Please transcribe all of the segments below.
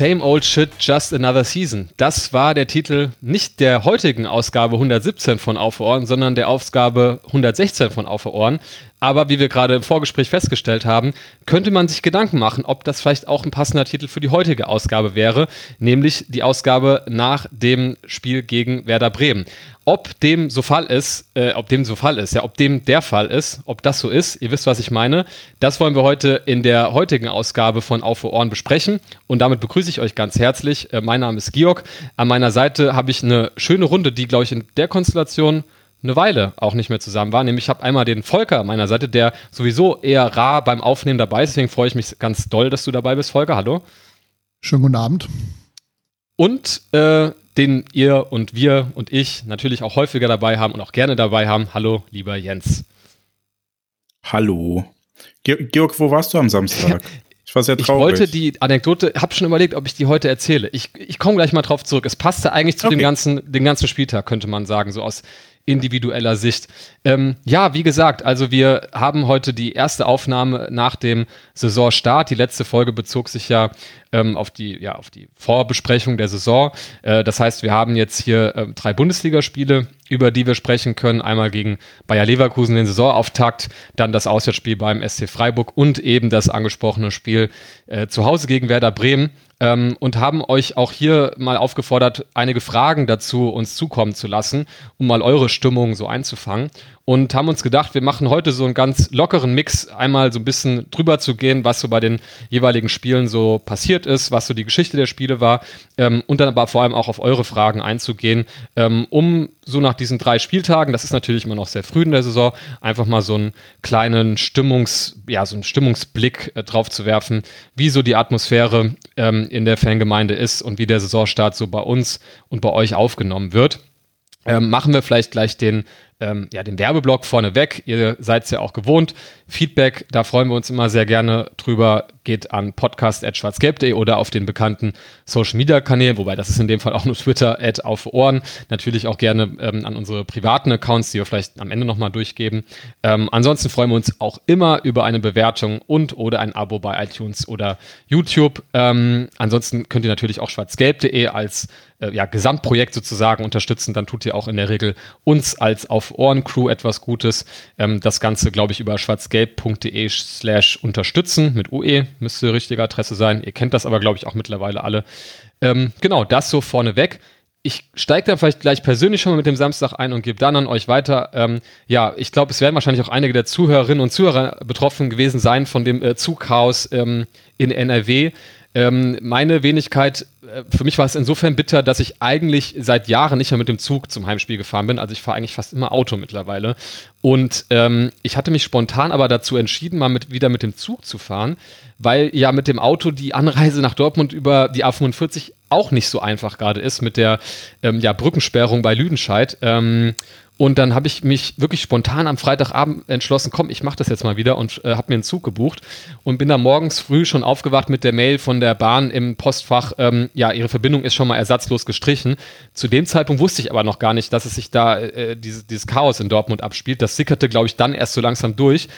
Same Old Shit, Just Another Season. Das war der Titel nicht der heutigen Ausgabe 117 von Auf Ohren, sondern der Ausgabe 116 von Auf Ohren. Aber wie wir gerade im Vorgespräch festgestellt haben, könnte man sich Gedanken machen, ob das vielleicht auch ein passender Titel für die heutige Ausgabe wäre, nämlich die Ausgabe nach dem Spiel gegen Werder Bremen. Ob dem so Fall ist, äh, ob dem so Fall ist, ja, ob dem der Fall ist, ob das so ist, ihr wisst, was ich meine, das wollen wir heute in der heutigen Ausgabe von Auf Ohren besprechen. Und damit begrüße ich euch ganz herzlich. Äh, mein Name ist Georg. An meiner Seite habe ich eine schöne Runde, die, glaube ich, in der Konstellation eine Weile auch nicht mehr zusammen war. Nämlich ich habe einmal den Volker an meiner Seite, der sowieso eher rar beim Aufnehmen dabei ist. Deswegen freue ich mich ganz doll, dass du dabei bist, Volker. Hallo. Schönen guten Abend. Und äh, den ihr und wir und ich natürlich auch häufiger dabei haben und auch gerne dabei haben. Hallo, lieber Jens. Hallo. Georg, wo warst du am Samstag? Ich war sehr traurig. Ich wollte die Anekdote, habe schon überlegt, ob ich die heute erzähle. Ich, ich komme gleich mal drauf zurück. Es passte eigentlich zu okay. dem ganzen, den ganzen Spieltag, könnte man sagen, so aus individueller Sicht. Ähm, ja, wie gesagt, also wir haben heute die erste Aufnahme nach dem Saisonstart. Die letzte Folge bezog sich ja ähm, auf die ja auf die Vorbesprechung der Saison. Äh, das heißt, wir haben jetzt hier äh, drei Bundesligaspiele, über die wir sprechen können. Einmal gegen Bayer Leverkusen den Saisonauftakt, dann das Auswärtsspiel beim SC Freiburg und eben das angesprochene Spiel äh, zu Hause gegen Werder Bremen ähm, und haben euch auch hier mal aufgefordert, einige Fragen dazu uns zukommen zu lassen, um mal eure Stimmung so einzufangen und haben uns gedacht, wir machen heute so einen ganz lockeren Mix, einmal so ein bisschen drüber zu gehen, was so bei den jeweiligen Spielen so passiert ist, was so die Geschichte der Spiele war ähm, und dann aber vor allem auch auf eure Fragen einzugehen, ähm, um so nach diesen drei Spieltagen, das ist natürlich immer noch sehr früh in der Saison, einfach mal so einen kleinen Stimmungs, ja, so einen Stimmungsblick äh, drauf zu werfen, wie so die Atmosphäre ähm, in der Fangemeinde ist und wie der Saisonstart so bei uns und bei euch aufgenommen wird. Ähm, machen wir vielleicht gleich den ähm, ja, den Werbeblock vorneweg. Ihr seid es ja auch gewohnt. Feedback, da freuen wir uns immer sehr gerne drüber. Geht an podcast.schwarzgelb.de oder auf den bekannten Social Media Kanälen, wobei das ist in dem Fall auch nur Twitter, at auf Ohren. Natürlich auch gerne ähm, an unsere privaten Accounts, die wir vielleicht am Ende nochmal durchgeben. Ähm, ansonsten freuen wir uns auch immer über eine Bewertung und oder ein Abo bei iTunes oder YouTube. Ähm, ansonsten könnt ihr natürlich auch schwarzgelb.de als äh, ja, Gesamtprojekt sozusagen unterstützen. Dann tut ihr auch in der Regel uns als auf Ohren-Crew etwas Gutes. Ähm, das Ganze, glaube ich, über schwarzgelb.de slash unterstützen mit UE, müsste richtige Adresse sein. Ihr kennt das aber, glaube ich, auch mittlerweile alle. Ähm, genau, das so vorneweg. Ich steige dann vielleicht gleich persönlich schon mal mit dem Samstag ein und gebe dann an euch weiter. Ähm, ja, ich glaube, es werden wahrscheinlich auch einige der Zuhörerinnen und Zuhörer betroffen gewesen sein von dem äh, Zugchaos ähm, in NRW. Ähm, meine Wenigkeit, äh, für mich war es insofern bitter, dass ich eigentlich seit Jahren nicht mehr mit dem Zug zum Heimspiel gefahren bin. Also ich fahre eigentlich fast immer Auto mittlerweile. Und ähm, ich hatte mich spontan aber dazu entschieden, mal mit, wieder mit dem Zug zu fahren, weil ja mit dem Auto die Anreise nach Dortmund über die A45 auch nicht so einfach gerade ist mit der ähm, ja, Brückensperrung bei Lüdenscheid. Ähm, und dann habe ich mich wirklich spontan am Freitagabend entschlossen, komm, ich mache das jetzt mal wieder und äh, habe mir einen Zug gebucht und bin da morgens früh schon aufgewacht mit der Mail von der Bahn im Postfach, ähm, ja, ihre Verbindung ist schon mal ersatzlos gestrichen. Zu dem Zeitpunkt wusste ich aber noch gar nicht, dass es sich da äh, diese, dieses Chaos in Dortmund abspielt. Das sickerte, glaube ich, dann erst so langsam durch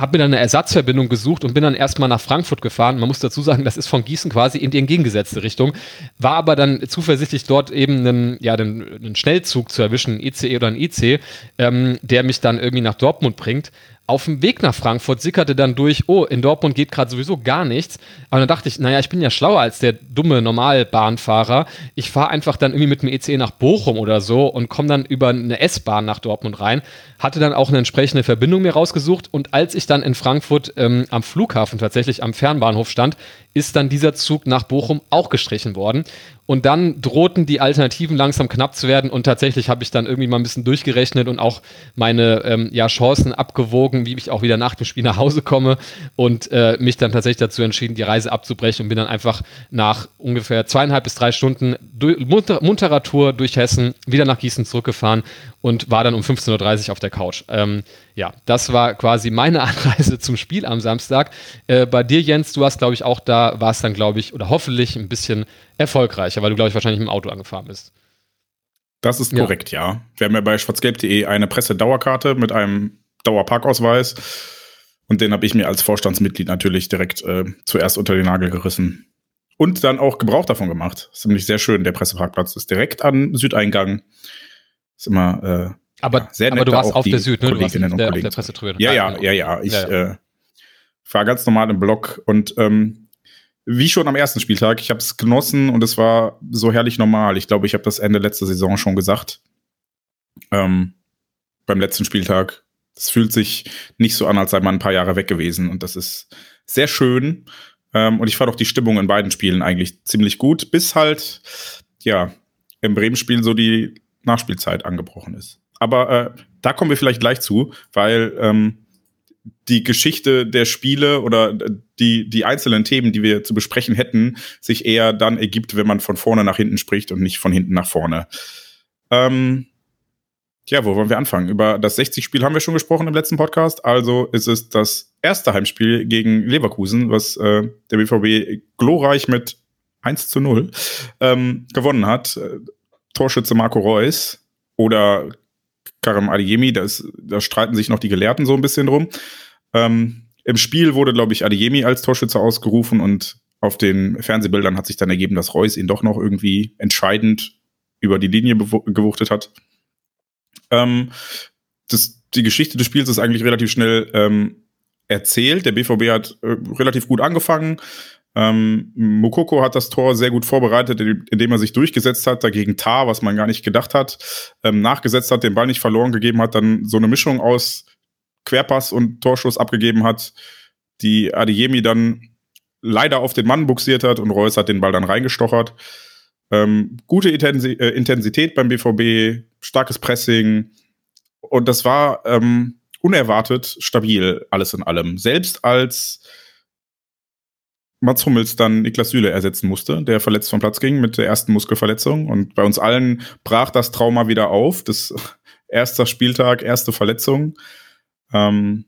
habe mir dann eine Ersatzverbindung gesucht und bin dann erstmal nach Frankfurt gefahren. Man muss dazu sagen, das ist von Gießen quasi in die entgegengesetzte Richtung. War aber dann zuversichtlich, dort eben einen, ja, einen, einen Schnellzug zu erwischen, einen ICE oder einen IC, ähm, der mich dann irgendwie nach Dortmund bringt auf dem Weg nach Frankfurt sickerte dann durch, oh, in Dortmund geht gerade sowieso gar nichts. Aber dann dachte ich, naja, ich bin ja schlauer als der dumme Normalbahnfahrer. Ich fahre einfach dann irgendwie mit dem ECE nach Bochum oder so und komme dann über eine S-Bahn nach Dortmund rein. Hatte dann auch eine entsprechende Verbindung mir rausgesucht. Und als ich dann in Frankfurt ähm, am Flughafen tatsächlich am Fernbahnhof stand, ist dann dieser Zug nach Bochum auch gestrichen worden. Und dann drohten die Alternativen langsam knapp zu werden. Und tatsächlich habe ich dann irgendwie mal ein bisschen durchgerechnet und auch meine ähm, ja, Chancen abgewogen, wie ich auch wieder nach dem Spiel nach Hause komme. Und äh, mich dann tatsächlich dazu entschieden, die Reise abzubrechen und bin dann einfach nach ungefähr zweieinhalb bis drei Stunden munter, munterer Tour durch Hessen wieder nach Gießen zurückgefahren und war dann um 15.30 Uhr auf der Couch. Ähm, ja, das war quasi meine Anreise zum Spiel am Samstag. Äh, bei dir, Jens, du hast, glaube ich, auch da, war es dann, glaube ich, oder hoffentlich ein bisschen erfolgreicher, weil du, glaube ich, wahrscheinlich mit dem Auto angefahren bist. Das ist korrekt, ja. ja. Wir haben ja bei schwarzgelb.de eine Pressedauerkarte mit einem Dauerparkausweis. Und den habe ich mir als Vorstandsmitglied natürlich direkt äh, zuerst unter den Nagel gerissen. Und dann auch Gebrauch davon gemacht. Das ist nämlich sehr schön. Der Presseparkplatz ist direkt am Südeingang. Ist immer äh, aber, sehr nett. Aber du warst auf der Süd, ne? Du warst in der, auf der Pressetribüne. Ja, ja, ja, ja. Ich ja, ja. Äh, war ganz normal im Block und ähm, wie schon am ersten Spieltag, ich habe es genossen und es war so herrlich normal. Ich glaube, ich habe das Ende letzter Saison schon gesagt. Ähm, beim letzten Spieltag. Es fühlt sich nicht so an, als sei man ein paar Jahre weg gewesen und das ist sehr schön. Ähm, und ich fand auch die Stimmung in beiden Spielen eigentlich ziemlich gut, bis halt, ja, im Bremen-Spiel so die Nachspielzeit angebrochen ist. Aber äh, da kommen wir vielleicht gleich zu, weil ähm, die Geschichte der Spiele oder die, die einzelnen Themen, die wir zu besprechen hätten, sich eher dann ergibt, wenn man von vorne nach hinten spricht und nicht von hinten nach vorne. Ähm, ja, wo wollen wir anfangen? Über das 60-Spiel haben wir schon gesprochen im letzten Podcast. Also ist es das erste Heimspiel gegen Leverkusen, was äh, der BVB glorreich mit 1 zu 0 ähm, gewonnen hat. Torschütze Marco Reus oder Karim Adeyemi, da, da streiten sich noch die Gelehrten so ein bisschen drum. Ähm, Im Spiel wurde, glaube ich, Adeyemi als Torschütze ausgerufen und auf den Fernsehbildern hat sich dann ergeben, dass Reus ihn doch noch irgendwie entscheidend über die Linie gewuchtet hat. Ähm, das, die Geschichte des Spiels ist eigentlich relativ schnell ähm, erzählt. Der BVB hat äh, relativ gut angefangen, ähm, Mokoko hat das Tor sehr gut vorbereitet, indem er sich durchgesetzt hat, dagegen Tar, was man gar nicht gedacht hat, ähm, nachgesetzt hat, den Ball nicht verloren gegeben hat, dann so eine Mischung aus Querpass und Torschuss abgegeben hat, die Adeyemi dann leider auf den Mann buxiert hat und Reus hat den Ball dann reingestochert. Ähm, gute äh, Intensität beim BVB, starkes Pressing und das war ähm, unerwartet stabil, alles in allem. Selbst als Mats Hummels dann Niklas Süle ersetzen musste, der verletzt vom Platz ging mit der ersten Muskelverletzung. Und bei uns allen brach das Trauma wieder auf. Das erster Spieltag, erste Verletzung. Ähm,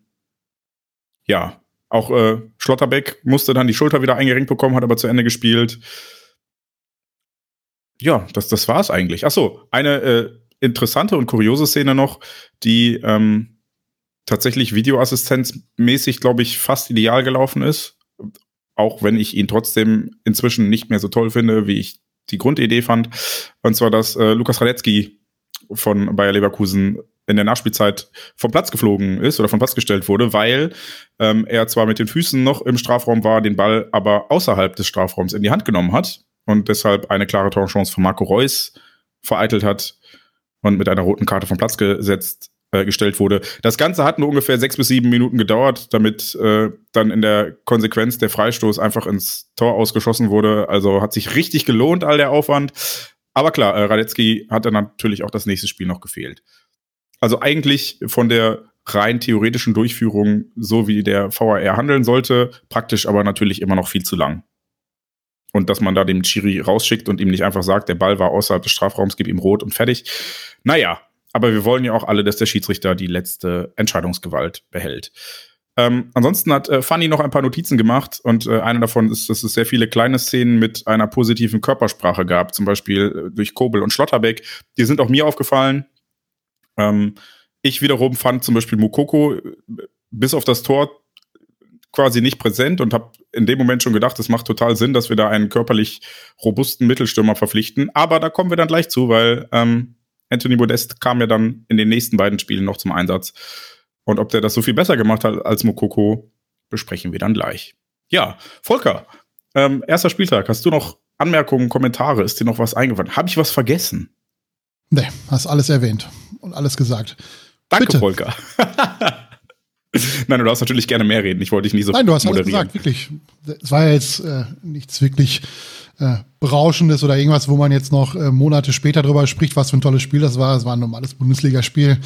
ja, auch äh, Schlotterbeck musste dann die Schulter wieder eingerenkt bekommen, hat aber zu Ende gespielt. Ja, das, das war es eigentlich. Achso, eine äh, interessante und kuriose Szene noch, die ähm, tatsächlich videoassistenzmäßig, glaube ich, fast ideal gelaufen ist auch wenn ich ihn trotzdem inzwischen nicht mehr so toll finde, wie ich die Grundidee fand. Und zwar, dass äh, Lukas Radetzky von Bayer Leverkusen in der Nachspielzeit vom Platz geflogen ist oder vom Platz gestellt wurde, weil ähm, er zwar mit den Füßen noch im Strafraum war, den Ball aber außerhalb des Strafraums in die Hand genommen hat und deshalb eine klare Torchance von Marco Reus vereitelt hat und mit einer roten Karte vom Platz gesetzt äh, gestellt wurde. Das Ganze hat nur ungefähr sechs bis sieben Minuten gedauert, damit äh, dann in der Konsequenz der Freistoß einfach ins Tor ausgeschossen wurde. Also hat sich richtig gelohnt, all der Aufwand. Aber klar, äh, Radetzky hat dann natürlich auch das nächste Spiel noch gefehlt. Also eigentlich von der rein theoretischen Durchführung, so wie der VAR handeln sollte, praktisch aber natürlich immer noch viel zu lang. Und dass man da dem Chiri rausschickt und ihm nicht einfach sagt, der Ball war außerhalb des Strafraums, gib ihm rot und fertig. Naja, aber wir wollen ja auch alle, dass der Schiedsrichter die letzte Entscheidungsgewalt behält. Ähm, ansonsten hat äh, Fanny noch ein paar Notizen gemacht und äh, eine davon ist, dass es sehr viele kleine Szenen mit einer positiven Körpersprache gab, zum Beispiel äh, durch Kobel und Schlotterbeck. Die sind auch mir aufgefallen. Ähm, ich wiederum fand zum Beispiel Mukoko äh, bis auf das Tor quasi nicht präsent und habe in dem Moment schon gedacht, es macht total Sinn, dass wir da einen körperlich robusten Mittelstürmer verpflichten. Aber da kommen wir dann gleich zu, weil ähm, Anthony Modest kam ja dann in den nächsten beiden Spielen noch zum Einsatz. Und ob der das so viel besser gemacht hat als Mokoko, besprechen wir dann gleich. Ja, Volker, ähm, erster Spieltag. Hast du noch Anmerkungen, Kommentare? Ist dir noch was eingefallen? Habe ich was vergessen? Nee, hast alles erwähnt und alles gesagt. Danke, Bitte. Volker. Nein, du darfst natürlich gerne mehr reden. Ich wollte dich nie so Nein, du hast moderieren. alles gesagt, wirklich. Es war ja jetzt äh, nichts wirklich äh, Berauschendes oder irgendwas, wo man jetzt noch äh, Monate später drüber spricht, was für ein tolles Spiel das war. Es war ein normales Bundesligaspiel.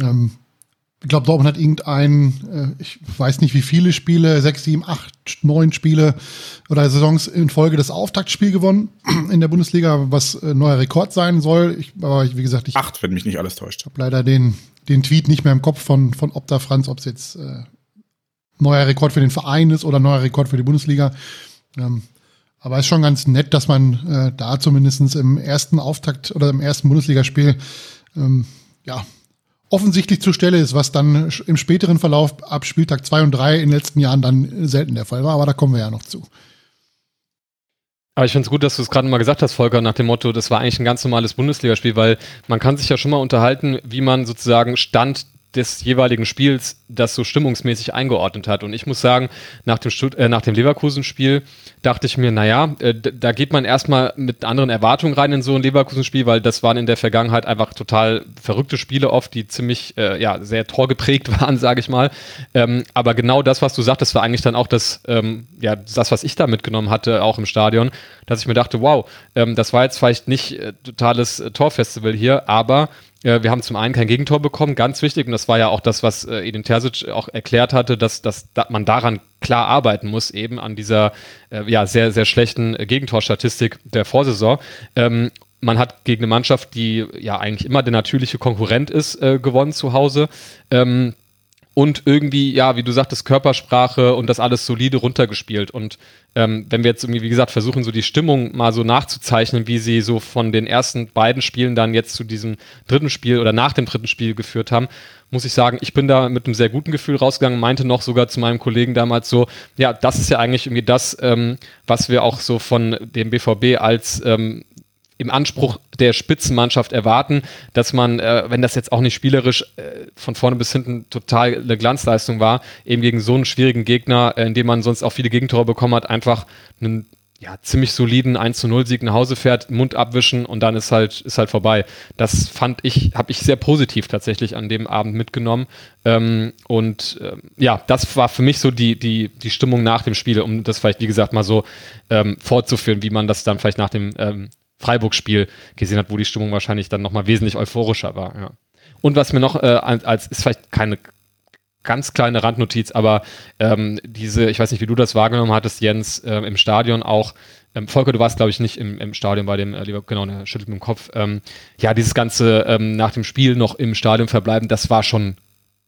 Ähm, ich glaube, Dortmund hat irgendein, äh, ich weiß nicht wie viele Spiele, sechs, sieben, acht, neun Spiele oder Saisons in Folge das Auftaktspiel gewonnen in der Bundesliga, was äh, neuer Rekord sein soll. Ich, aber wie gesagt, ich acht, wenn mich nicht alles täuscht. habe leider den den Tweet nicht mehr im Kopf von von Opta Franz, ob es jetzt äh, neuer Rekord für den Verein ist oder neuer Rekord für die Bundesliga. Ähm, aber es ist schon ganz nett, dass man äh, da zumindestens im ersten Auftakt oder im ersten Bundesligaspiel ähm, ja offensichtlich zur Stelle ist, was dann im späteren Verlauf ab Spieltag 2 und 3 in den letzten Jahren dann selten der Fall war. Aber da kommen wir ja noch zu. Aber ich finde es gut, dass du es gerade mal gesagt hast, Volker, nach dem Motto, das war eigentlich ein ganz normales Bundesligaspiel, weil man kann sich ja schon mal unterhalten, wie man sozusagen Stand des jeweiligen Spiels das so stimmungsmäßig eingeordnet hat. Und ich muss sagen, nach dem, Stutt äh, dem Leverkusen-Spiel dachte ich mir, naja, äh, da geht man erstmal mit anderen Erwartungen rein in so ein Leverkusen-Spiel, weil das waren in der Vergangenheit einfach total verrückte Spiele oft, die ziemlich, äh, ja, sehr torgeprägt waren, sage ich mal. Ähm, aber genau das, was du sagtest, war eigentlich dann auch das, ähm, ja, das, was ich da mitgenommen hatte, auch im Stadion, dass ich mir dachte, wow, ähm, das war jetzt vielleicht nicht äh, totales äh, Torfestival hier, aber wir haben zum einen kein Gegentor bekommen, ganz wichtig, und das war ja auch das, was äh, Edin Terzic auch erklärt hatte, dass, dass, dass man daran klar arbeiten muss, eben an dieser äh, ja, sehr, sehr schlechten Gegentorstatistik der Vorsaison. Ähm, man hat gegen eine Mannschaft, die ja eigentlich immer der natürliche Konkurrent ist, äh, gewonnen zu Hause. Ähm, und irgendwie, ja, wie du sagtest, Körpersprache und das alles solide runtergespielt. Und ähm, wenn wir jetzt irgendwie, wie gesagt, versuchen, so die Stimmung mal so nachzuzeichnen, wie sie so von den ersten beiden Spielen dann jetzt zu diesem dritten Spiel oder nach dem dritten Spiel geführt haben, muss ich sagen, ich bin da mit einem sehr guten Gefühl rausgegangen, meinte noch sogar zu meinem Kollegen damals so, ja, das ist ja eigentlich irgendwie das, ähm, was wir auch so von dem BVB als ähm, im Anspruch der Spitzenmannschaft erwarten, dass man, äh, wenn das jetzt auch nicht spielerisch äh, von vorne bis hinten total eine Glanzleistung war, eben gegen so einen schwierigen Gegner, äh, in dem man sonst auch viele Gegentore bekommen hat, einfach einen ja, ziemlich soliden 1 zu 0 Sieg nach Hause fährt, Mund abwischen und dann ist halt, ist halt vorbei. Das fand ich, habe ich sehr positiv tatsächlich an dem Abend mitgenommen. Ähm, und ähm, ja, das war für mich so die, die, die Stimmung nach dem Spiel, um das vielleicht, wie gesagt, mal so ähm, fortzuführen, wie man das dann vielleicht nach dem ähm, Freiburg-Spiel gesehen hat, wo die Stimmung wahrscheinlich dann nochmal wesentlich euphorischer war. Ja. Und was mir noch äh, als, ist vielleicht keine ganz kleine Randnotiz, aber ähm, diese, ich weiß nicht, wie du das wahrgenommen hattest, Jens, äh, im Stadion auch, ähm, Volker, du warst, glaube ich, nicht im, im Stadion bei dem, äh, lieber, genau, der schüttelt mit dem Kopf. Ähm, ja, dieses ganze ähm, nach dem Spiel noch im Stadion verbleiben, das war schon,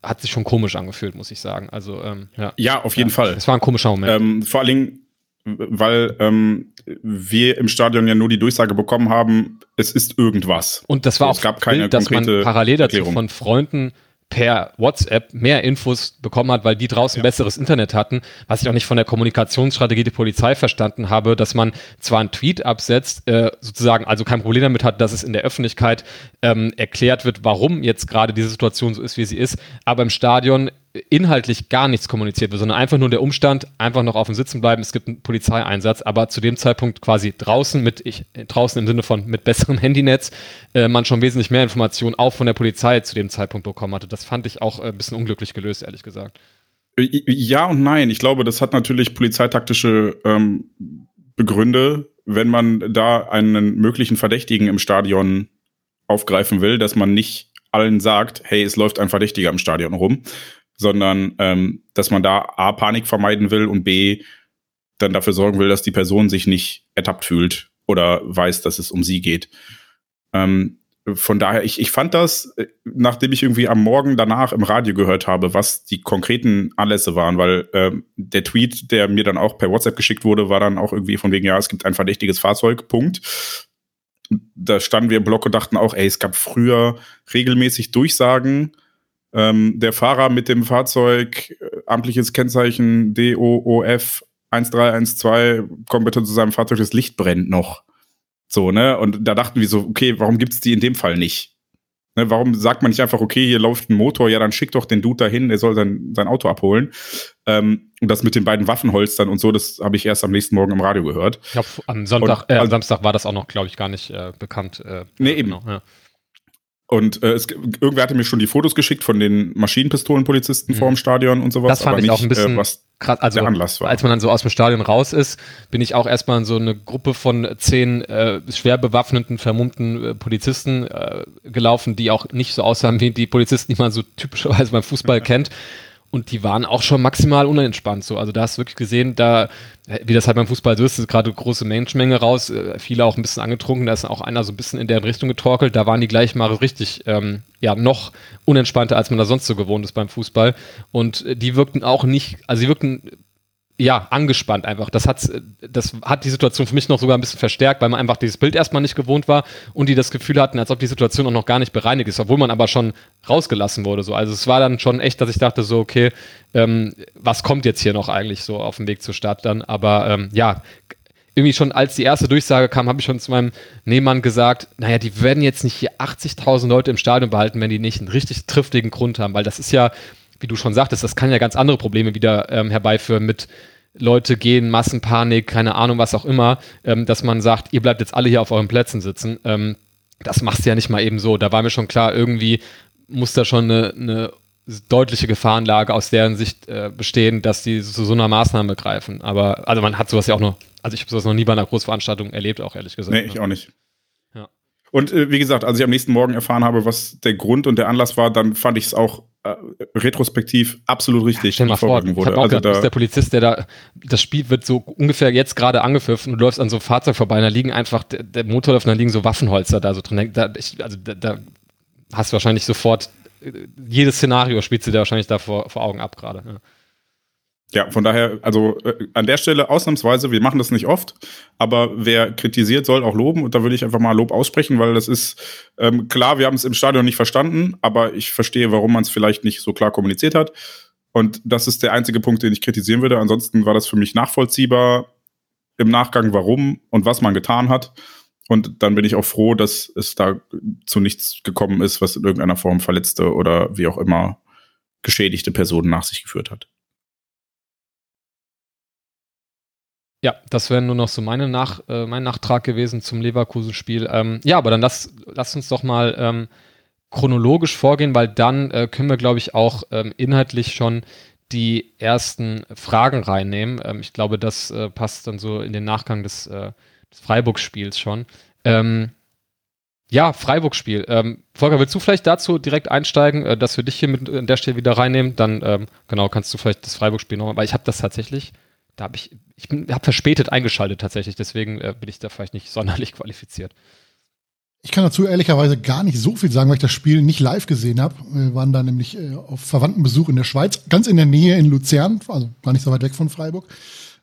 hat sich schon komisch angefühlt, muss ich sagen. Also, ähm, ja. Ja, auf jeden ja, Fall. Es war ein komischer Moment. Ähm, vor allen Dingen, weil ähm, wir im Stadion ja nur die Durchsage bekommen haben, es ist irgendwas. Und das war so, auch es gab keine Bild, dass man parallel dazu Erklärung. von Freunden per WhatsApp mehr Infos bekommen hat, weil die draußen ja. besseres Internet hatten, was ich auch nicht von der Kommunikationsstrategie der Polizei verstanden habe, dass man zwar einen Tweet absetzt, äh, sozusagen also kein Problem damit hat, dass es in der Öffentlichkeit ähm, erklärt wird, warum jetzt gerade diese Situation so ist, wie sie ist, aber im Stadion inhaltlich gar nichts kommuniziert wird, sondern einfach nur der Umstand, einfach noch auf dem Sitzen bleiben, es gibt einen Polizeieinsatz, aber zu dem Zeitpunkt quasi draußen mit, ich, draußen im Sinne von mit besserem Handynetz, äh, man schon wesentlich mehr Informationen auch von der Polizei zu dem Zeitpunkt bekommen hatte. Das fand ich auch äh, ein bisschen unglücklich gelöst, ehrlich gesagt. Ja und nein. Ich glaube, das hat natürlich polizeitaktische ähm, Begründe, wenn man da einen möglichen Verdächtigen im Stadion aufgreifen will, dass man nicht allen sagt, hey, es läuft ein Verdächtiger im Stadion rum, sondern ähm, dass man da A, Panik vermeiden will und B, dann dafür sorgen will, dass die Person sich nicht ertappt fühlt oder weiß, dass es um sie geht. Ähm, von daher, ich, ich fand das, äh, nachdem ich irgendwie am Morgen danach im Radio gehört habe, was die konkreten Anlässe waren, weil ähm, der Tweet, der mir dann auch per WhatsApp geschickt wurde, war dann auch irgendwie von wegen, ja, es gibt ein verdächtiges Fahrzeug, Punkt. Da standen wir im Block und dachten auch, ey, es gab früher regelmäßig Durchsagen, ähm, der Fahrer mit dem Fahrzeug, äh, amtliches Kennzeichen DOOF 1312, kommt bitte zu seinem Fahrzeug, das Licht brennt noch. So, ne? Und da dachten wir so, okay, warum gibt's die in dem Fall nicht? Ne, warum sagt man nicht einfach, okay, hier läuft ein Motor, ja, dann schickt doch den Dude dahin, der soll sein, sein Auto abholen. Ähm, und das mit den beiden Waffenholstern und so, das habe ich erst am nächsten Morgen im Radio gehört. Ich glaube, am Sonntag, und, äh, am Samstag war das auch noch, glaube ich, gar nicht äh, bekannt. Äh, nee, eben. Genau, ja. Und äh, es, irgendwer hatte mir schon die Fotos geschickt von den Maschinenpistolenpolizisten mhm. vor dem Stadion und sowas. Das fand ich nicht, auch ein bisschen, äh, was krass, also als man dann so aus dem Stadion raus ist, bin ich auch erstmal in so eine Gruppe von zehn äh, schwer bewaffneten, vermummten äh, Polizisten äh, gelaufen, die auch nicht so aussahen wie die Polizisten, die man so typischerweise beim Fußball kennt. Und die waren auch schon maximal unentspannt. So. Also da hast du wirklich gesehen, da, wie das halt beim Fußball so ist, ist gerade große Menschenmenge raus, äh, viele auch ein bisschen angetrunken, da ist auch einer so ein bisschen in deren Richtung getorkelt. Da waren die gleich mal richtig, ähm, ja, noch unentspannter, als man da sonst so gewohnt ist beim Fußball. Und äh, die wirkten auch nicht, also sie wirkten ja, angespannt einfach. Das hat, das hat die Situation für mich noch sogar ein bisschen verstärkt, weil man einfach dieses Bild erstmal nicht gewohnt war und die das Gefühl hatten, als ob die Situation auch noch gar nicht bereinigt ist, obwohl man aber schon rausgelassen wurde. So. Also es war dann schon echt, dass ich dachte so, okay, ähm, was kommt jetzt hier noch eigentlich so auf dem Weg zur Stadt dann? Aber ähm, ja, irgendwie schon als die erste Durchsage kam, habe ich schon zu meinem Nebenmann gesagt, naja, die werden jetzt nicht hier 80.000 Leute im Stadion behalten, wenn die nicht einen richtig triftigen Grund haben, weil das ist ja, wie du schon sagtest, das kann ja ganz andere Probleme wieder ähm, herbeiführen mit Leute gehen, Massenpanik, keine Ahnung, was auch immer, ähm, dass man sagt, ihr bleibt jetzt alle hier auf euren Plätzen sitzen. Ähm, das machst du ja nicht mal eben so. Da war mir schon klar, irgendwie muss da schon eine, eine deutliche Gefahrenlage aus deren Sicht äh, bestehen, dass die zu so einer Maßnahme greifen. Aber also man hat sowas ja auch noch, also ich habe sowas noch nie bei einer Großveranstaltung erlebt, auch ehrlich gesagt. Nee, ich ne? auch nicht. Und äh, wie gesagt, als ich am nächsten Morgen erfahren habe, was der Grund und der Anlass war, dann fand ich es auch äh, retrospektiv absolut richtig. Stell mal vor, wurde. Also da, der Polizist, der da, das Spiel wird so ungefähr jetzt gerade angepfiffen und du läufst an so einem Fahrzeug vorbei und da liegen einfach, der, der Motor läuft und da liegen so Waffenholzer da so drin. Da, ich, also da, da hast du wahrscheinlich sofort, äh, jedes Szenario spielst du dir wahrscheinlich da vor, vor Augen ab gerade. Ja. Ja, von daher, also äh, an der Stelle ausnahmsweise, wir machen das nicht oft, aber wer kritisiert, soll auch loben und da würde ich einfach mal Lob aussprechen, weil das ist ähm, klar, wir haben es im Stadion nicht verstanden, aber ich verstehe, warum man es vielleicht nicht so klar kommuniziert hat. Und das ist der einzige Punkt, den ich kritisieren würde. Ansonsten war das für mich nachvollziehbar im Nachgang, warum und was man getan hat. Und dann bin ich auch froh, dass es da zu nichts gekommen ist, was in irgendeiner Form verletzte oder wie auch immer geschädigte Personen nach sich geführt hat. Ja, das wäre nur noch so meine Nach, äh, mein Nachtrag gewesen zum Leverkusen-Spiel. Ähm, ja, aber dann lass, lass uns doch mal ähm, chronologisch vorgehen, weil dann äh, können wir, glaube ich, auch ähm, inhaltlich schon die ersten Fragen reinnehmen. Ähm, ich glaube, das äh, passt dann so in den Nachgang des, äh, des Freiburg-Spiels schon. Ähm, ja, Freiburg-Spiel. Ähm, Volker, willst du vielleicht dazu direkt einsteigen, äh, dass wir dich hier mit an der Stelle wieder reinnehmen? Dann genau kannst du vielleicht das Freiburg-Spiel nochmal, weil ich habe das tatsächlich da habe ich, ich habe verspätet eingeschaltet tatsächlich, deswegen äh, bin ich da vielleicht nicht sonderlich qualifiziert. Ich kann dazu ehrlicherweise gar nicht so viel sagen, weil ich das Spiel nicht live gesehen habe. Wir waren da nämlich äh, auf Verwandtenbesuch in der Schweiz, ganz in der Nähe in Luzern, also gar nicht so weit weg von Freiburg.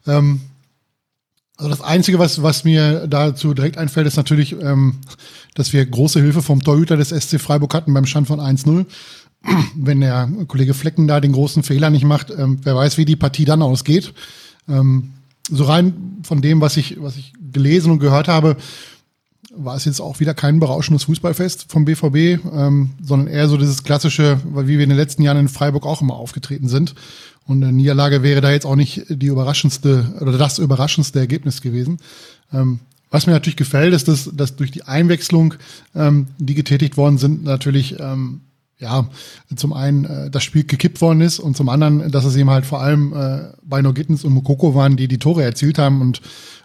Ähm, also das Einzige, was, was mir dazu direkt einfällt, ist natürlich, ähm, dass wir große Hilfe vom Torhüter des SC Freiburg hatten beim Stand von 1-0. Wenn der Kollege Flecken da den großen Fehler nicht macht, ähm, wer weiß, wie die Partie dann ausgeht. Ähm, so rein von dem, was ich, was ich gelesen und gehört habe, war es jetzt auch wieder kein berauschendes Fußballfest vom BVB, ähm, sondern eher so dieses klassische, wie wir in den letzten Jahren in Freiburg auch immer aufgetreten sind. Und eine Niederlage wäre da jetzt auch nicht die überraschendste oder das überraschendste Ergebnis gewesen. Ähm, was mir natürlich gefällt, ist, dass, dass durch die Einwechslung, ähm, die getätigt worden sind, natürlich ähm, ja, zum einen äh, das Spiel gekippt worden ist und zum anderen, dass es eben halt vor allem äh, bei Gittens und Mokoko waren, die die Tore erzielt haben. Und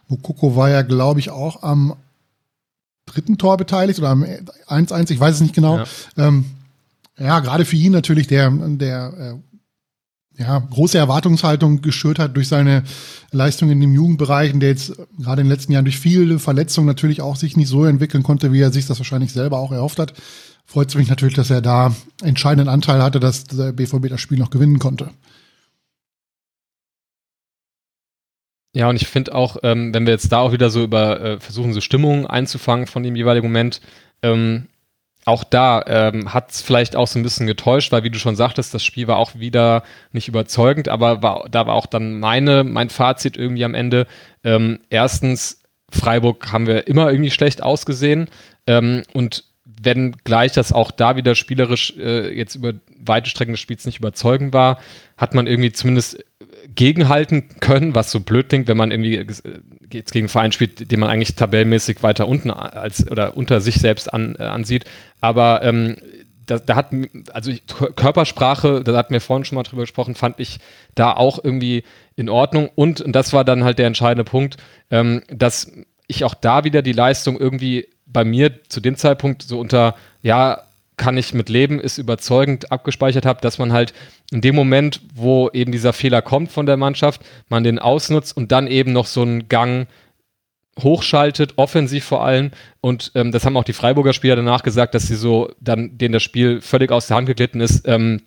Mokoko war ja, glaube ich, auch am dritten Tor beteiligt oder am 1-1, ich weiß es nicht genau. Ja, ähm, ja gerade für ihn natürlich, der, der äh, ja, große Erwartungshaltung geschürt hat durch seine Leistung in dem Jugendbereich, und der jetzt gerade in den letzten Jahren durch viele Verletzungen natürlich auch sich nicht so entwickeln konnte, wie er sich das wahrscheinlich selber auch erhofft hat freut es mich natürlich, dass er da entscheidenden Anteil hatte, dass der BVB das Spiel noch gewinnen konnte. Ja, und ich finde auch, ähm, wenn wir jetzt da auch wieder so über äh, versuchen, so Stimmungen einzufangen von dem jeweiligen Moment, ähm, auch da ähm, hat es vielleicht auch so ein bisschen getäuscht, weil wie du schon sagtest, das Spiel war auch wieder nicht überzeugend, aber war, da war auch dann meine, mein Fazit irgendwie am Ende. Ähm, erstens, Freiburg haben wir immer irgendwie schlecht ausgesehen ähm, und wenn gleich das auch da wieder spielerisch äh, jetzt über weite Strecken des Spiels nicht überzeugend war, hat man irgendwie zumindest gegenhalten können, was so blöd klingt, wenn man irgendwie äh, jetzt gegen einen Verein spielt, den man eigentlich tabellmäßig weiter unten als oder unter sich selbst an, äh, ansieht. Aber ähm, da, da hat, also Körpersprache, da hatten wir vorhin schon mal drüber gesprochen, fand ich da auch irgendwie in Ordnung. Und, und das war dann halt der entscheidende Punkt, ähm, dass ich auch da wieder die Leistung irgendwie bei mir zu dem Zeitpunkt so unter, ja, kann ich mit leben, ist überzeugend abgespeichert habe, dass man halt in dem Moment, wo eben dieser Fehler kommt von der Mannschaft, man den ausnutzt und dann eben noch so einen Gang hochschaltet, offensiv vor allem. Und ähm, das haben auch die Freiburger Spieler danach gesagt, dass sie so dann, denen das Spiel völlig aus der Hand geglitten ist, ähm,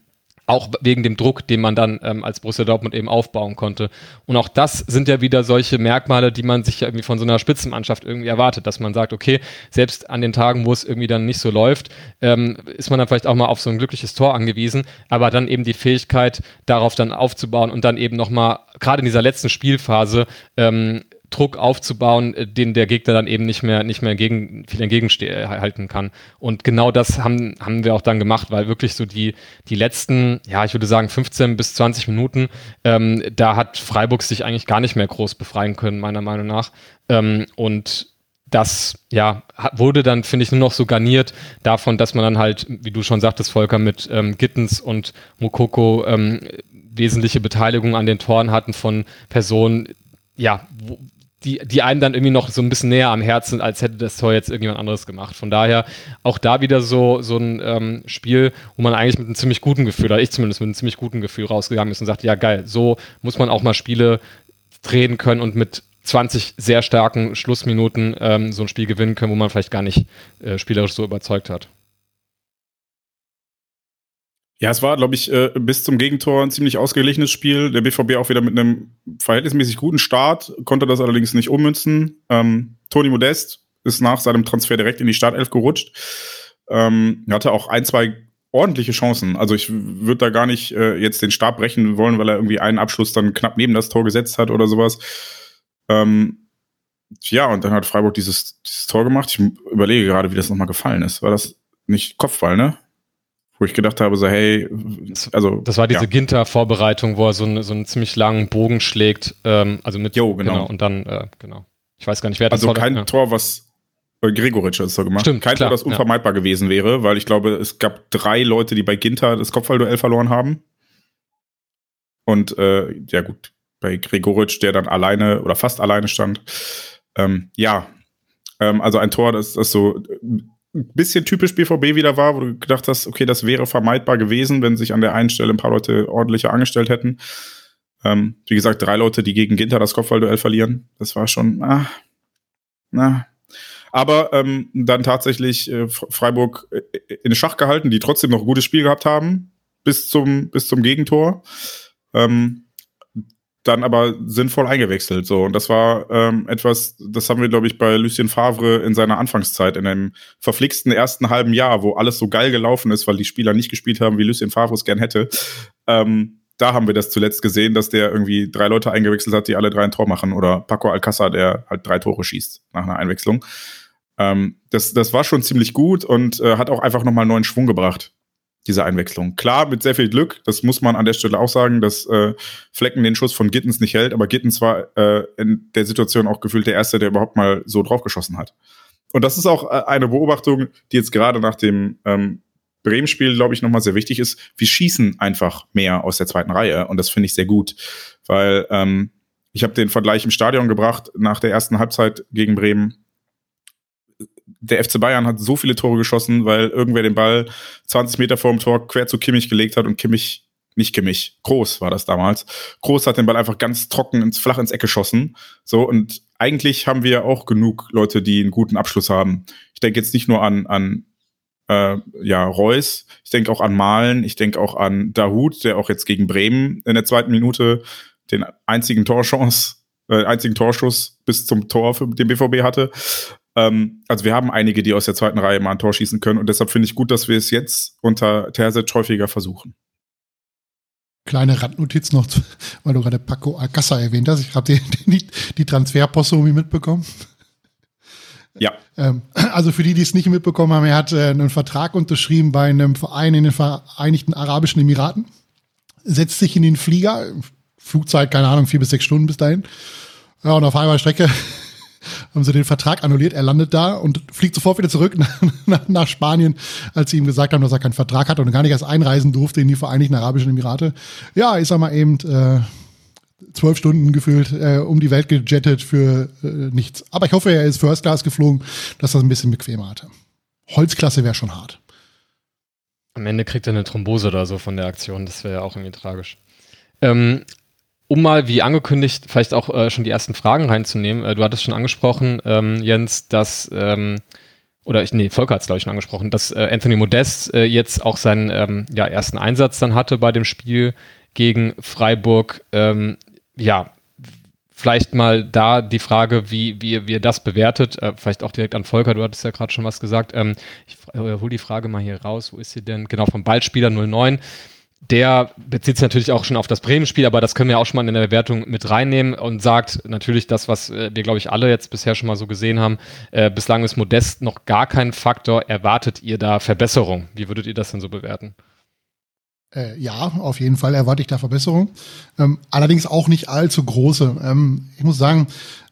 auch wegen dem Druck, den man dann ähm, als Borussia Dortmund eben aufbauen konnte. Und auch das sind ja wieder solche Merkmale, die man sich ja irgendwie von so einer Spitzenmannschaft irgendwie erwartet, dass man sagt, okay, selbst an den Tagen, wo es irgendwie dann nicht so läuft, ähm, ist man dann vielleicht auch mal auf so ein glückliches Tor angewiesen, aber dann eben die Fähigkeit, darauf dann aufzubauen und dann eben nochmal, gerade in dieser letzten Spielphase, ähm, Druck aufzubauen, äh, den der Gegner dann eben nicht mehr, nicht mehr entgegen, viel entgegenhalten kann. Und genau das haben, haben wir auch dann gemacht, weil wirklich so die, die letzten, ja, ich würde sagen 15 bis 20 Minuten, ähm, da hat Freiburg sich eigentlich gar nicht mehr groß befreien können, meiner Meinung nach. Ähm, und das ja wurde dann finde ich nur noch so garniert davon, dass man dann halt, wie du schon sagtest, Volker mit ähm, Gittens und Mokoko ähm, wesentliche Beteiligung an den Toren hatten von Personen, ja, wo, die, die einem dann irgendwie noch so ein bisschen näher am Herzen, als hätte das Tor jetzt irgendjemand anderes gemacht. Von daher auch da wieder so, so ein ähm, Spiel, wo man eigentlich mit einem ziemlich guten Gefühl, oder ich zumindest mit einem ziemlich guten Gefühl rausgegangen ist und sagt, ja geil, so muss man auch mal Spiele drehen können und mit 20 sehr starken Schlussminuten ähm, so ein Spiel gewinnen können, wo man vielleicht gar nicht äh, spielerisch so überzeugt hat. Ja, es war, glaube ich, äh, bis zum Gegentor ein ziemlich ausgeglichenes Spiel. Der BVB auch wieder mit einem verhältnismäßig guten Start, konnte das allerdings nicht ummünzen. Ähm, Toni Modest ist nach seinem Transfer direkt in die Startelf gerutscht. Ähm, hatte auch ein, zwei ordentliche Chancen. Also ich würde da gar nicht äh, jetzt den Stab brechen wollen, weil er irgendwie einen Abschluss dann knapp neben das Tor gesetzt hat oder sowas. Ähm, ja, und dann hat Freiburg dieses, dieses Tor gemacht. Ich überlege gerade, wie das nochmal gefallen ist. War das nicht Kopfball, ne? Wo ich gedacht habe, so hey, also das war diese ja. Ginter-Vorbereitung, wo er so, eine, so einen ziemlich langen Bogen schlägt, ähm, also mit jo, genau. genau und dann äh, genau. Ich weiß gar nicht, wer das Also kein ja. Tor, was äh, Gregoritsch hat es so gemacht. Stimmt, kein klar, Tor, das unvermeidbar ja. gewesen wäre, weil ich glaube, es gab drei Leute, die bei Ginter das Kopfballduell verloren haben. Und äh, ja gut, bei Gregoritsch, der dann alleine oder fast alleine stand. Ähm, ja, ähm, also ein Tor, das, das so ein bisschen typisch BVB wieder war, wo du gedacht hast, okay, das wäre vermeidbar gewesen, wenn sich an der einen Stelle ein paar Leute ordentlicher angestellt hätten. Ähm, wie gesagt, drei Leute, die gegen Ginter das Kopfballduell verlieren. Das war schon, ah, na. Aber ähm, dann tatsächlich äh, Freiburg äh, in Schach gehalten, die trotzdem noch ein gutes Spiel gehabt haben, bis zum, bis zum Gegentor. Ähm, dann aber sinnvoll eingewechselt. So, und das war ähm, etwas, das haben wir, glaube ich, bei Lucien Favre in seiner Anfangszeit, in einem verflixten ersten halben Jahr, wo alles so geil gelaufen ist, weil die Spieler nicht gespielt haben, wie Lucien Favre es gern hätte. Ähm, da haben wir das zuletzt gesehen, dass der irgendwie drei Leute eingewechselt hat, die alle drei ein Tor machen, oder Paco Alcázar, der halt drei Tore schießt nach einer Einwechslung. Ähm, das, das war schon ziemlich gut und äh, hat auch einfach nochmal neuen Schwung gebracht diese Einwechslung. Klar, mit sehr viel Glück, das muss man an der Stelle auch sagen, dass äh, Flecken den Schuss von Gittens nicht hält, aber Gittens war äh, in der Situation auch gefühlt der Erste, der überhaupt mal so draufgeschossen hat. Und das ist auch äh, eine Beobachtung, die jetzt gerade nach dem ähm, Bremen-Spiel, glaube ich, nochmal sehr wichtig ist. Wir schießen einfach mehr aus der zweiten Reihe und das finde ich sehr gut, weil ähm, ich habe den Vergleich im Stadion gebracht nach der ersten Halbzeit gegen Bremen der FC Bayern hat so viele Tore geschossen, weil irgendwer den Ball 20 Meter vor dem Tor quer zu Kimmich gelegt hat und Kimmich, nicht Kimmich, Groß war das damals. Groß hat den Ball einfach ganz trocken ins flach ins Eck geschossen. So, und eigentlich haben wir auch genug Leute, die einen guten Abschluss haben. Ich denke jetzt nicht nur an, an äh, ja, Reus, ich denke auch an Malen, ich denke auch an Dahut, der auch jetzt gegen Bremen in der zweiten Minute den einzigen Torchance, äh, einzigen Torschuss bis zum Tor für den BVB hatte. Ähm, also wir haben einige, die aus der zweiten Reihe mal ein Tor schießen können und deshalb finde ich gut, dass wir es jetzt unter Terzic häufiger versuchen. Kleine Randnotiz noch, weil du gerade Paco Alcassa erwähnt hast. Ich habe die, die, die Transferposse irgendwie mitbekommen. Ja. Ähm, also für die, die es nicht mitbekommen haben, er hat äh, einen Vertrag unterschrieben bei einem Verein in den Vereinigten Arabischen Emiraten, setzt sich in den Flieger, Flugzeit, keine Ahnung, vier bis sechs Stunden bis dahin. Ja, und auf halber Strecke haben sie den Vertrag annulliert. Er landet da und fliegt sofort wieder zurück nach, nach, Spanien, als sie ihm gesagt haben, dass er keinen Vertrag hat und gar nicht erst einreisen durfte in die Vereinigten Arabischen Emirate. Ja, ich sag mal eben, äh, zwölf Stunden gefühlt äh, um die Welt gejettet für äh, nichts. Aber ich hoffe, er ist First Class geflogen, dass das ein bisschen bequemer hatte. Holzklasse wäre schon hart. Am Ende kriegt er eine Thrombose oder so von der Aktion. Das wäre ja auch irgendwie tragisch. Ähm, um mal, wie angekündigt, vielleicht auch äh, schon die ersten Fragen reinzunehmen. Äh, du hattest schon angesprochen, ähm, Jens, dass, ähm, oder ich, nee, Volker hat es, glaube ich, schon angesprochen, dass äh, Anthony Modest äh, jetzt auch seinen ähm, ja, ersten Einsatz dann hatte bei dem Spiel gegen Freiburg. Ähm, ja, vielleicht mal da die Frage, wie, wie, wie ihr das bewertet. Äh, vielleicht auch direkt an Volker, du hattest ja gerade schon was gesagt. Ähm, ich äh, hole die Frage mal hier raus. Wo ist sie denn? Genau, vom Ballspieler 09. Der bezieht sich natürlich auch schon auf das Bremen-Spiel, aber das können wir auch schon mal in der Bewertung mit reinnehmen und sagt natürlich das, was äh, wir, glaube ich, alle jetzt bisher schon mal so gesehen haben. Äh, bislang ist Modest noch gar kein Faktor. Erwartet ihr da Verbesserung? Wie würdet ihr das denn so bewerten? Äh, ja, auf jeden Fall erwarte ich da Verbesserung. Ähm, allerdings auch nicht allzu große. Ähm, ich muss sagen,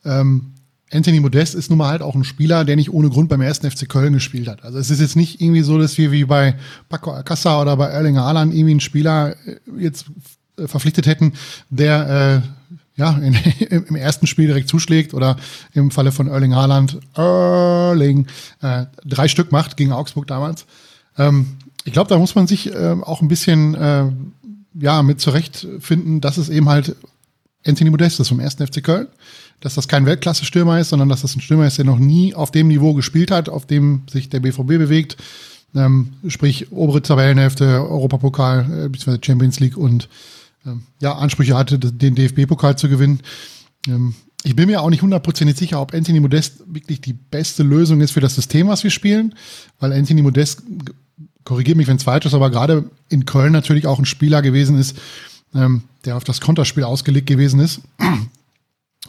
ähm, Anthony Modest ist nun mal halt auch ein Spieler, der nicht ohne Grund beim ersten FC Köln gespielt hat. Also es ist jetzt nicht irgendwie so, dass wir wie bei Paco Alcázar oder bei Erling Haaland irgendwie einen Spieler äh, jetzt äh, verpflichtet hätten, der äh, ja in, im ersten Spiel direkt zuschlägt oder im Falle von Erling Haaland Erling äh, drei Stück macht gegen Augsburg damals. Ähm, ich glaube, da muss man sich äh, auch ein bisschen äh, ja mit zurechtfinden, dass es eben halt Anthony Modest ist vom 1. FC Köln, dass das kein Weltklasse-Stürmer ist, sondern dass das ein Stürmer ist, der noch nie auf dem Niveau gespielt hat, auf dem sich der BVB bewegt. Ähm, sprich, obere Tabellenhälfte, Europapokal, äh, bzw. Champions League und ähm, ja, Ansprüche hatte, den DFB-Pokal zu gewinnen. Ähm, ich bin mir auch nicht hundertprozentig sicher, ob Anthony Modest wirklich die beste Lösung ist für das System, was wir spielen, weil Anthony Modest korrigiere mich, wenn es falsch ist, aber gerade in Köln natürlich auch ein Spieler gewesen ist, ähm, der auf das Konterspiel ausgelegt gewesen ist.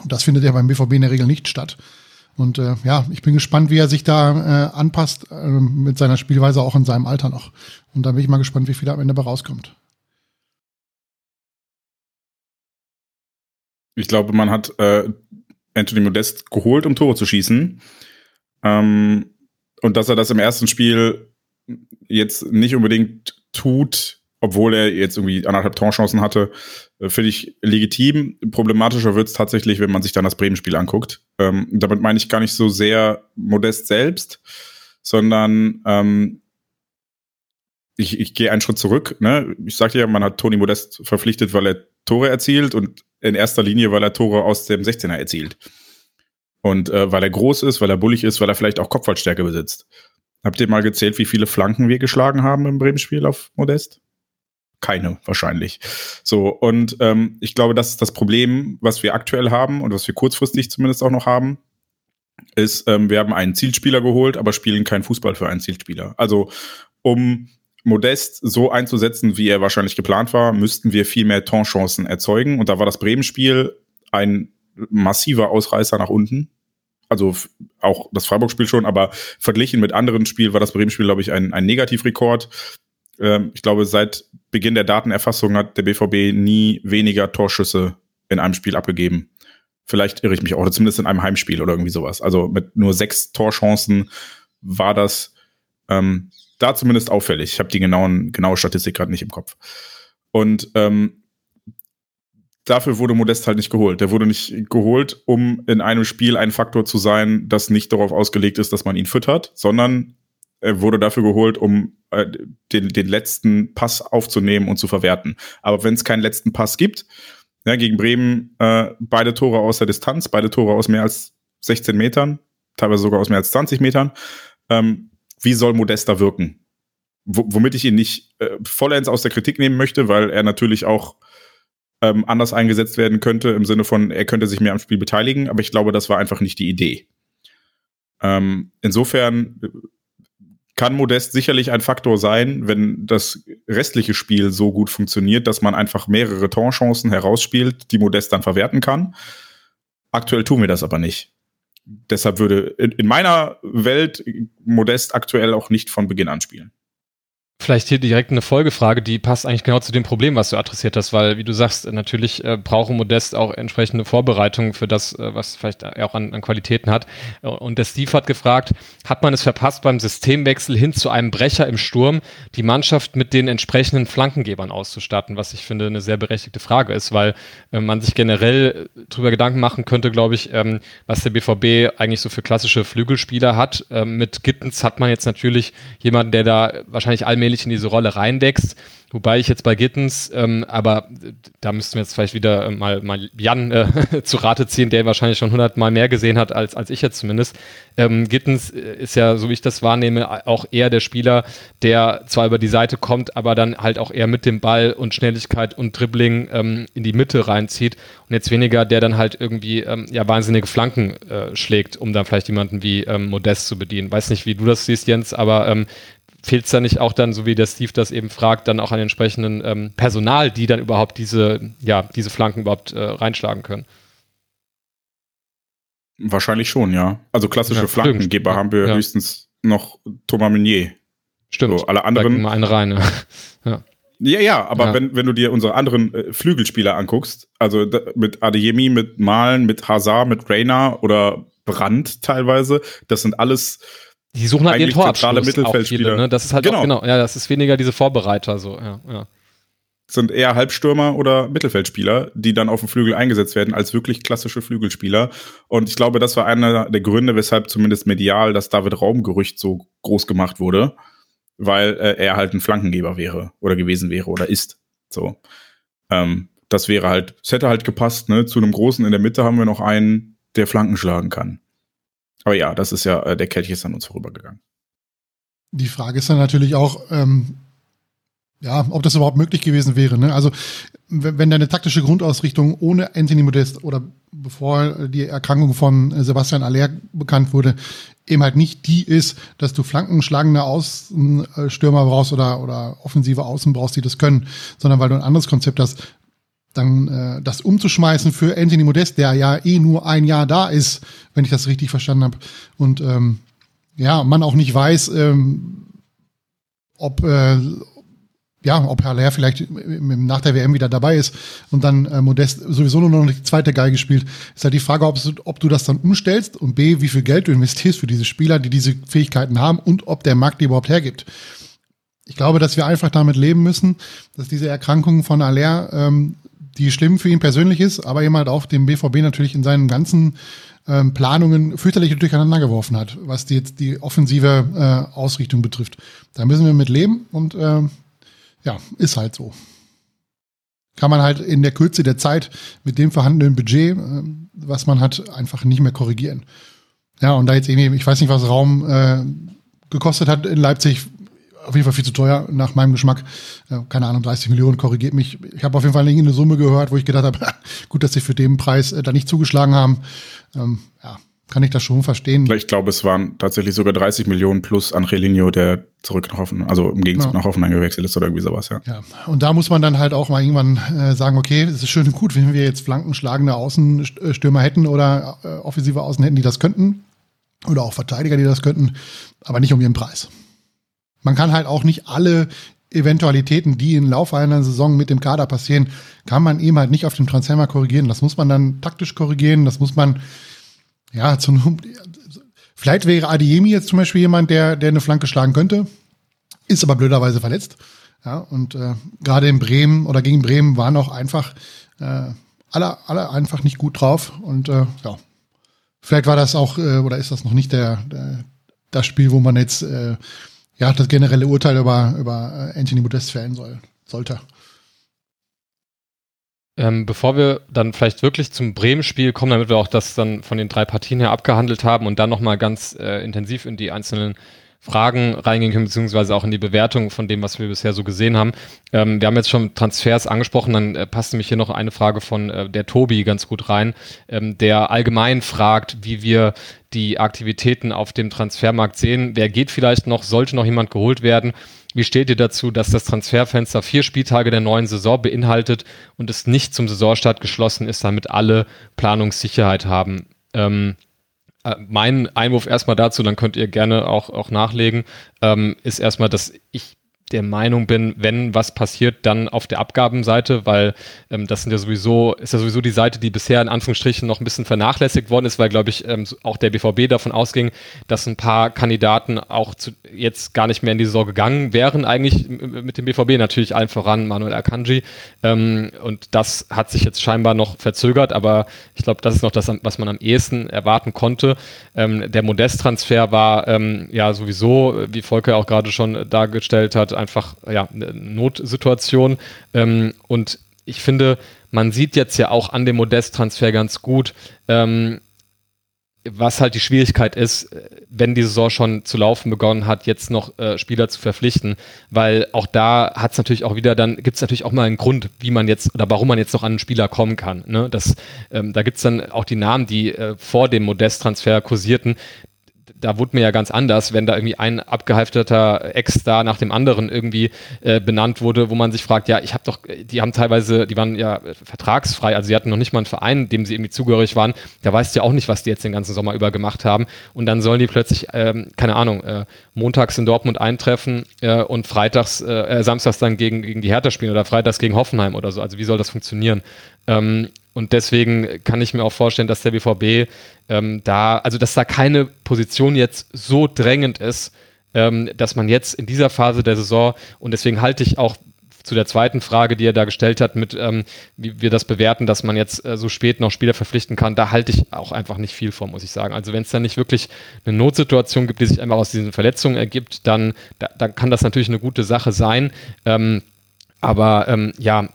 Und das findet ja beim BVB in der Regel nicht statt. Und äh, ja, ich bin gespannt, wie er sich da äh, anpasst äh, mit seiner Spielweise auch in seinem Alter noch. Und da bin ich mal gespannt, wie viel am Ende dabei rauskommt. Ich glaube, man hat äh, Anthony Modest geholt, um Tore zu schießen. Ähm, und dass er das im ersten Spiel jetzt nicht unbedingt tut, obwohl er jetzt irgendwie anderthalb Torchancen hatte, finde ich legitim. Problematischer wird es tatsächlich, wenn man sich dann das Bremen-Spiel anguckt. Ähm, damit meine ich gar nicht so sehr Modest selbst, sondern ähm, ich, ich gehe einen Schritt zurück. Ne? Ich sagte ja, man hat Toni Modest verpflichtet, weil er Tore erzielt und in erster Linie, weil er Tore aus dem 16er erzielt. Und äh, weil er groß ist, weil er bullig ist, weil er vielleicht auch Kopfballstärke besitzt. Habt ihr mal gezählt, wie viele Flanken wir geschlagen haben im Bremen-Spiel auf Modest? Keine, wahrscheinlich. So, und ähm, ich glaube, das ist das Problem, was wir aktuell haben und was wir kurzfristig zumindest auch noch haben, ist, ähm, wir haben einen Zielspieler geholt, aber spielen keinen Fußball für einen Zielspieler. Also, um Modest so einzusetzen, wie er wahrscheinlich geplant war, müssten wir viel mehr Torchancen erzeugen. Und da war das Bremen-Spiel ein massiver Ausreißer nach unten also auch das Freiburg-Spiel schon, aber verglichen mit anderen Spielen war das Bremen-Spiel, glaube ich, ein, ein Negativrekord. Ähm, ich glaube, seit Beginn der Datenerfassung hat der BVB nie weniger Torschüsse in einem Spiel abgegeben. Vielleicht irre ich mich auch, oder zumindest in einem Heimspiel oder irgendwie sowas. Also mit nur sechs Torchancen war das ähm, da zumindest auffällig. Ich habe die genauen, genaue Statistik gerade nicht im Kopf. Und ähm, dafür wurde Modest halt nicht geholt. Der wurde nicht geholt, um in einem Spiel ein Faktor zu sein, das nicht darauf ausgelegt ist, dass man ihn füttert, sondern er wurde dafür geholt, um äh, den, den letzten Pass aufzunehmen und zu verwerten. Aber wenn es keinen letzten Pass gibt, ja, gegen Bremen äh, beide Tore aus der Distanz, beide Tore aus mehr als 16 Metern, teilweise sogar aus mehr als 20 Metern, ähm, wie soll Modest da wirken? Womit ich ihn nicht äh, vollends aus der Kritik nehmen möchte, weil er natürlich auch ähm, anders eingesetzt werden könnte, im Sinne von, er könnte sich mehr am Spiel beteiligen, aber ich glaube, das war einfach nicht die Idee. Ähm, insofern kann Modest sicherlich ein Faktor sein, wenn das restliche Spiel so gut funktioniert, dass man einfach mehrere Torchancen herausspielt, die Modest dann verwerten kann. Aktuell tun wir das aber nicht. Deshalb würde in, in meiner Welt Modest aktuell auch nicht von Beginn an spielen. Vielleicht hier direkt eine Folgefrage, die passt eigentlich genau zu dem Problem, was du adressiert hast, weil, wie du sagst, natürlich äh, brauchen Modest auch entsprechende Vorbereitungen für das, äh, was vielleicht auch an, an Qualitäten hat. Und der Steve hat gefragt, hat man es verpasst beim Systemwechsel hin zu einem Brecher im Sturm, die Mannschaft mit den entsprechenden Flankengebern auszustatten, was ich finde eine sehr berechtigte Frage ist, weil äh, man sich generell drüber Gedanken machen könnte, glaube ich, ähm, was der BVB eigentlich so für klassische Flügelspieler hat. Ähm, mit Gittens hat man jetzt natürlich jemanden, der da wahrscheinlich allmählich allmählich in diese Rolle reindeckst. Wobei ich jetzt bei Gittens, ähm, aber da müssten wir jetzt vielleicht wieder äh, mal, mal Jan äh, zu Rate ziehen, der wahrscheinlich schon hundertmal mehr gesehen hat als, als ich jetzt zumindest. Ähm, Gittens äh, ist ja, so wie ich das wahrnehme, auch eher der Spieler, der zwar über die Seite kommt, aber dann halt auch eher mit dem Ball und Schnelligkeit und Dribbling ähm, in die Mitte reinzieht und jetzt weniger, der dann halt irgendwie ähm, ja wahnsinnige Flanken äh, schlägt, um dann vielleicht jemanden wie ähm, Modest zu bedienen. Weiß nicht, wie du das siehst, Jens, aber ähm, fehlt es da nicht auch dann, so wie der Steve das eben fragt, dann auch an entsprechenden ähm, Personal, die dann überhaupt diese, ja, diese Flanken überhaupt äh, reinschlagen können? Wahrscheinlich schon, ja. Also klassische ja, Flankengeber ja, haben wir ja. höchstens noch Thomas Meunier. Stimmt. So, alle anderen. Mal eine rein. ja. Ja, ja, aber. Wenn, wenn du dir unsere anderen äh, Flügelspieler anguckst, also da, mit Adeyemi, mit Malen, mit Hazard, mit Rainer oder Brandt teilweise, das sind alles die suchen halt ihren Torabschluss Mittelfeldspieler. Viele, ne? Das ist halt genau. Auch, genau, ja, das ist weniger diese Vorbereiter so, ja, ja. Sind eher Halbstürmer oder Mittelfeldspieler, die dann auf dem Flügel eingesetzt werden, als wirklich klassische Flügelspieler. Und ich glaube, das war einer der Gründe, weshalb zumindest medial das David Raumgerücht so groß gemacht wurde, weil äh, er halt ein Flankengeber wäre oder gewesen wäre oder ist. So. Ähm, das wäre halt, es hätte halt gepasst, ne? Zu einem Großen in der Mitte haben wir noch einen, der Flanken schlagen kann. Aber ja, das ist ja, äh, der Kelch ist an uns vorübergegangen. Die Frage ist dann natürlich auch, ähm, ja, ob das überhaupt möglich gewesen wäre. Ne? Also wenn deine taktische Grundausrichtung ohne Anthony Modest oder bevor die Erkrankung von Sebastian Aller bekannt wurde, eben halt nicht die ist, dass du flankenschlagende Außenstürmer brauchst oder, oder offensive Außen brauchst, die das können, sondern weil du ein anderes Konzept hast, dann äh, das umzuschmeißen für Anthony Modest, der ja eh nur ein Jahr da ist, wenn ich das richtig verstanden habe. Und ähm, ja, man auch nicht weiß, ähm, ob äh, ja, ob Herr Lehr vielleicht nach der WM wieder dabei ist und dann äh, Modest sowieso nur noch die zweite Geige spielt, ist halt die Frage, ob, ob du das dann umstellst und B, wie viel Geld du investierst für diese Spieler, die diese Fähigkeiten haben und ob der Markt die überhaupt hergibt. Ich glaube, dass wir einfach damit leben müssen, dass diese Erkrankung von Aller ähm, die schlimm für ihn persönlich ist, aber eben halt auch dem BVB natürlich in seinen ganzen ähm, Planungen fürchterlich durcheinander geworfen hat, was die, jetzt die offensive äh, Ausrichtung betrifft. Da müssen wir mit leben und äh, ja, ist halt so. Kann man halt in der Kürze der Zeit mit dem vorhandenen Budget, äh, was man hat, einfach nicht mehr korrigieren. Ja, und da jetzt irgendwie, ich weiß nicht, was Raum äh, gekostet hat in Leipzig, auf jeden Fall viel zu teuer nach meinem Geschmack. Äh, keine Ahnung, 30 Millionen, korrigiert mich. Ich habe auf jeden Fall eine Summe gehört, wo ich gedacht habe, gut, dass sie für den Preis äh, da nicht zugeschlagen haben. Ähm, ja, kann ich das schon verstehen. Ich glaube, es waren tatsächlich sogar 30 Millionen plus Angelino, der zurück nach Hoffenheim, also im Gegenzug ja. nach Hoffenheim gewechselt ist oder irgendwie sowas, ja. ja. Und da muss man dann halt auch mal irgendwann äh, sagen, okay, es ist schön und gut, wenn wir jetzt flankenschlagende Außenstürmer hätten oder äh, offensive Außen hätten, die das könnten. Oder auch Verteidiger, die das könnten, aber nicht um ihren Preis man kann halt auch nicht alle Eventualitäten, die im Laufe einer Saison mit dem Kader passieren, kann man eben halt nicht auf dem Transfer korrigieren. Das muss man dann taktisch korrigieren. Das muss man, ja, zu, vielleicht wäre Adiemi jetzt zum Beispiel jemand, der, der eine Flanke schlagen könnte, ist aber blöderweise verletzt. Ja, und äh, gerade in Bremen oder gegen Bremen waren auch einfach äh, alle, alle einfach nicht gut drauf. Und äh, ja, vielleicht war das auch, äh, oder ist das noch nicht der, der das Spiel, wo man jetzt äh, ja, das generelle Urteil über, über äh, Anthony Modest fällen soll, sollte. Ähm, bevor wir dann vielleicht wirklich zum Bremen-Spiel kommen, damit wir auch das dann von den drei Partien her abgehandelt haben und dann nochmal ganz äh, intensiv in die einzelnen Fragen reingehen können, beziehungsweise auch in die Bewertung von dem, was wir bisher so gesehen haben. Ähm, wir haben jetzt schon Transfers angesprochen, dann äh, passt nämlich hier noch eine Frage von äh, der Tobi ganz gut rein, ähm, der allgemein fragt, wie wir die Aktivitäten auf dem Transfermarkt sehen. Wer geht vielleicht noch? Sollte noch jemand geholt werden? Wie steht ihr dazu, dass das Transferfenster vier Spieltage der neuen Saison beinhaltet und es nicht zum Saisonstart geschlossen ist, damit alle Planungssicherheit haben? Ähm, äh, mein Einwurf erstmal dazu, dann könnt ihr gerne auch, auch nachlegen, ähm, ist erstmal, dass ich der Meinung bin, wenn was passiert, dann auf der Abgabenseite, weil ähm, das sind ja sowieso, ist ja sowieso die Seite, die bisher in Anführungsstrichen noch ein bisschen vernachlässigt worden ist, weil, glaube ich, ähm, auch der BVB davon ausging, dass ein paar Kandidaten auch zu, jetzt gar nicht mehr in die Saison gegangen wären, eigentlich mit dem BVB, natürlich allen voran Manuel Akanji. Ähm, und das hat sich jetzt scheinbar noch verzögert, aber ich glaube, das ist noch das, was man am ehesten erwarten konnte. Ähm, der Modest-Transfer war ähm, ja sowieso, wie Volker auch gerade schon dargestellt hat, einfach ja, eine Notsituation. Ähm, und ich finde, man sieht jetzt ja auch an dem Modest-Transfer ganz gut, ähm, was halt die Schwierigkeit ist, wenn die Saison schon zu laufen begonnen hat, jetzt noch äh, Spieler zu verpflichten, weil auch da hat es natürlich auch wieder, dann gibt es natürlich auch mal einen Grund, wie man jetzt oder warum man jetzt noch an einen Spieler kommen kann. Ne? Das, ähm, da gibt es dann auch die Namen, die äh, vor dem Modest-Transfer kursierten, da wurde mir ja ganz anders, wenn da irgendwie ein abgehalfterter Ex-Star nach dem anderen irgendwie äh, benannt wurde, wo man sich fragt, ja, ich habe doch, die haben teilweise, die waren ja vertragsfrei, also sie hatten noch nicht mal einen Verein, dem sie irgendwie zugehörig waren. Da weißt du ja auch nicht, was die jetzt den ganzen Sommer über gemacht haben. Und dann sollen die plötzlich, ähm, keine Ahnung, äh, montags in Dortmund eintreffen äh, und freitags, äh, äh samstags dann gegen, gegen die Hertha spielen oder freitags gegen Hoffenheim oder so. Also wie soll das funktionieren? Ähm, und deswegen kann ich mir auch vorstellen, dass der BVB ähm, da, also dass da keine Position jetzt so drängend ist, ähm, dass man jetzt in dieser Phase der Saison, und deswegen halte ich auch zu der zweiten Frage, die er da gestellt hat, mit ähm, wie wir das bewerten, dass man jetzt äh, so spät noch Spieler verpflichten kann, da halte ich auch einfach nicht viel vor, muss ich sagen. Also wenn es dann nicht wirklich eine Notsituation gibt, die sich einfach aus diesen Verletzungen ergibt, dann, da, dann kann das natürlich eine gute Sache sein. Ähm, aber ähm, ja,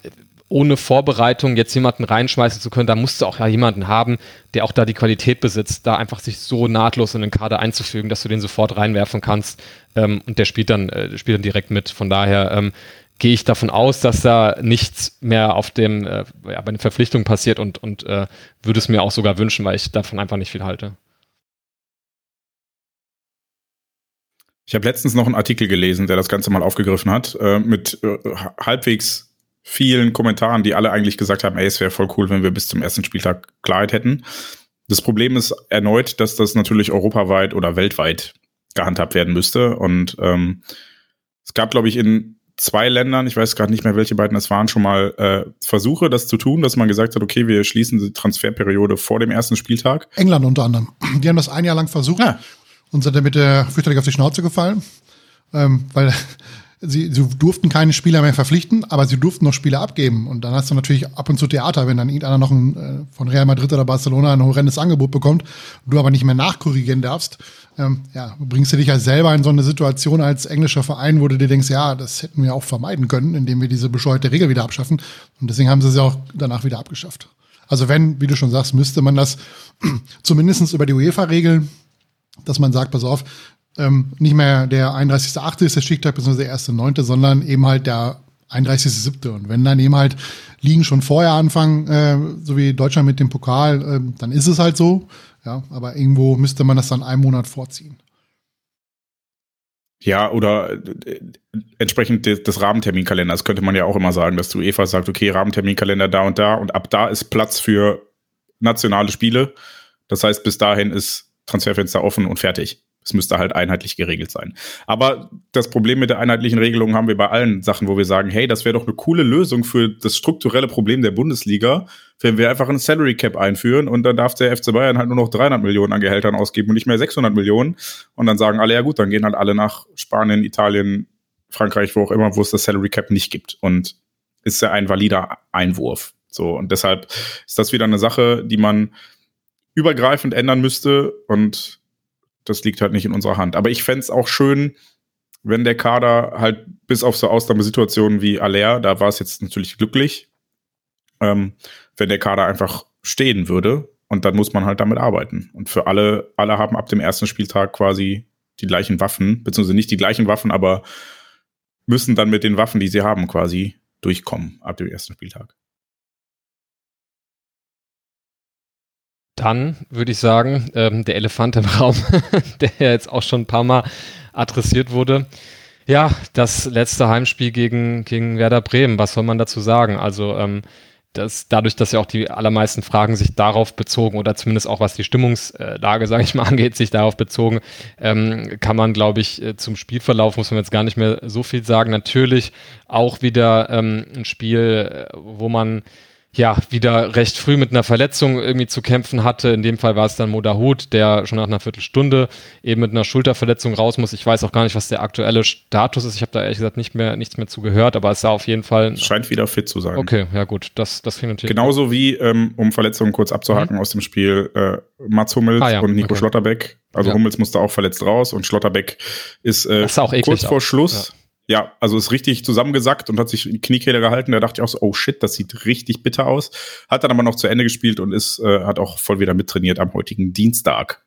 ohne Vorbereitung jetzt jemanden reinschmeißen zu können, da musst du auch ja jemanden haben, der auch da die Qualität besitzt, da einfach sich so nahtlos in den Kader einzufügen, dass du den sofort reinwerfen kannst ähm, und der spielt dann, äh, spielt dann direkt mit. Von daher ähm, gehe ich davon aus, dass da nichts mehr auf dem, äh, ja, bei den Verpflichtungen passiert und, und äh, würde es mir auch sogar wünschen, weil ich davon einfach nicht viel halte. Ich habe letztens noch einen Artikel gelesen, der das Ganze mal aufgegriffen hat, äh, mit äh, halbwegs vielen Kommentaren, die alle eigentlich gesagt haben, ey, es wäre voll cool, wenn wir bis zum ersten Spieltag Klarheit hätten. Das Problem ist erneut, dass das natürlich europaweit oder weltweit gehandhabt werden müsste. Und ähm, es gab, glaube ich, in zwei Ländern, ich weiß gerade nicht mehr, welche beiden es waren, schon mal äh, Versuche, das zu tun, dass man gesagt hat, okay, wir schließen die Transferperiode vor dem ersten Spieltag. England unter anderem. Die haben das ein Jahr lang versucht ja. und sind damit äh, fürchterlich auf die Schnauze gefallen. Ähm, weil sie, sie durften keine Spieler mehr verpflichten, aber sie durften noch Spieler abgeben. Und dann hast du natürlich ab und zu Theater, wenn dann irgendeiner noch ein, äh, von Real Madrid oder Barcelona ein horrendes Angebot bekommt, du aber nicht mehr nachkorrigieren darfst. Ähm, ja, bringst du dich ja halt selber in so eine Situation als englischer Verein, wo du dir denkst, ja, das hätten wir auch vermeiden können, indem wir diese bescheuerte Regel wieder abschaffen. Und deswegen haben sie sie auch danach wieder abgeschafft. Also wenn, wie du schon sagst, müsste man das zumindestens über die UEFA regeln, dass man sagt, pass auf, ähm, nicht mehr der 31.8. ist der Stichtag, beziehungsweise der 1.9., sondern eben halt der 31.7. Und wenn dann eben halt Ligen schon vorher anfangen, äh, so wie Deutschland mit dem Pokal, äh, dann ist es halt so. Ja, aber irgendwo müsste man das dann einen Monat vorziehen. Ja, oder äh, entsprechend des, des Rahmenterminkalenders könnte man ja auch immer sagen, dass du Eva sagt, okay, Rahmenterminkalender da und da und ab da ist Platz für nationale Spiele. Das heißt, bis dahin ist Transferfenster offen und fertig. Es müsste halt einheitlich geregelt sein. Aber das Problem mit der einheitlichen Regelung haben wir bei allen Sachen, wo wir sagen, hey, das wäre doch eine coole Lösung für das strukturelle Problem der Bundesliga, wenn wir einfach ein Salary Cap einführen und dann darf der FC Bayern halt nur noch 300 Millionen an Gehältern ausgeben und nicht mehr 600 Millionen. Und dann sagen alle, ja gut, dann gehen halt alle nach Spanien, Italien, Frankreich, wo auch immer, wo es das Salary Cap nicht gibt. Und ist ja ein valider Einwurf. So, und deshalb ist das wieder eine Sache, die man übergreifend ändern müsste und das liegt halt nicht in unserer Hand. Aber ich fände es auch schön, wenn der Kader halt bis auf so Ausnahmesituationen wie Aller, da war es jetzt natürlich glücklich, ähm, wenn der Kader einfach stehen würde und dann muss man halt damit arbeiten. Und für alle, alle haben ab dem ersten Spieltag quasi die gleichen Waffen, beziehungsweise nicht die gleichen Waffen, aber müssen dann mit den Waffen, die sie haben, quasi durchkommen ab dem ersten Spieltag. Dann würde ich sagen, ähm, der Elefant im Raum, der ja jetzt auch schon ein paar Mal adressiert wurde. Ja, das letzte Heimspiel gegen, gegen Werder Bremen, was soll man dazu sagen? Also ähm, das, dadurch, dass ja auch die allermeisten Fragen sich darauf bezogen oder zumindest auch was die Stimmungslage, sage ich mal, angeht, sich darauf bezogen, ähm, kann man, glaube ich, äh, zum Spielverlauf muss man jetzt gar nicht mehr so viel sagen. Natürlich auch wieder ähm, ein Spiel, äh, wo man ja, wieder recht früh mit einer Verletzung irgendwie zu kämpfen hatte. In dem Fall war es dann Modahut, der schon nach einer Viertelstunde eben mit einer Schulterverletzung raus muss. Ich weiß auch gar nicht, was der aktuelle Status ist. Ich habe da ehrlich gesagt nicht mehr, nichts mehr zu gehört, aber es sah auf jeden Fall. Scheint wieder fit zu sein. Okay, ja gut, das, das klingt natürlich. Genauso gut. wie, ähm, um Verletzungen kurz abzuhaken mhm. aus dem Spiel, äh, Mats Hummels ah, ja, und Nico okay. Schlotterbeck. Also ja. Hummels musste auch verletzt raus und Schlotterbeck ist, äh, ist kurz vor Schluss. Ja ja, also ist richtig zusammengesackt und hat sich in Kniekehle gehalten. Da dachte ich auch so, oh shit, das sieht richtig bitter aus. Hat dann aber noch zu Ende gespielt und ist, äh, hat auch voll wieder mittrainiert am heutigen Dienstag.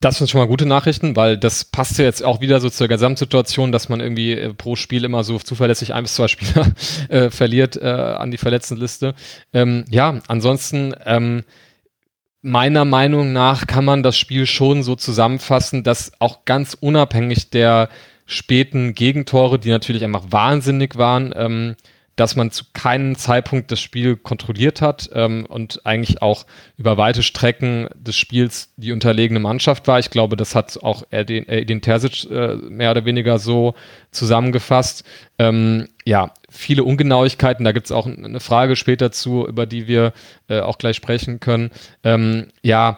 Das sind schon mal gute Nachrichten, weil das passt ja jetzt auch wieder so zur Gesamtsituation, dass man irgendwie äh, pro Spiel immer so zuverlässig ein bis zwei Spieler äh, verliert äh, an die Verletztenliste. Ähm, ja, ansonsten ähm, meiner Meinung nach kann man das Spiel schon so zusammenfassen, dass auch ganz unabhängig der späten Gegentore, die natürlich einfach wahnsinnig waren, ähm, dass man zu keinem Zeitpunkt das Spiel kontrolliert hat ähm, und eigentlich auch über weite Strecken des Spiels die unterlegene Mannschaft war. Ich glaube, das hat auch Edin, Edin Terzic äh, mehr oder weniger so zusammengefasst. Ähm, ja, viele Ungenauigkeiten, da gibt es auch eine Frage später zu, über die wir äh, auch gleich sprechen können. Ähm, ja,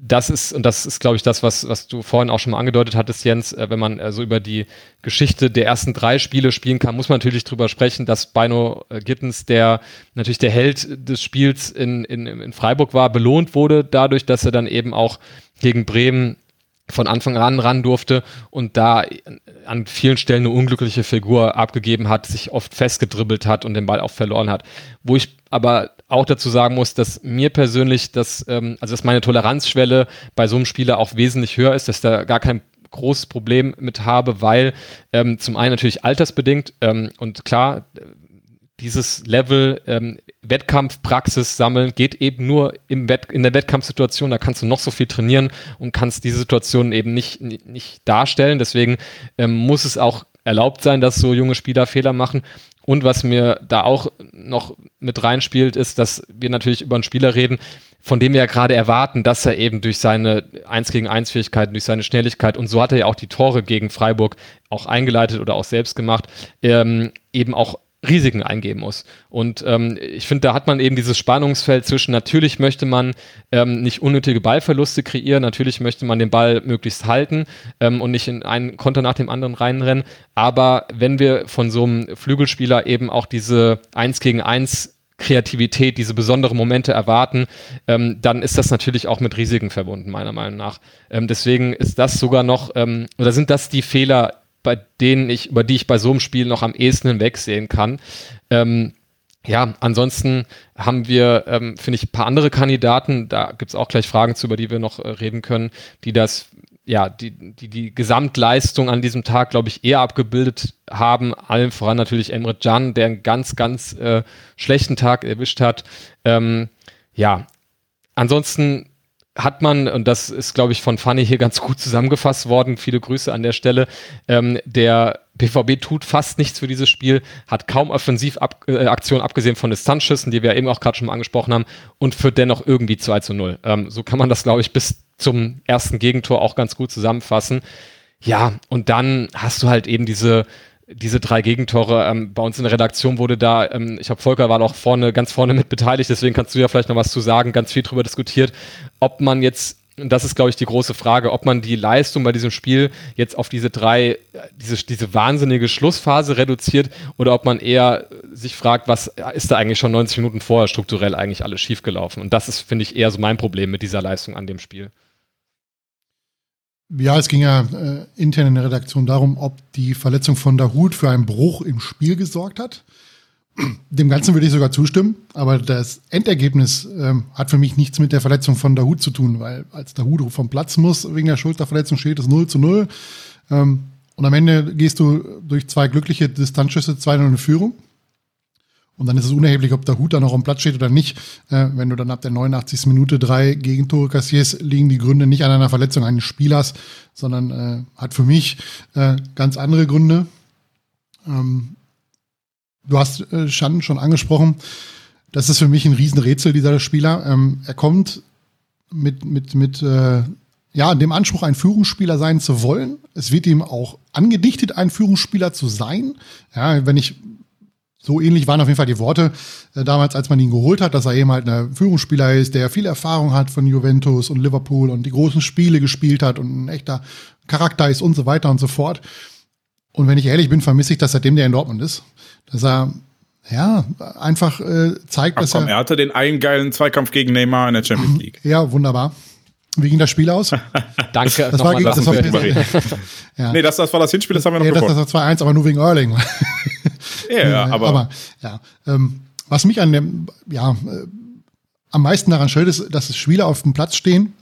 das ist, und das ist, glaube ich, das, was, was du vorhin auch schon mal angedeutet hattest, Jens, äh, wenn man äh, so über die Geschichte der ersten drei Spiele spielen kann, muss man natürlich drüber sprechen, dass Bino äh, Gittens, der natürlich der Held des Spiels in, in, in Freiburg war, belohnt wurde dadurch, dass er dann eben auch gegen Bremen von Anfang an ran durfte und da an vielen Stellen eine unglückliche Figur abgegeben hat, sich oft festgedribbelt hat und den Ball auch verloren hat. Wo ich aber auch dazu sagen muss, dass mir persönlich das, ähm, also dass meine Toleranzschwelle bei so einem Spieler auch wesentlich höher ist, dass da gar kein großes Problem mit habe, weil ähm, zum einen natürlich altersbedingt ähm, und klar, dieses Level ähm, Wettkampfpraxis sammeln geht eben nur im Wett in der Wettkampfsituation. Da kannst du noch so viel trainieren und kannst diese Situation eben nicht, nicht, nicht darstellen. Deswegen ähm, muss es auch erlaubt sein, dass so junge Spieler Fehler machen. Und was mir da auch noch mit reinspielt, ist, dass wir natürlich über einen Spieler reden, von dem wir ja gerade erwarten, dass er eben durch seine 1 gegen 1 Fähigkeiten, durch seine Schnelligkeit und so hat er ja auch die Tore gegen Freiburg auch eingeleitet oder auch selbst gemacht, ähm, eben auch Risiken eingeben muss. Und ähm, ich finde, da hat man eben dieses Spannungsfeld zwischen, natürlich möchte man ähm, nicht unnötige Ballverluste kreieren, natürlich möchte man den Ball möglichst halten ähm, und nicht in einen Konter nach dem anderen reinrennen. Aber wenn wir von so einem Flügelspieler eben auch diese 1 gegen 1 Kreativität, diese besonderen Momente erwarten, ähm, dann ist das natürlich auch mit Risiken verbunden, meiner Meinung nach. Ähm, deswegen ist das sogar noch, ähm, oder sind das die Fehler, bei denen ich, über die ich bei so einem Spiel noch am ehesten hinwegsehen kann. Ähm, ja, ansonsten haben wir, ähm, finde ich, ein paar andere Kandidaten, da gibt es auch gleich Fragen zu, über die wir noch äh, reden können, die das, ja, die, die, die Gesamtleistung an diesem Tag, glaube ich, eher abgebildet haben. Allen voran natürlich Emre Can, der einen ganz, ganz äh, schlechten Tag erwischt hat. Ähm, ja, ansonsten hat man, und das ist, glaube ich, von Fanny hier ganz gut zusammengefasst worden, viele Grüße an der Stelle, ähm, der BVB tut fast nichts für dieses Spiel, hat kaum Offensivaktionen, äh, abgesehen von Distanzschüssen, die wir eben auch gerade schon mal angesprochen haben, und führt dennoch irgendwie 2 zu 0. Ähm, so kann man das, glaube ich, bis zum ersten Gegentor auch ganz gut zusammenfassen. Ja, und dann hast du halt eben diese diese drei Gegentore. Ähm, bei uns in der Redaktion wurde da, ähm, ich habe Volker war noch vorne, ganz vorne mit beteiligt, deswegen kannst du ja vielleicht noch was zu sagen, ganz viel drüber diskutiert, ob man jetzt, und das ist, glaube ich, die große Frage, ob man die Leistung bei diesem Spiel jetzt auf diese drei, diese, diese wahnsinnige Schlussphase reduziert oder ob man eher sich fragt, was ist da eigentlich schon 90 Minuten vorher strukturell eigentlich alles schiefgelaufen? Und das ist, finde ich, eher so mein Problem mit dieser Leistung an dem Spiel. Ja, es ging ja äh, intern in der Redaktion darum, ob die Verletzung von Dahut für einen Bruch im Spiel gesorgt hat. Dem Ganzen würde ich sogar zustimmen, aber das Endergebnis ähm, hat für mich nichts mit der Verletzung von Dahut zu tun, weil als Dahut vom Platz muss, wegen der Schulterverletzung steht es 0 zu 0. Ähm, und am Ende gehst du durch zwei glückliche Distanzschüsse 2-0 in Führung. Und dann ist es unerheblich, ob der Hut da noch am Platz steht oder nicht. Äh, wenn du dann ab der 89. Minute drei Gegentore kassierst, liegen die Gründe nicht an einer Verletzung eines Spielers, sondern äh, hat für mich äh, ganz andere Gründe. Ähm, du hast äh, Schan schon angesprochen. das ist für mich ein Riesenrätsel, dieser Spieler. Ähm, er kommt mit, mit, mit äh, ja, dem Anspruch, ein Führungsspieler sein zu wollen. Es wird ihm auch angedichtet, ein Führungsspieler zu sein. Ja, wenn ich so ähnlich waren auf jeden Fall die Worte äh, damals, als man ihn geholt hat, dass er eben halt ein Führungsspieler ist, der viel Erfahrung hat von Juventus und Liverpool und die großen Spiele gespielt hat und ein echter Charakter ist und so weiter und so fort. Und wenn ich ehrlich bin, vermisse ich das seitdem der in Dortmund ist. Dass er ja, einfach äh, zeigt, Ach, dass komm, er. Er hatte den einen geilen Zweikampf gegen Neymar in der Champions League. Ja, wunderbar. Wie ging das Spiel aus? Danke. Das war, gegen, das war, ja. Nee, das, das war das Hinspiel, das haben wir noch ja, das, das war 2-1, aber nur wegen Erling. Ja, ja, aber, aber ja. Ähm, was mich an dem, ja, äh, am meisten daran stört, ist, dass es Spieler auf dem Platz stehen,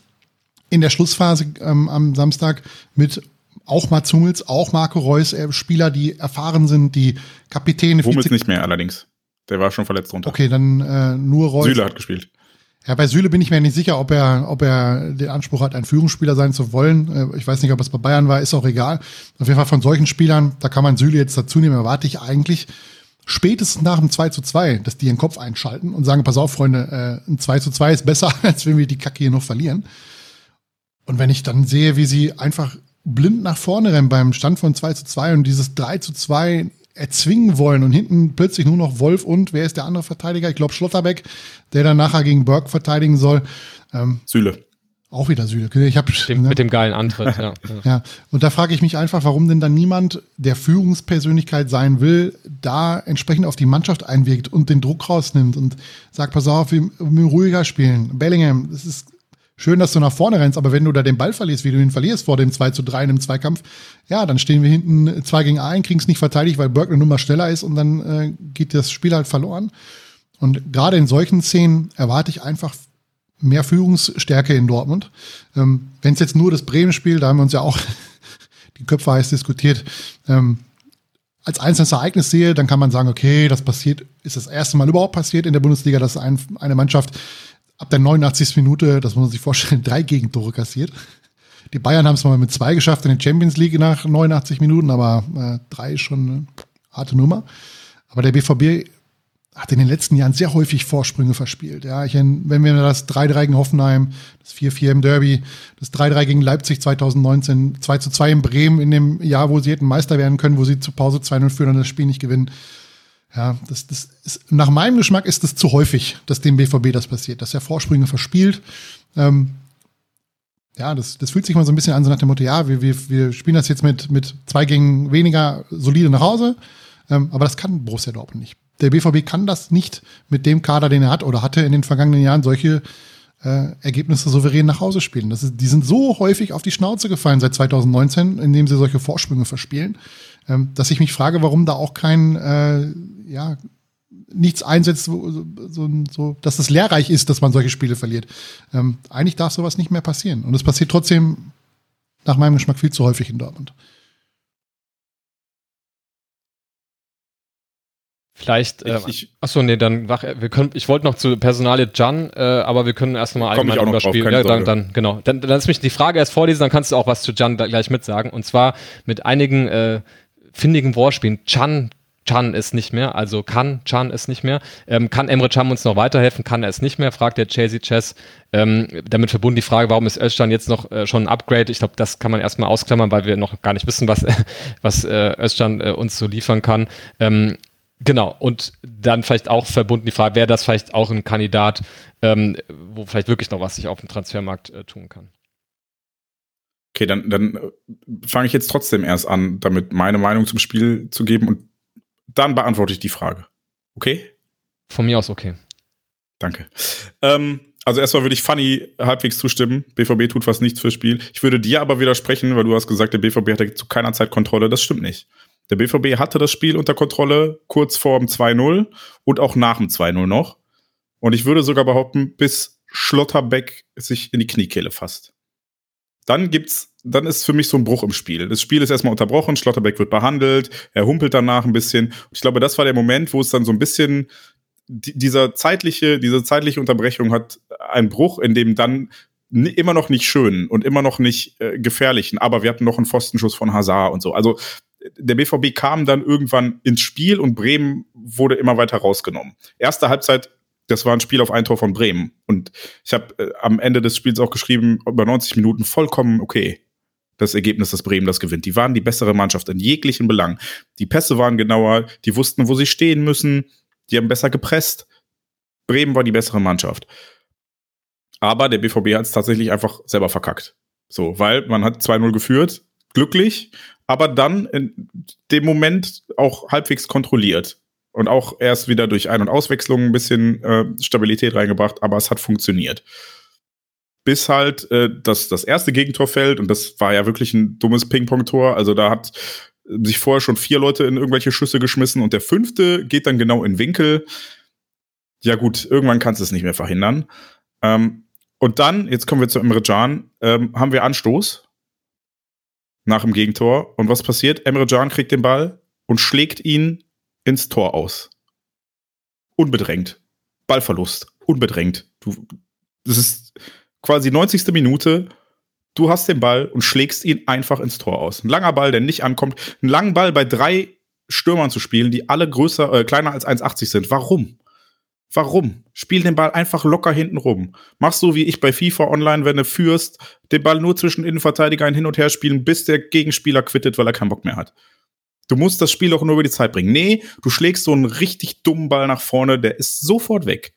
in der Schlussphase ähm, am Samstag mit auch Mats Hummels, auch Marco Reus, äh, Spieler, die erfahren sind, die Kapitäne. Hummels nicht mehr allerdings. Der war schon verletzt runter. Okay, dann äh, nur Reus. Süle hat gespielt. Ja, bei Süle bin ich mir nicht sicher, ob er, ob er den Anspruch hat, ein Führungsspieler sein zu wollen. Äh, ich weiß nicht, ob es bei Bayern war, ist auch egal. Auf jeden Fall von solchen Spielern, da kann man Süle jetzt dazu nehmen, erwarte ich eigentlich spätestens nach dem 2 zu 2, dass die ihren Kopf einschalten und sagen, pass auf, Freunde, äh, ein 2 zu 2 ist besser, als wenn wir die Kacke hier noch verlieren. Und wenn ich dann sehe, wie sie einfach blind nach vorne rennen beim Stand von 2 zu 2 und dieses 3 zu 2 erzwingen wollen und hinten plötzlich nur noch Wolf und wer ist der andere Verteidiger? Ich glaube Schlotterbeck, der dann nachher gegen Burke verteidigen soll. Ähm, Süle. Auch wieder Süle. Ich hab, dem, ne? Mit dem geilen Antritt, ja. ja. Und da frage ich mich einfach, warum denn dann niemand, der Führungspersönlichkeit sein will, da entsprechend auf die Mannschaft einwirkt und den Druck rausnimmt und sagt, pass auf, wir, wir ruhiger spielen. Bellingham, das ist schön, dass du nach vorne rennst, aber wenn du da den Ball verlierst, wie du ihn verlierst vor dem 2 zu 3 in einem Zweikampf, ja, dann stehen wir hinten 2 gegen 1, kriegen es nicht verteidigt, weil Burke eine Nummer schneller ist und dann äh, geht das Spiel halt verloren. Und gerade in solchen Szenen erwarte ich einfach mehr Führungsstärke in Dortmund. Ähm, wenn es jetzt nur das Bremen-Spiel, da haben wir uns ja auch die Köpfe heiß diskutiert, ähm, als einzelnes Ereignis sehe, dann kann man sagen, okay, das passiert, ist das erste Mal überhaupt passiert in der Bundesliga, dass ein, eine Mannschaft ab der 89. Minute, das muss man sich vorstellen, drei Gegentore kassiert. Die Bayern haben es mal mit zwei geschafft in der Champions League nach 89 Minuten, aber äh, drei ist schon eine harte Nummer. Aber der BVB hat in den letzten Jahren sehr häufig Vorsprünge verspielt. Ja, ich, wenn wir das 3-3 gegen Hoffenheim, das 4-4 im Derby, das 3-3 gegen Leipzig 2019, 2-2 in Bremen in dem Jahr, wo sie hätten Meister werden können, wo sie zu Pause 2-0 führen und das Spiel nicht gewinnen. Ja, das, das ist, nach meinem Geschmack ist es zu häufig, dass dem BVB das passiert, dass er Vorsprünge verspielt. Ähm, ja, das, das fühlt sich mal so ein bisschen an, so nach dem Motto, ja, wir, wir, wir spielen das jetzt mit, mit zwei gegen weniger solide nach Hause. Ähm, aber das kann Borussia Dortmund nicht. Der BVB kann das nicht mit dem Kader, den er hat oder hatte in den vergangenen Jahren solche äh, Ergebnisse souverän nach Hause spielen. Das ist, die sind so häufig auf die Schnauze gefallen seit 2019, indem sie solche Vorsprünge verspielen, dass ich mich frage, warum da auch kein, äh, ja, nichts einsetzt, so, so, so, dass es lehrreich ist, dass man solche Spiele verliert. Ähm, eigentlich darf sowas nicht mehr passieren. Und es passiert trotzdem nach meinem Geschmack viel zu häufig in Dortmund. Vielleicht, äh, ich, achso, nee, dann wach, wir können, ich wollte noch zu Personalie Jan, äh, aber wir können erst mal allgemein drüber spielen. Ja, dann, dann, genau. Dann, dann lass mich die Frage erst vorlesen, dann kannst du auch was zu Jan gleich mitsagen. Und zwar mit einigen äh, findigen Wortspielen. Chan, Chan ist nicht mehr, also kann Chan ist nicht mehr. Ähm, kann Emre Can uns noch weiterhelfen? Kann er es nicht mehr? Fragt der Chasey Chess. Ähm, damit verbunden die Frage, warum ist Özcan jetzt noch äh, schon ein Upgrade? Ich glaube, das kann man erstmal ausklammern, weil wir noch gar nicht wissen, was, was äh, Özcan äh, uns so liefern kann. Ähm, Genau, und dann vielleicht auch verbunden die Frage, wäre das vielleicht auch ein Kandidat, ähm, wo vielleicht wirklich noch was sich auf dem Transfermarkt äh, tun kann? Okay, dann, dann fange ich jetzt trotzdem erst an, damit meine Meinung zum Spiel zu geben und dann beantworte ich die Frage. Okay? Von mir aus okay. Danke. Ähm, also erstmal würde ich Funny halbwegs zustimmen. BVB tut was nichts fürs Spiel. Ich würde dir aber widersprechen, weil du hast gesagt, der BVB hatte zu keiner Zeit Kontrolle. Das stimmt nicht. Der BVB hatte das Spiel unter Kontrolle kurz vor dem 2-0 und auch nach dem 2-0 noch. Und ich würde sogar behaupten, bis Schlotterbeck sich in die Kniekehle fasst. Dann gibt's, dann ist für mich so ein Bruch im Spiel. Das Spiel ist erstmal unterbrochen, Schlotterbeck wird behandelt, er humpelt danach ein bisschen. Ich glaube, das war der Moment, wo es dann so ein bisschen dieser zeitliche, diese zeitliche Unterbrechung hat einen Bruch, in dem dann immer noch nicht schön und immer noch nicht äh, gefährlichen, aber wir hatten noch einen Pfostenschuss von Hazard und so. Also der BVB kam dann irgendwann ins Spiel und Bremen wurde immer weiter rausgenommen. Erste Halbzeit das war ein Spiel auf ein Tor von Bremen. Und ich habe äh, am Ende des Spiels auch geschrieben, über 90 Minuten vollkommen okay. Das Ergebnis, dass Bremen das gewinnt. Die waren die bessere Mannschaft in jeglichen Belangen. Die Pässe waren genauer, die wussten, wo sie stehen müssen, die haben besser gepresst. Bremen war die bessere Mannschaft. Aber der BVB hat es tatsächlich einfach selber verkackt. So, weil man hat 2-0 geführt, glücklich, aber dann in dem Moment auch halbwegs kontrolliert. Und auch erst wieder durch Ein- und Auswechslung ein bisschen äh, Stabilität reingebracht, aber es hat funktioniert. Bis halt äh, das, das erste Gegentor fällt, und das war ja wirklich ein dummes Ping-Pong-Tor. Also da hat sich vorher schon vier Leute in irgendwelche Schüsse geschmissen und der fünfte geht dann genau in Winkel. Ja, gut, irgendwann kannst du es nicht mehr verhindern. Ähm, und dann, jetzt kommen wir zu Emre Can, ähm, haben wir Anstoß nach dem Gegentor. Und was passiert? Emre Can kriegt den Ball und schlägt ihn ins Tor aus. Unbedrängt. Ballverlust. Unbedrängt. Du, das ist quasi 90. Minute. Du hast den Ball und schlägst ihn einfach ins Tor aus. Ein langer Ball, der nicht ankommt. Einen langen Ball bei drei Stürmern zu spielen, die alle größer, äh, kleiner als 1,80 sind. Warum? Warum? Spiel den Ball einfach locker hinten rum. Mach so wie ich bei FIFA Online, wenn du führst, den Ball nur zwischen Innenverteidigern hin und her spielen, bis der Gegenspieler quittet, weil er keinen Bock mehr hat. Du musst das Spiel auch nur über die Zeit bringen. Nee, du schlägst so einen richtig dummen Ball nach vorne, der ist sofort weg.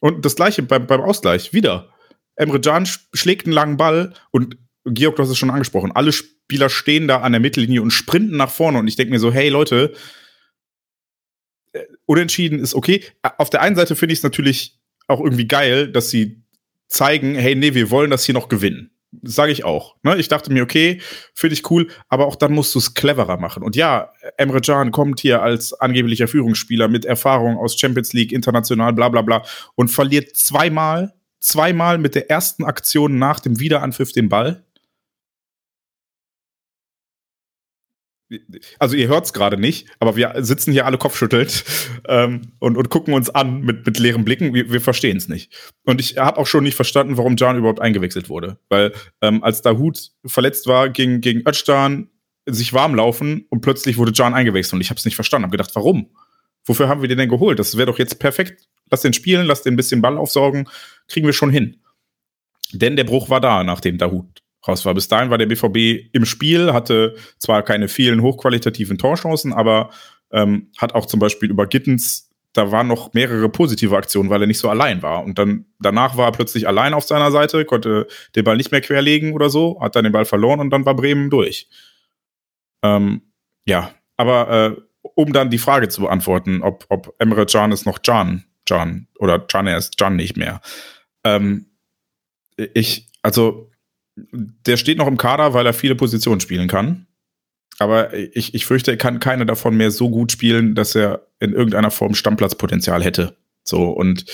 Und das gleiche beim, beim Ausgleich, wieder. Emre Can schlägt einen langen Ball und Georg, du hast es schon angesprochen, alle Spieler stehen da an der Mittellinie und sprinten nach vorne und ich denke mir so, hey Leute, äh, unentschieden ist okay. Auf der einen Seite finde ich es natürlich auch irgendwie geil, dass sie zeigen, hey, nee, wir wollen das hier noch gewinnen. Sage ich auch. Ne? Ich dachte mir, okay, finde ich cool, aber auch dann musst du es cleverer machen. Und ja, Emre Can kommt hier als angeblicher Führungsspieler mit Erfahrung aus Champions League, international, bla bla bla und verliert zweimal, zweimal mit der ersten Aktion nach dem Wiederanpfiff den Ball. Also ihr hört es gerade nicht, aber wir sitzen hier alle kopfschüttelt ähm, und, und gucken uns an mit, mit leeren Blicken. Wir, wir verstehen es nicht. Und ich habe auch schon nicht verstanden, warum Can überhaupt eingewechselt wurde. Weil ähm, als Dahut verletzt war, ging gegen Özcan sich warm laufen und plötzlich wurde Can eingewechselt und ich habe es nicht verstanden. Habe gedacht, warum? Wofür haben wir den denn geholt? Das wäre doch jetzt perfekt. Lass den spielen, lass den ein bisschen Ball aufsaugen, kriegen wir schon hin. Denn der Bruch war da, nachdem Dahut raus war. Bis dahin war der BVB im Spiel, hatte zwar keine vielen hochqualitativen Torchancen, aber ähm, hat auch zum Beispiel über Gittens, da waren noch mehrere positive Aktionen, weil er nicht so allein war. Und dann danach war er plötzlich allein auf seiner Seite, konnte den Ball nicht mehr querlegen oder so, hat dann den Ball verloren und dann war Bremen durch. Ähm, ja, aber äh, um dann die Frage zu beantworten, ob, ob Emre Can ist noch Can, Can oder Can ist Can nicht mehr. Ähm, ich, also der steht noch im Kader, weil er viele Positionen spielen kann. Aber ich, ich fürchte, er kann keine davon mehr so gut spielen, dass er in irgendeiner Form Stammplatzpotenzial hätte. So, und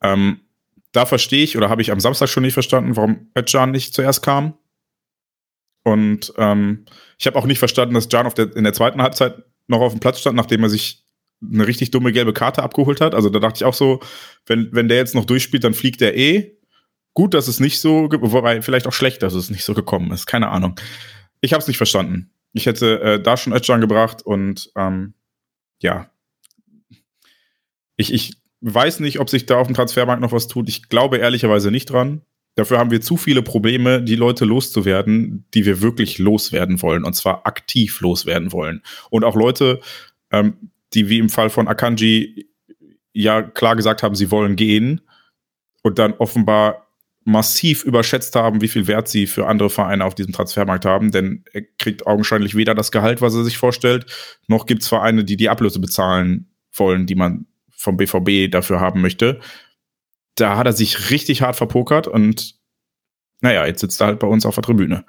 ähm, da verstehe ich oder habe ich am Samstag schon nicht verstanden, warum Özcan nicht zuerst kam. Und ähm, ich habe auch nicht verstanden, dass Can der, in der zweiten Halbzeit noch auf dem Platz stand, nachdem er sich eine richtig dumme gelbe Karte abgeholt hat. Also da dachte ich auch so, wenn, wenn der jetzt noch durchspielt, dann fliegt er eh gut, dass es nicht so, wobei vielleicht auch schlecht, dass es nicht so gekommen ist. Keine Ahnung. Ich habe es nicht verstanden. Ich hätte äh, da schon Özcan gebracht und ähm, ja, ich, ich weiß nicht, ob sich da auf dem Transfermarkt noch was tut. Ich glaube ehrlicherweise nicht dran. Dafür haben wir zu viele Probleme, die Leute loszuwerden, die wir wirklich loswerden wollen und zwar aktiv loswerden wollen. Und auch Leute, ähm, die wie im Fall von Akanji ja klar gesagt haben, sie wollen gehen und dann offenbar massiv überschätzt haben, wie viel Wert sie für andere Vereine auf diesem Transfermarkt haben, denn er kriegt augenscheinlich weder das Gehalt, was er sich vorstellt, noch gibt es Vereine, die die Ablöse bezahlen wollen, die man vom BVB dafür haben möchte. Da hat er sich richtig hart verpokert und naja, jetzt sitzt er halt bei uns auf der Tribüne.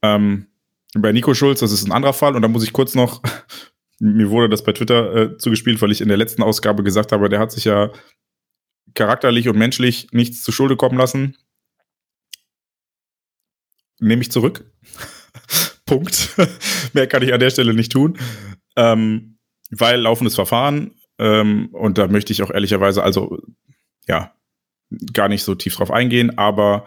Ähm, bei Nico Schulz, das ist ein anderer Fall und da muss ich kurz noch, mir wurde das bei Twitter äh, zugespielt, weil ich in der letzten Ausgabe gesagt habe, der hat sich ja charakterlich und menschlich nichts zu Schulde kommen lassen. Nehme ich zurück. Punkt. Mehr kann ich an der Stelle nicht tun. Ähm, weil laufendes Verfahren ähm, und da möchte ich auch ehrlicherweise, also ja, gar nicht so tief drauf eingehen, aber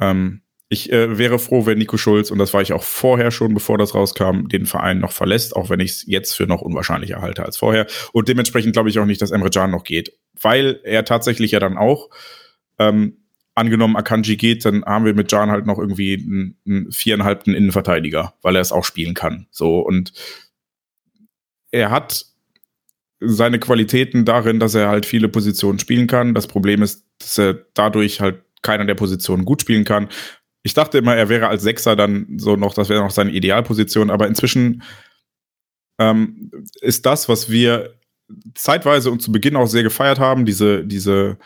ähm, ich äh, wäre froh, wenn Nico Schulz, und das war ich auch vorher schon, bevor das rauskam, den Verein noch verlässt, auch wenn ich es jetzt für noch unwahrscheinlicher halte als vorher. Und dementsprechend glaube ich auch nicht, dass Emre Can noch geht weil er tatsächlich ja dann auch, ähm, angenommen Akanji geht, dann haben wir mit Jan halt noch irgendwie einen, einen viereinhalbten Innenverteidiger, weil er es auch spielen kann. So und er hat seine Qualitäten darin, dass er halt viele Positionen spielen kann. Das Problem ist, dass er dadurch halt keiner der Positionen gut spielen kann. Ich dachte immer, er wäre als Sechser dann so noch, das wäre noch seine Idealposition, aber inzwischen ähm, ist das, was wir zeitweise und zu Beginn auch sehr gefeiert haben, diese, diese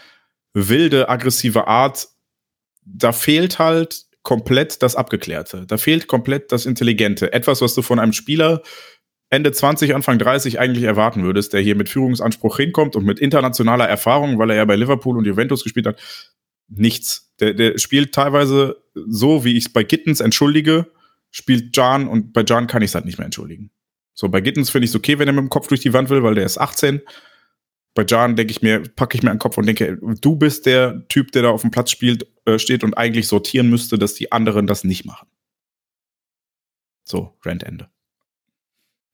wilde, aggressive Art, da fehlt halt komplett das Abgeklärte. Da fehlt komplett das Intelligente. Etwas, was du von einem Spieler Ende 20, Anfang 30 eigentlich erwarten würdest, der hier mit Führungsanspruch hinkommt und mit internationaler Erfahrung, weil er ja bei Liverpool und Juventus gespielt hat, nichts. Der, der spielt teilweise so, wie ich es bei Gittens entschuldige, spielt Jan und bei Jan kann ich es halt nicht mehr entschuldigen. So, bei Gittens finde ich es okay, wenn er mit dem Kopf durch die Wand will, weil der ist 18. Bei Jan denke ich mir, packe ich mir einen Kopf und denke, du bist der Typ, der da auf dem Platz spielt, äh, steht und eigentlich sortieren müsste, dass die anderen das nicht machen. So, Randende.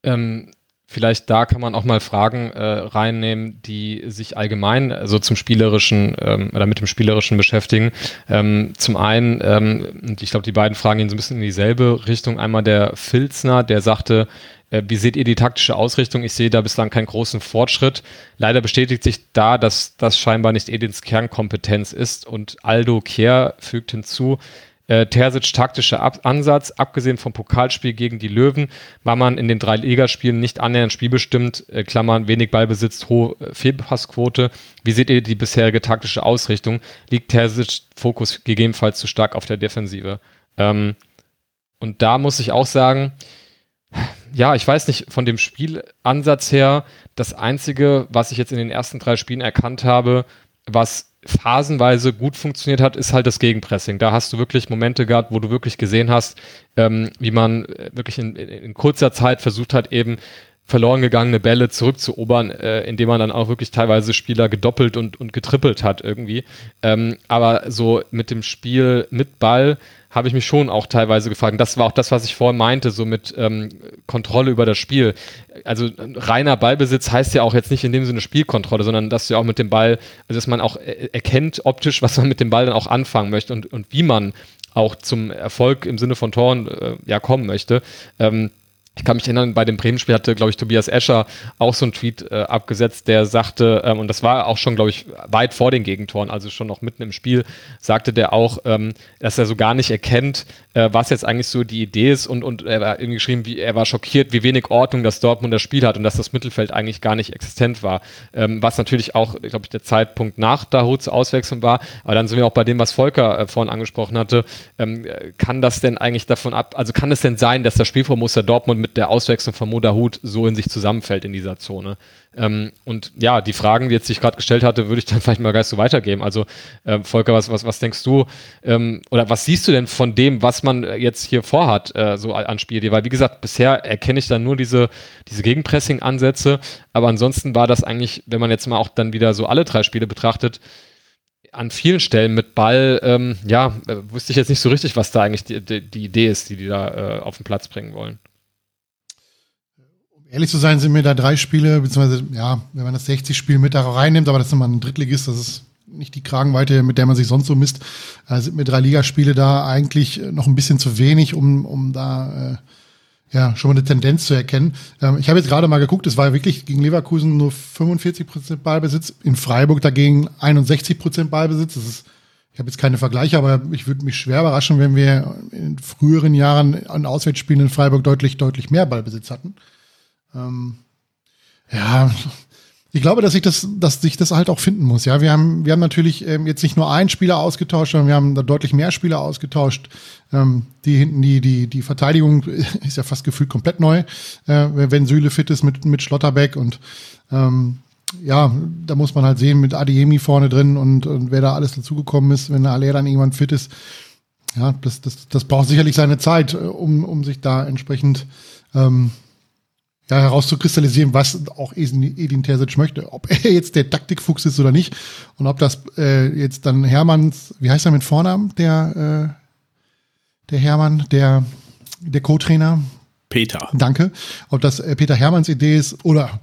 Ähm, vielleicht da kann man auch mal Fragen äh, reinnehmen, die sich allgemein so also zum Spielerischen ähm, oder mit dem Spielerischen beschäftigen. Ähm, zum einen, ähm, und ich glaube, die beiden Fragen gehen so ein bisschen in dieselbe Richtung. Einmal der Filzner, der sagte, wie seht ihr die taktische Ausrichtung? Ich sehe da bislang keinen großen Fortschritt. Leider bestätigt sich da, dass das scheinbar nicht Edins Kernkompetenz ist. Und Aldo Kehr fügt hinzu, äh, Terzic taktischer Ab Ansatz, abgesehen vom Pokalspiel gegen die Löwen, war man in den drei Ligaspielen nicht annähernd spielbestimmt, äh, Klammern, wenig Ballbesitz, hohe äh, Fehlpassquote. Wie seht ihr die bisherige taktische Ausrichtung? Liegt Terzic Fokus gegebenenfalls zu stark auf der Defensive? Ähm, und da muss ich auch sagen, ja, ich weiß nicht, von dem Spielansatz her, das Einzige, was ich jetzt in den ersten drei Spielen erkannt habe, was phasenweise gut funktioniert hat, ist halt das Gegenpressing. Da hast du wirklich Momente gehabt, wo du wirklich gesehen hast, ähm, wie man äh, wirklich in, in, kurzer Zeit versucht hat, eben verloren gegangene Bälle zurückzuobern, äh, indem man dann auch wirklich teilweise Spieler gedoppelt und, und getrippelt hat irgendwie. Ähm, aber so mit dem Spiel mit Ball habe ich mich schon auch teilweise gefragt. Und das war auch das, was ich vorhin meinte, so mit ähm, Kontrolle über das Spiel. Also reiner Ballbesitz heißt ja auch jetzt nicht in dem Sinne Spielkontrolle, sondern dass du auch mit dem Ball, also dass man auch erkennt optisch, was man mit dem Ball dann auch anfangen möchte und, und wie man auch zum Erfolg im Sinne von Toren äh, ja kommen möchte. Ähm, ich kann mich erinnern, bei dem Bremen-Spiel hatte, glaube ich, Tobias Escher auch so einen Tweet äh, abgesetzt, der sagte, ähm, und das war auch schon, glaube ich, weit vor den Gegentoren, also schon noch mitten im Spiel, sagte der auch, ähm, dass er so gar nicht erkennt, äh, was jetzt eigentlich so die Idee ist und, und er war irgendwie geschrieben, wie, er war schockiert, wie wenig Ordnung das Dortmund das Spiel hat und dass das Mittelfeld eigentlich gar nicht existent war. Ähm, was natürlich auch, glaube ich, der Zeitpunkt nach Dahuts Auswechslung war, aber dann sind wir auch bei dem, was Volker äh, vorhin angesprochen hatte, ähm, kann das denn eigentlich davon ab, also kann es denn sein, dass das Spielvormuster Dortmund mit der Auswechslung von Modahut so in sich zusammenfällt in dieser Zone. Ähm, und ja, die Fragen, die jetzt sich gerade gestellt hatte, würde ich dann vielleicht mal gleich so weitergeben. Also äh, Volker, was, was, was denkst du ähm, oder was siehst du denn von dem, was man jetzt hier vorhat, äh, so an Spiel? Weil wie gesagt, bisher erkenne ich dann nur diese, diese Gegenpressing-Ansätze, aber ansonsten war das eigentlich, wenn man jetzt mal auch dann wieder so alle drei Spiele betrachtet, an vielen Stellen mit Ball, ähm, ja, äh, wusste ich jetzt nicht so richtig, was da eigentlich die, die, die Idee ist, die die da äh, auf den Platz bringen wollen ehrlich zu sein, sind mir da drei Spiele, beziehungsweise, ja, wenn man das 60-Spiel mit da reinnimmt, aber das ist immer ein Drittligist, das ist nicht die Kragenweite, mit der man sich sonst so misst, äh, sind mir drei Ligaspiele da eigentlich noch ein bisschen zu wenig, um, um da äh, ja schon mal eine Tendenz zu erkennen. Ähm, ich habe jetzt gerade mal geguckt, es war wirklich gegen Leverkusen nur 45 Prozent Ballbesitz, in Freiburg dagegen 61 Prozent Ballbesitz. Das ist ich habe jetzt keine Vergleiche, aber ich würde mich schwer überraschen, wenn wir in früheren Jahren an Auswärtsspielen in Freiburg deutlich, deutlich mehr Ballbesitz hatten. Ähm, ja, ich glaube, dass ich das, dass sich das halt auch finden muss. Ja, wir haben, wir haben natürlich ähm, jetzt nicht nur einen Spieler ausgetauscht, sondern wir haben da deutlich mehr Spieler ausgetauscht. Ähm, die hinten, die, die, die Verteidigung ist ja fast gefühlt komplett neu, äh, wenn Süle fit ist mit, mit Schlotterbeck und ähm, ja, da muss man halt sehen mit Adiemi vorne drin und, und wer da alles dazugekommen ist, wenn Aller dann irgendwann fit ist. Ja, das, das, das braucht sicherlich seine Zeit, äh, um, um sich da entsprechend ähm, ja, herauszukristallisieren, was auch Edin Terzic möchte. Ob er jetzt der Taktikfuchs ist oder nicht und ob das äh, jetzt dann Hermanns, wie heißt er mit Vornamen, der, äh, der Hermann, der, der Co-Trainer? Peter. Danke. Ob das äh, Peter Hermanns Idee ist oder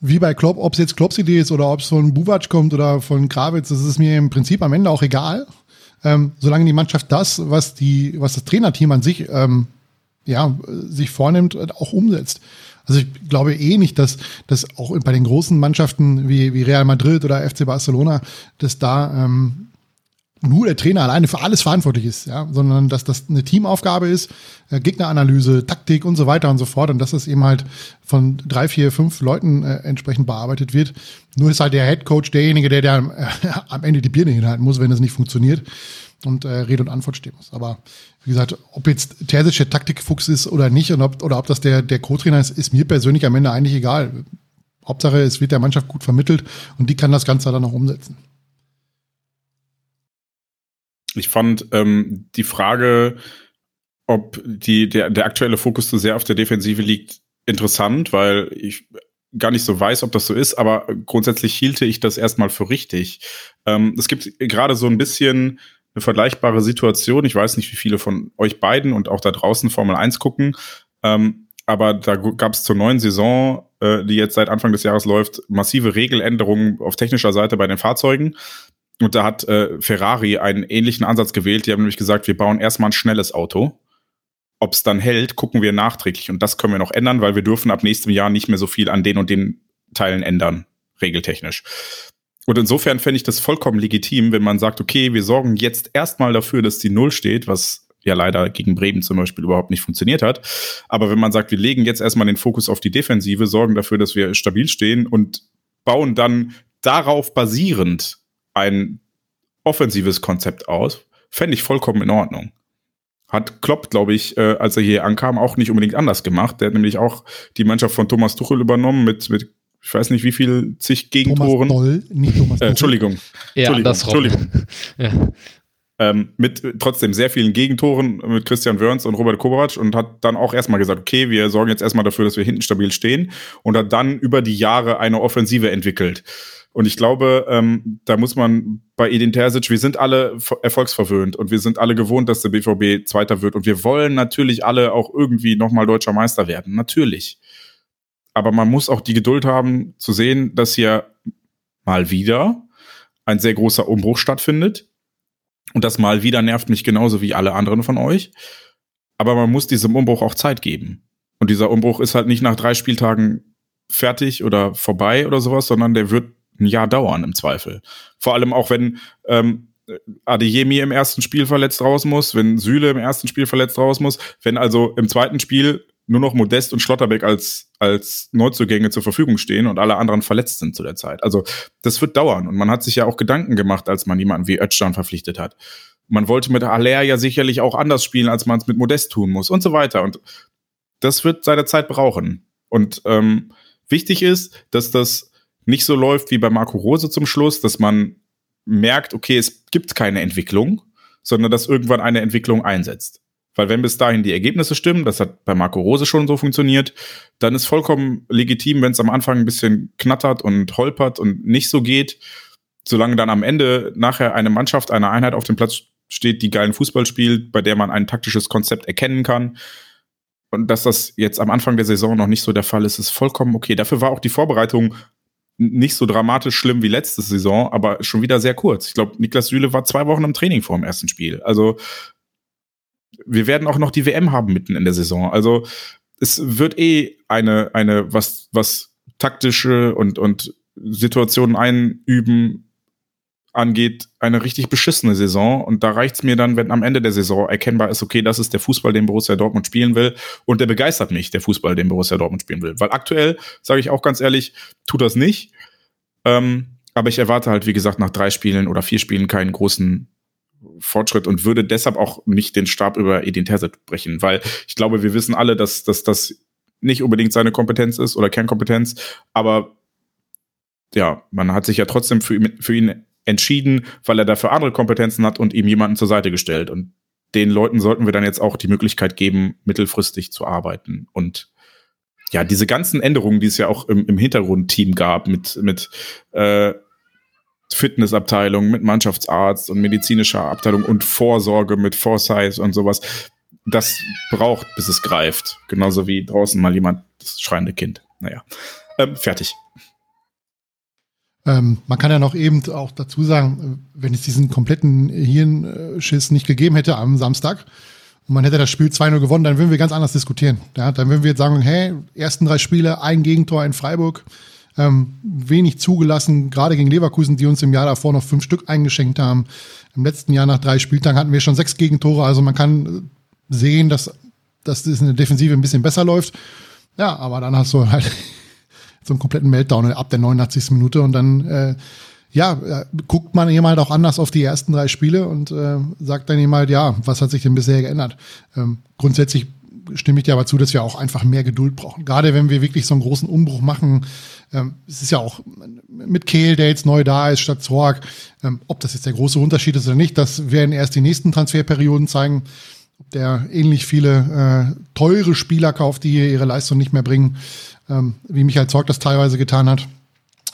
wie bei Klopp, ob es jetzt Klopps Idee ist oder ob es von Buvac kommt oder von Gravitz, das ist mir im Prinzip am Ende auch egal. Ähm, solange die Mannschaft das, was die, was das Trainerteam an sich, ähm, ja, sich vornimmt, auch umsetzt. Also ich glaube eh nicht, dass, dass auch bei den großen Mannschaften wie, wie Real Madrid oder FC Barcelona, dass da ähm, nur der Trainer alleine für alles verantwortlich ist, ja, sondern dass das eine Teamaufgabe ist, äh, Gegneranalyse, Taktik und so weiter und so fort und dass das eben halt von drei, vier, fünf Leuten äh, entsprechend bearbeitet wird. Nur ist halt der Head Coach derjenige, der, der äh, am Ende die Birne hinhalten muss, wenn das nicht funktioniert und äh, Rede und Antwort stehen muss. Aber wie gesagt, ob jetzt Terzic der Taktikfuchs ist oder nicht und ob, oder ob das der, der Co-Trainer ist, ist mir persönlich am Ende eigentlich egal. Hauptsache, es wird der Mannschaft gut vermittelt und die kann das Ganze dann auch umsetzen. Ich fand ähm, die Frage, ob die, der, der aktuelle Fokus zu sehr auf der Defensive liegt, interessant, weil ich gar nicht so weiß, ob das so ist, aber grundsätzlich hielte ich das erstmal für richtig. Ähm, es gibt gerade so ein bisschen eine vergleichbare Situation. Ich weiß nicht, wie viele von euch beiden und auch da draußen Formel 1 gucken. Ähm, aber da gab es zur neuen Saison, äh, die jetzt seit Anfang des Jahres läuft, massive Regeländerungen auf technischer Seite bei den Fahrzeugen. Und da hat äh, Ferrari einen ähnlichen Ansatz gewählt. Die haben nämlich gesagt, wir bauen erstmal ein schnelles Auto. Ob es dann hält, gucken wir nachträglich. Und das können wir noch ändern, weil wir dürfen ab nächstem Jahr nicht mehr so viel an den und den Teilen ändern, regeltechnisch. Und insofern fände ich das vollkommen legitim, wenn man sagt, okay, wir sorgen jetzt erstmal dafür, dass die Null steht, was ja leider gegen Bremen zum Beispiel überhaupt nicht funktioniert hat. Aber wenn man sagt, wir legen jetzt erstmal den Fokus auf die Defensive, sorgen dafür, dass wir stabil stehen und bauen dann darauf basierend ein offensives Konzept aus, fände ich vollkommen in Ordnung. Hat Klopp, glaube ich, äh, als er hier ankam, auch nicht unbedingt anders gemacht. Der hat nämlich auch die Mannschaft von Thomas Tuchel übernommen mit, mit ich weiß nicht, wie viel zig Gegentoren. Thomas Doll, nicht Thomas äh, Entschuldigung. Ja, Entschuldigung. Entschuldigung. ja. Ähm, mit trotzdem sehr vielen Gegentoren mit Christian Wörns und Robert Kovac und hat dann auch erstmal gesagt, okay, wir sorgen jetzt erstmal dafür, dass wir hinten stabil stehen und hat dann über die Jahre eine Offensive entwickelt. Und ich glaube, ähm, da muss man bei Edin Terzic, wir sind alle erfolgsverwöhnt und wir sind alle gewohnt, dass der BVB Zweiter wird und wir wollen natürlich alle auch irgendwie nochmal deutscher Meister werden. Natürlich. Aber man muss auch die Geduld haben zu sehen, dass hier mal wieder ein sehr großer Umbruch stattfindet. Und das mal wieder nervt mich genauso wie alle anderen von euch. Aber man muss diesem Umbruch auch Zeit geben. Und dieser Umbruch ist halt nicht nach drei Spieltagen fertig oder vorbei oder sowas, sondern der wird ein Jahr dauern im Zweifel. Vor allem auch, wenn ähm, Adeyemi im ersten Spiel verletzt raus muss, wenn Süle im ersten Spiel verletzt raus muss, wenn also im zweiten Spiel nur noch Modest und Schlotterbeck als, als Neuzugänge zur Verfügung stehen und alle anderen verletzt sind zu der Zeit. Also das wird dauern. Und man hat sich ja auch Gedanken gemacht, als man jemanden wie Özcan verpflichtet hat. Man wollte mit Aller ja sicherlich auch anders spielen, als man es mit Modest tun muss und so weiter. Und das wird seine Zeit brauchen. Und ähm, wichtig ist, dass das nicht so läuft wie bei Marco Rose zum Schluss, dass man merkt, okay, es gibt keine Entwicklung, sondern dass irgendwann eine Entwicklung einsetzt. Weil wenn bis dahin die Ergebnisse stimmen, das hat bei Marco Rose schon so funktioniert, dann ist vollkommen legitim, wenn es am Anfang ein bisschen knattert und holpert und nicht so geht, solange dann am Ende nachher eine Mannschaft, eine Einheit auf dem Platz steht, die geilen Fußball spielt, bei der man ein taktisches Konzept erkennen kann. Und dass das jetzt am Anfang der Saison noch nicht so der Fall ist, ist vollkommen okay. Dafür war auch die Vorbereitung nicht so dramatisch schlimm wie letzte Saison, aber schon wieder sehr kurz. Ich glaube, Niklas Süle war zwei Wochen im Training vor dem ersten Spiel. Also wir werden auch noch die WM haben mitten in der Saison. Also es wird eh eine, eine, was, was taktische und, und Situationen einüben angeht, eine richtig beschissene Saison. Und da reicht's mir dann, wenn am Ende der Saison erkennbar ist, okay, das ist der Fußball, den Borussia Dortmund spielen will. Und der begeistert mich, der Fußball, den Borussia Dortmund spielen will. Weil aktuell, sage ich auch ganz ehrlich, tut das nicht. Ähm, aber ich erwarte halt, wie gesagt, nach drei Spielen oder vier Spielen keinen großen Fortschritt und würde deshalb auch nicht den Stab über Edin Terzic brechen, weil ich glaube, wir wissen alle, dass, dass das nicht unbedingt seine Kompetenz ist oder Kernkompetenz, aber ja, man hat sich ja trotzdem für, für ihn entschieden, weil er dafür andere Kompetenzen hat und ihm jemanden zur Seite gestellt. Und den Leuten sollten wir dann jetzt auch die Möglichkeit geben, mittelfristig zu arbeiten. Und ja, diese ganzen Änderungen, die es ja auch im, im Hintergrundteam gab, mit, mit äh, Fitnessabteilung, mit Mannschaftsarzt und medizinischer Abteilung und Vorsorge mit Foresight und sowas. Das braucht, bis es greift. Genauso wie draußen mal jemand das schreiende Kind. Naja. Ähm, fertig. Ähm, man kann ja noch eben auch dazu sagen, wenn es diesen kompletten Hirnschiss nicht gegeben hätte am Samstag und man hätte das Spiel 2-0 gewonnen, dann würden wir ganz anders diskutieren. Ja, dann würden wir jetzt sagen, hey, ersten drei Spiele, ein Gegentor in Freiburg, ähm, wenig zugelassen, gerade gegen Leverkusen, die uns im Jahr davor noch fünf Stück eingeschenkt haben. Im letzten Jahr nach drei Spieltagen hatten wir schon sechs Gegentore, also man kann sehen, dass, dass das in der Defensive ein bisschen besser läuft. Ja, aber dann hast du halt so einen kompletten Meltdown ab der 89. Minute und dann äh, ja, äh, guckt man eben halt auch anders auf die ersten drei Spiele und äh, sagt dann eben halt, ja, was hat sich denn bisher geändert? Ähm, grundsätzlich stimme ich dir aber zu, dass wir auch einfach mehr Geduld brauchen. Gerade wenn wir wirklich so einen großen Umbruch machen. Ähm, es ist ja auch mit Kehl, der jetzt neu da ist, statt Zorg. Ähm, ob das jetzt der große Unterschied ist oder nicht, das werden erst die nächsten Transferperioden zeigen. Ob der ähnlich viele äh, teure Spieler kauft, die hier ihre Leistung nicht mehr bringen ähm, wie Michael Zorg das teilweise getan hat,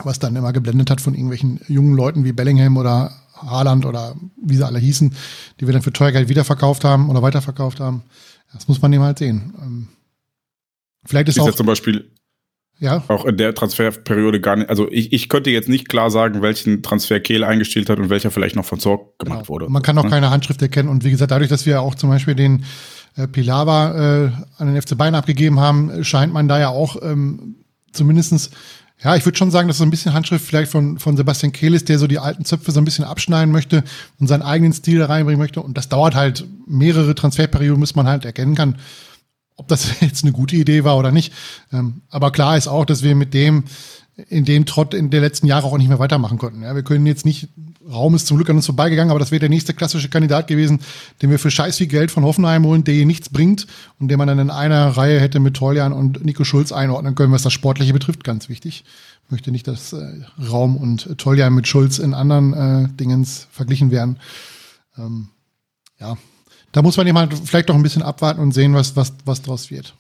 was dann immer geblendet hat von irgendwelchen jungen Leuten wie Bellingham oder Haaland oder wie sie alle hießen, die wir dann für teuer Geld wiederverkauft haben oder weiterverkauft haben. Das muss man eben halt sehen. Ähm, vielleicht ist, ist auch ja zum Beispiel ja. auch in der Transferperiode gar nicht. Also ich, ich könnte jetzt nicht klar sagen, welchen Transfer Kehl eingestellt hat und welcher vielleicht noch von Zorg gemacht genau. wurde. Man kann auch ne? keine Handschrift erkennen und wie gesagt, dadurch, dass wir auch zum Beispiel den äh, Pilawa äh, an den FC Bayern abgegeben haben, scheint man da ja auch ähm, zumindestens ja, ich würde schon sagen, dass so ein bisschen Handschrift vielleicht von, von Sebastian Kehl ist, der so die alten Zöpfe so ein bisschen abschneiden möchte und seinen eigenen Stil da reinbringen möchte. Und das dauert halt mehrere Transferperioden, bis man halt erkennen kann, ob das jetzt eine gute Idee war oder nicht. Ähm, aber klar ist auch, dass wir mit dem, in dem Trott in der letzten Jahre auch nicht mehr weitermachen konnten. Ja, wir können jetzt nicht Raum ist zum Glück an uns vorbeigegangen, aber das wäre der nächste klassische Kandidat gewesen, den wir für scheiß viel Geld von Hoffenheim holen, der hier nichts bringt und den man dann in einer Reihe hätte mit Toljan und Nico Schulz einordnen können, was das Sportliche betrifft. Ganz wichtig. Ich möchte nicht, dass äh, Raum und Toljan mit Schulz in anderen äh, Dingens verglichen werden. Ähm, ja, da muss man eben vielleicht doch ein bisschen abwarten und sehen, was, was, was draus wird.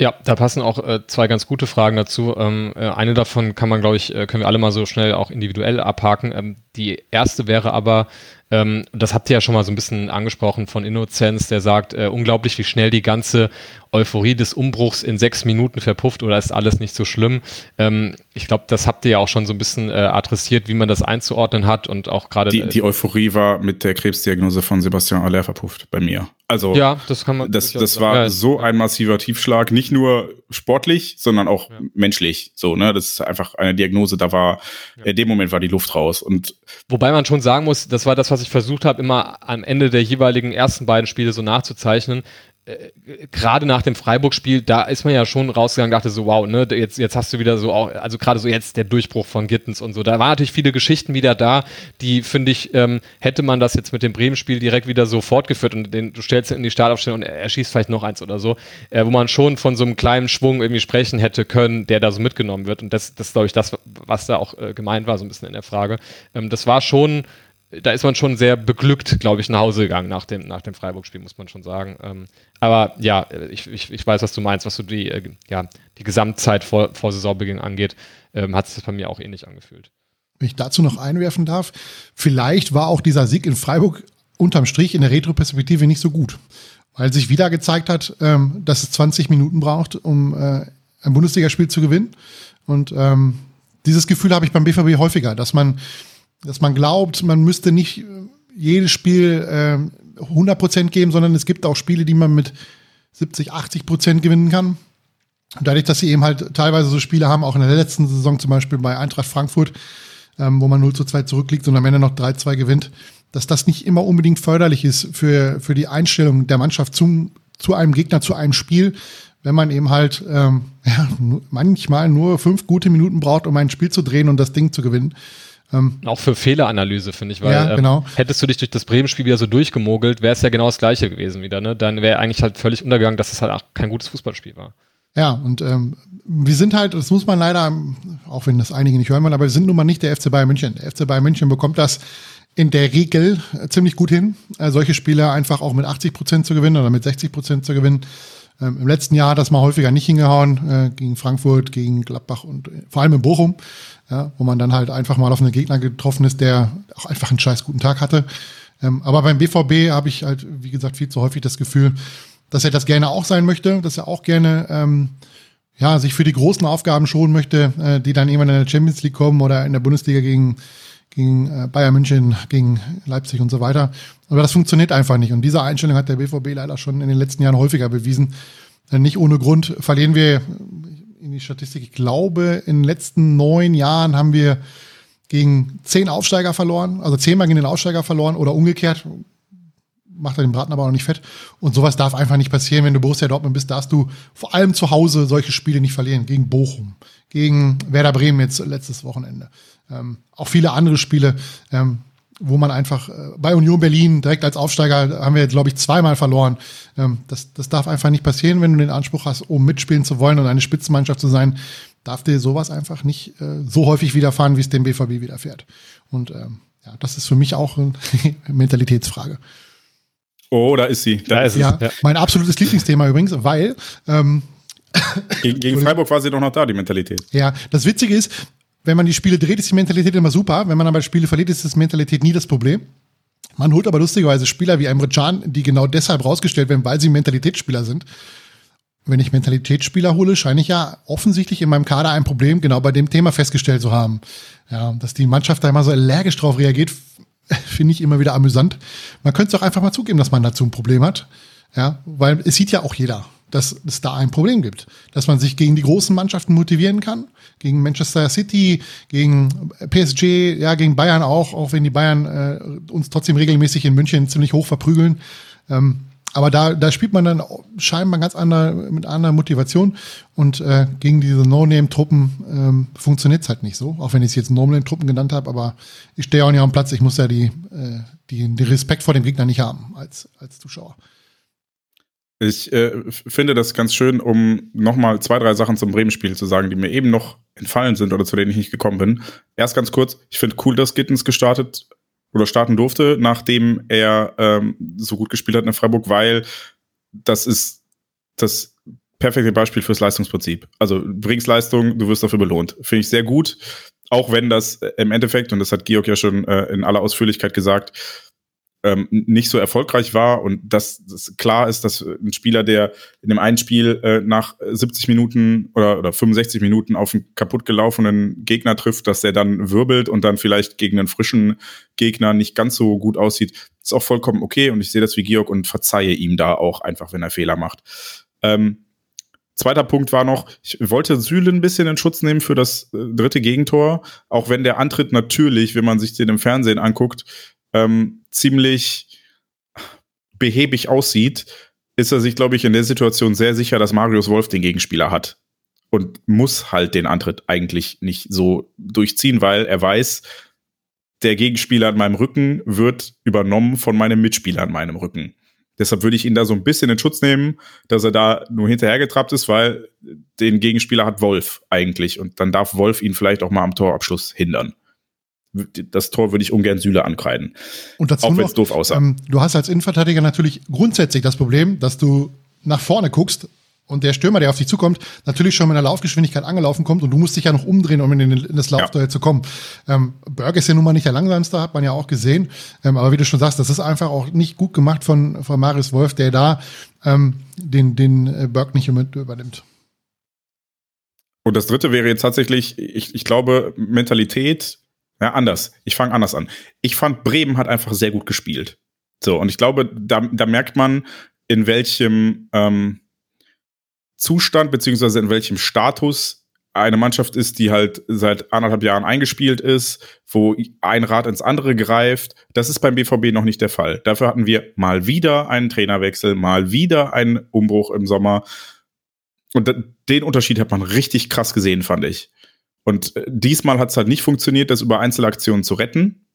Ja, da passen auch äh, zwei ganz gute Fragen dazu. Ähm, äh, eine davon kann man, glaube ich, äh, können wir alle mal so schnell auch individuell abhaken. Ähm, die erste wäre aber, ähm, das habt ihr ja schon mal so ein bisschen angesprochen von Innozenz, der sagt, äh, unglaublich, wie schnell die ganze Euphorie des Umbruchs in sechs Minuten verpufft oder ist alles nicht so schlimm. Ähm, ich glaube, das habt ihr ja auch schon so ein bisschen äh, adressiert, wie man das einzuordnen hat und auch gerade. Die, die Euphorie war mit der Krebsdiagnose von Sebastian Aller verpufft bei mir. Also ja, das kann man. Das, das war ja, so ein massiver Tiefschlag, nicht nur sportlich, sondern auch ja. menschlich. So, ne, das ist einfach eine Diagnose. Da war in dem Moment war die Luft raus und. Wobei man schon sagen muss, das war das, was ich versucht habe, immer am Ende der jeweiligen ersten beiden Spiele so nachzuzeichnen. Äh, gerade nach dem Freiburg-Spiel, da ist man ja schon rausgegangen, dachte so, wow, ne, jetzt, jetzt hast du wieder so auch, also gerade so jetzt der Durchbruch von Gittens und so. Da waren natürlich viele Geschichten wieder da, die, finde ich, ähm, hätte man das jetzt mit dem Bremen-Spiel direkt wieder so fortgeführt und den, du stellst ihn in die Startaufstellung und er, er schießt vielleicht noch eins oder so, äh, wo man schon von so einem kleinen Schwung irgendwie sprechen hätte können, der da so mitgenommen wird. Und das, das glaube ich, das, was da auch äh, gemeint war, so ein bisschen in der Frage. Ähm, das war schon, da ist man schon sehr beglückt, glaube ich, nach Hause gegangen nach dem, nach dem Freiburg-Spiel, muss man schon sagen. Ähm, aber ja, ich, ich, ich weiß, was du meinst, was so die, äh, ja, die Gesamtzeit vor, vor Saisonbeginn angeht, ähm, hat es bei mir auch ähnlich angefühlt. Wenn ich dazu noch einwerfen darf, vielleicht war auch dieser Sieg in Freiburg unterm Strich in der Retroperspektive nicht so gut, weil sich wieder gezeigt hat, ähm, dass es 20 Minuten braucht, um äh, ein Bundesligaspiel zu gewinnen. Und ähm, dieses Gefühl habe ich beim BVB häufiger, dass man dass man glaubt, man müsste nicht äh, jedes Spiel äh, 100% geben, sondern es gibt auch Spiele, die man mit 70, 80% gewinnen kann. Und dadurch, dass sie eben halt teilweise so Spiele haben, auch in der letzten Saison zum Beispiel bei Eintracht Frankfurt, ähm, wo man 0 zu 2 zurückliegt und am Ende noch 3-2 gewinnt, dass das nicht immer unbedingt förderlich ist für, für die Einstellung der Mannschaft zum, zu einem Gegner, zu einem Spiel, wenn man eben halt ähm, ja, manchmal nur fünf gute Minuten braucht, um ein Spiel zu drehen und das Ding zu gewinnen. Ähm, auch für Fehleranalyse, finde ich, weil ja, ähm, genau. ähm, hättest du dich durch das Bremen-Spiel wieder so durchgemogelt, wäre es ja genau das gleiche gewesen wieder. Ne? Dann wäre eigentlich halt völlig untergegangen, dass es halt auch kein gutes Fußballspiel war. Ja, und ähm, wir sind halt, das muss man leider, auch wenn das einige nicht hören wollen, aber wir sind nun mal nicht der FC Bayern München. Der FC Bayern München bekommt das in der Regel ziemlich gut hin, äh, solche Spiele einfach auch mit 80 Prozent zu gewinnen oder mit 60 Prozent zu gewinnen. Ähm, Im letzten Jahr hat das mal häufiger nicht hingehauen, äh, gegen Frankfurt, gegen Gladbach und äh, vor allem in Bochum, ja, wo man dann halt einfach mal auf einen Gegner getroffen ist, der auch einfach einen scheiß guten Tag hatte. Ähm, aber beim BVB habe ich halt, wie gesagt, viel zu häufig das Gefühl, dass er das gerne auch sein möchte, dass er auch gerne ähm, ja, sich für die großen Aufgaben schonen möchte, äh, die dann irgendwann in der Champions League kommen oder in der Bundesliga gegen, gegen äh, Bayern München, gegen Leipzig und so weiter. Aber das funktioniert einfach nicht. Und diese Einstellung hat der BVB leider schon in den letzten Jahren häufiger bewiesen. Äh, nicht ohne Grund verlieren wir in die Statistik. Ich glaube, in den letzten neun Jahren haben wir gegen zehn Aufsteiger verloren, also zehnmal gegen den Aufsteiger verloren oder umgekehrt macht er den Braten aber auch nicht fett. Und sowas darf einfach nicht passieren. Wenn du Borussia Dortmund bist, darfst du vor allem zu Hause solche Spiele nicht verlieren. Gegen Bochum, gegen Werder Bremen jetzt letztes Wochenende. Ähm, auch viele andere Spiele, ähm, wo man einfach äh, bei Union Berlin direkt als Aufsteiger haben wir, glaube ich, zweimal verloren. Ähm, das, das darf einfach nicht passieren, wenn du den Anspruch hast, um mitspielen zu wollen und eine Spitzenmannschaft zu sein, darf dir sowas einfach nicht äh, so häufig widerfahren, wie es dem BVB widerfährt. Und ähm, ja, das ist für mich auch eine Mentalitätsfrage. Oh, da ist sie. Da, ist ja, es. Ja. Mein absolutes Lieblingsthema übrigens, weil ähm, gegen, gegen Freiburg war sie doch noch da, die Mentalität. Ja, das Witzige ist, wenn man die Spiele dreht, ist die Mentalität immer super. Wenn man aber Spiele verliert, ist das Mentalität nie das Problem. Man holt aber lustigerweise Spieler wie Emre Can, die genau deshalb rausgestellt werden, weil sie Mentalitätsspieler sind. Wenn ich Mentalitätsspieler hole, scheine ich ja offensichtlich in meinem Kader ein Problem genau bei dem Thema festgestellt zu haben. Ja, dass die Mannschaft da immer so allergisch drauf reagiert, finde ich immer wieder amüsant. Man könnte es auch einfach mal zugeben, dass man dazu ein Problem hat. Ja, weil es sieht ja auch jeder, dass es da ein Problem gibt. Dass man sich gegen die großen Mannschaften motivieren kann. Gegen Manchester City, gegen PSG, ja, gegen Bayern auch, auch wenn die Bayern äh, uns trotzdem regelmäßig in München ziemlich hoch verprügeln. Ähm, aber da, da spielt man dann scheinbar ganz andere, mit anderer Motivation. Und äh, gegen diese No-Name-Truppen ähm, funktioniert es halt nicht so. Auch wenn ich es jetzt No-Name-Truppen genannt habe, aber ich stehe auch nicht am Platz. Ich muss ja die, äh, die, die Respekt vor dem Gegner nicht haben als, als Zuschauer. Ich äh, finde das ganz schön, um nochmal zwei, drei Sachen zum Bremen-Spiel zu sagen, die mir eben noch entfallen sind oder zu denen ich nicht gekommen bin. Erst ganz kurz, ich finde cool, dass Gittens gestartet oder starten durfte, nachdem er ähm, so gut gespielt hat in Freiburg, weil das ist das perfekte Beispiel fürs Leistungsprinzip. Also du bringst Leistung, du wirst dafür belohnt. Finde ich sehr gut. Auch wenn das im Endeffekt, und das hat Georg ja schon äh, in aller Ausführlichkeit gesagt, ähm, nicht so erfolgreich war und dass das klar ist, dass ein Spieler, der in dem einen Spiel äh, nach 70 Minuten oder, oder 65 Minuten auf einen kaputt gelaufenen Gegner trifft, dass der dann wirbelt und dann vielleicht gegen einen frischen Gegner nicht ganz so gut aussieht, ist auch vollkommen okay und ich sehe das wie Georg und verzeihe ihm da auch einfach, wenn er Fehler macht. Ähm, Zweiter Punkt war noch, ich wollte Süle ein bisschen in Schutz nehmen für das äh, dritte Gegentor, auch wenn der Antritt natürlich, wenn man sich den im Fernsehen anguckt, ähm, ziemlich behäbig aussieht, ist er sich, glaube ich, in der Situation sehr sicher, dass Marius Wolf den Gegenspieler hat. Und muss halt den Antritt eigentlich nicht so durchziehen, weil er weiß, der Gegenspieler an meinem Rücken wird übernommen von meinem Mitspieler an meinem Rücken. Deshalb würde ich ihn da so ein bisschen in Schutz nehmen, dass er da nur hinterhergetrappt ist, weil den Gegenspieler hat Wolf eigentlich. Und dann darf Wolf ihn vielleicht auch mal am Torabschluss hindern das Tor würde ich ungern Süle ankreiden. Und dazu auch wenn es doof aussah. Ähm, du hast als Innenverteidiger natürlich grundsätzlich das Problem, dass du nach vorne guckst und der Stürmer, der auf dich zukommt, natürlich schon mit einer Laufgeschwindigkeit angelaufen kommt und du musst dich ja noch umdrehen, um in, in das Laufduell ja. zu kommen. Ähm, Berg ist ja nun mal nicht der langsamste, hat man ja auch gesehen. Ähm, aber wie du schon sagst, das ist einfach auch nicht gut gemacht von, von Marius Wolf, der da ähm, den, den äh, Berg nicht übernimmt. Und das dritte wäre jetzt tatsächlich, ich, ich glaube, Mentalität ja, anders. Ich fange anders an. Ich fand, Bremen hat einfach sehr gut gespielt. So, und ich glaube, da, da merkt man, in welchem ähm, Zustand beziehungsweise in welchem Status eine Mannschaft ist, die halt seit anderthalb Jahren eingespielt ist, wo ein Rad ins andere greift. Das ist beim BVB noch nicht der Fall. Dafür hatten wir mal wieder einen Trainerwechsel, mal wieder einen Umbruch im Sommer. Und den Unterschied hat man richtig krass gesehen, fand ich. Und äh, diesmal hat es halt nicht funktioniert, das über Einzelaktionen zu retten,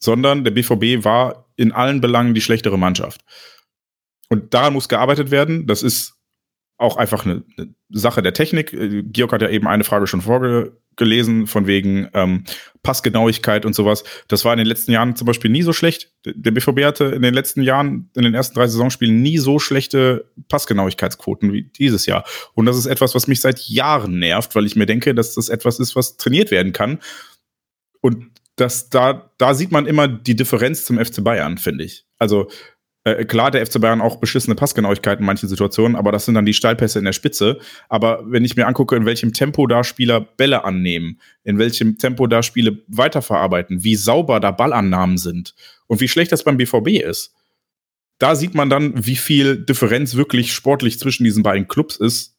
sondern der BVB war in allen Belangen die schlechtere Mannschaft. Und daran muss gearbeitet werden. Das ist auch einfach eine, eine Sache der Technik. Äh, Georg hat ja eben eine Frage schon vorgelesen, von wegen ähm, Passgenauigkeit und sowas. Das war in den letzten Jahren zum Beispiel nie so schlecht. Der BVB hatte in den letzten Jahren, in den ersten drei Saisonspielen, nie so schlechte Passgenauigkeitsquoten wie dieses Jahr. Und das ist etwas, was mich seit Jahren nervt, weil ich mir denke, dass das etwas ist, was trainiert werden kann. Und das, da, da sieht man immer die Differenz zum FC Bayern, finde ich. Also Äh, klar, der FC Bayern auch beschissene Passgenauigkeit in manchen Situationen, aber das sind dann die Steilpässe in der Spitze. Aber wenn ich mir angucke, in welchem Tempo da Spieler Bälle annehmen, in welchem Tempo da Spiele weiterverarbeiten, wie sauber da Ballannahmen sind und wie schlecht das beim BVB ist, da sieht man dann, wie viel Differenz wirklich sportlich zwischen diesen beiden Clubs ist,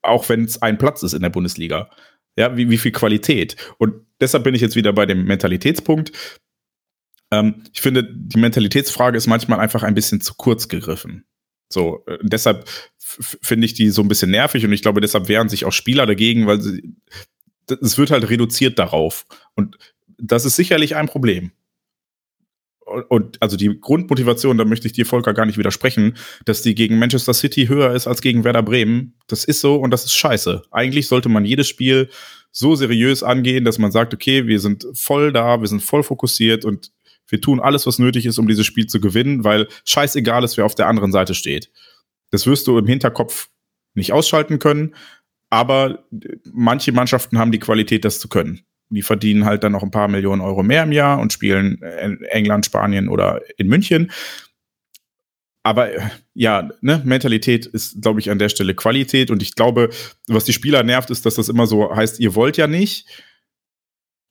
auch wenn es ein Platz ist in der Bundesliga. Ja, wie, wie viel Qualität. Und deshalb bin ich jetzt wieder bei dem Mentalitätspunkt. Ähm, ich finde, die Mentalitätsfrage ist manchmal einfach ein bisschen zu kurz gegriffen. So, äh, deshalb finde ich die so ein bisschen nervig und ich glaube, deshalb wehren sich auch Spieler dagegen, weil sie, es wird halt reduziert darauf. Und das ist sicherlich ein Problem. Und also die Grundmotivation, da möchte ich dir, Volker, gar nicht widersprechen, dass die gegen Manchester City höher ist als gegen Werder Bremen. Das ist so und das ist scheiße. Eigentlich sollte man jedes Spiel so seriös angehen, dass man sagt, okay, wir sind voll da, wir sind voll fokussiert und wir tun alles, was nötig ist, um dieses Spiel zu gewinnen, weil scheißegal ist, wer auf der anderen Seite steht. Das wirst du im Hinterkopf nicht ausschalten können, aber manche Mannschaften haben die Qualität, das zu können. Die verdienen halt dann noch ein paar Millionen Euro mehr im Jahr und spielen in England, Spanien oder in München. Aber ja, ne, Mentalität ist, glaube ich, an der Stelle Qualität. Und ich glaube, was die Spieler nervt, ist, dass das immer so heißt, ihr wollt ja nicht.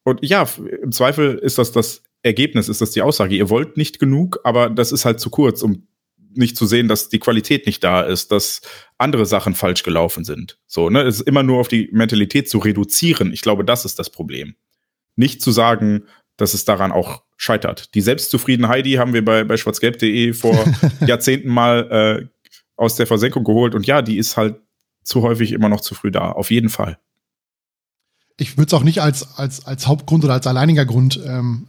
Und ja, im Zweifel ist das das Ergebnis ist das die Aussage. Ihr wollt nicht genug, aber das ist halt zu kurz, um nicht zu sehen, dass die Qualität nicht da ist, dass andere Sachen falsch gelaufen sind. So, ne, es ist immer nur auf die Mentalität zu reduzieren. Ich glaube, das ist das Problem. Nicht zu sagen, dass es daran auch scheitert. Die selbstzufriedene Heidi haben wir bei, bei schwarzgelb.de vor Jahrzehnten mal äh, aus der Versenkung geholt und ja, die ist halt zu häufig immer noch zu früh da. Auf jeden Fall. Ich würde es auch nicht als, als, als Hauptgrund oder als alleiniger Grund ähm,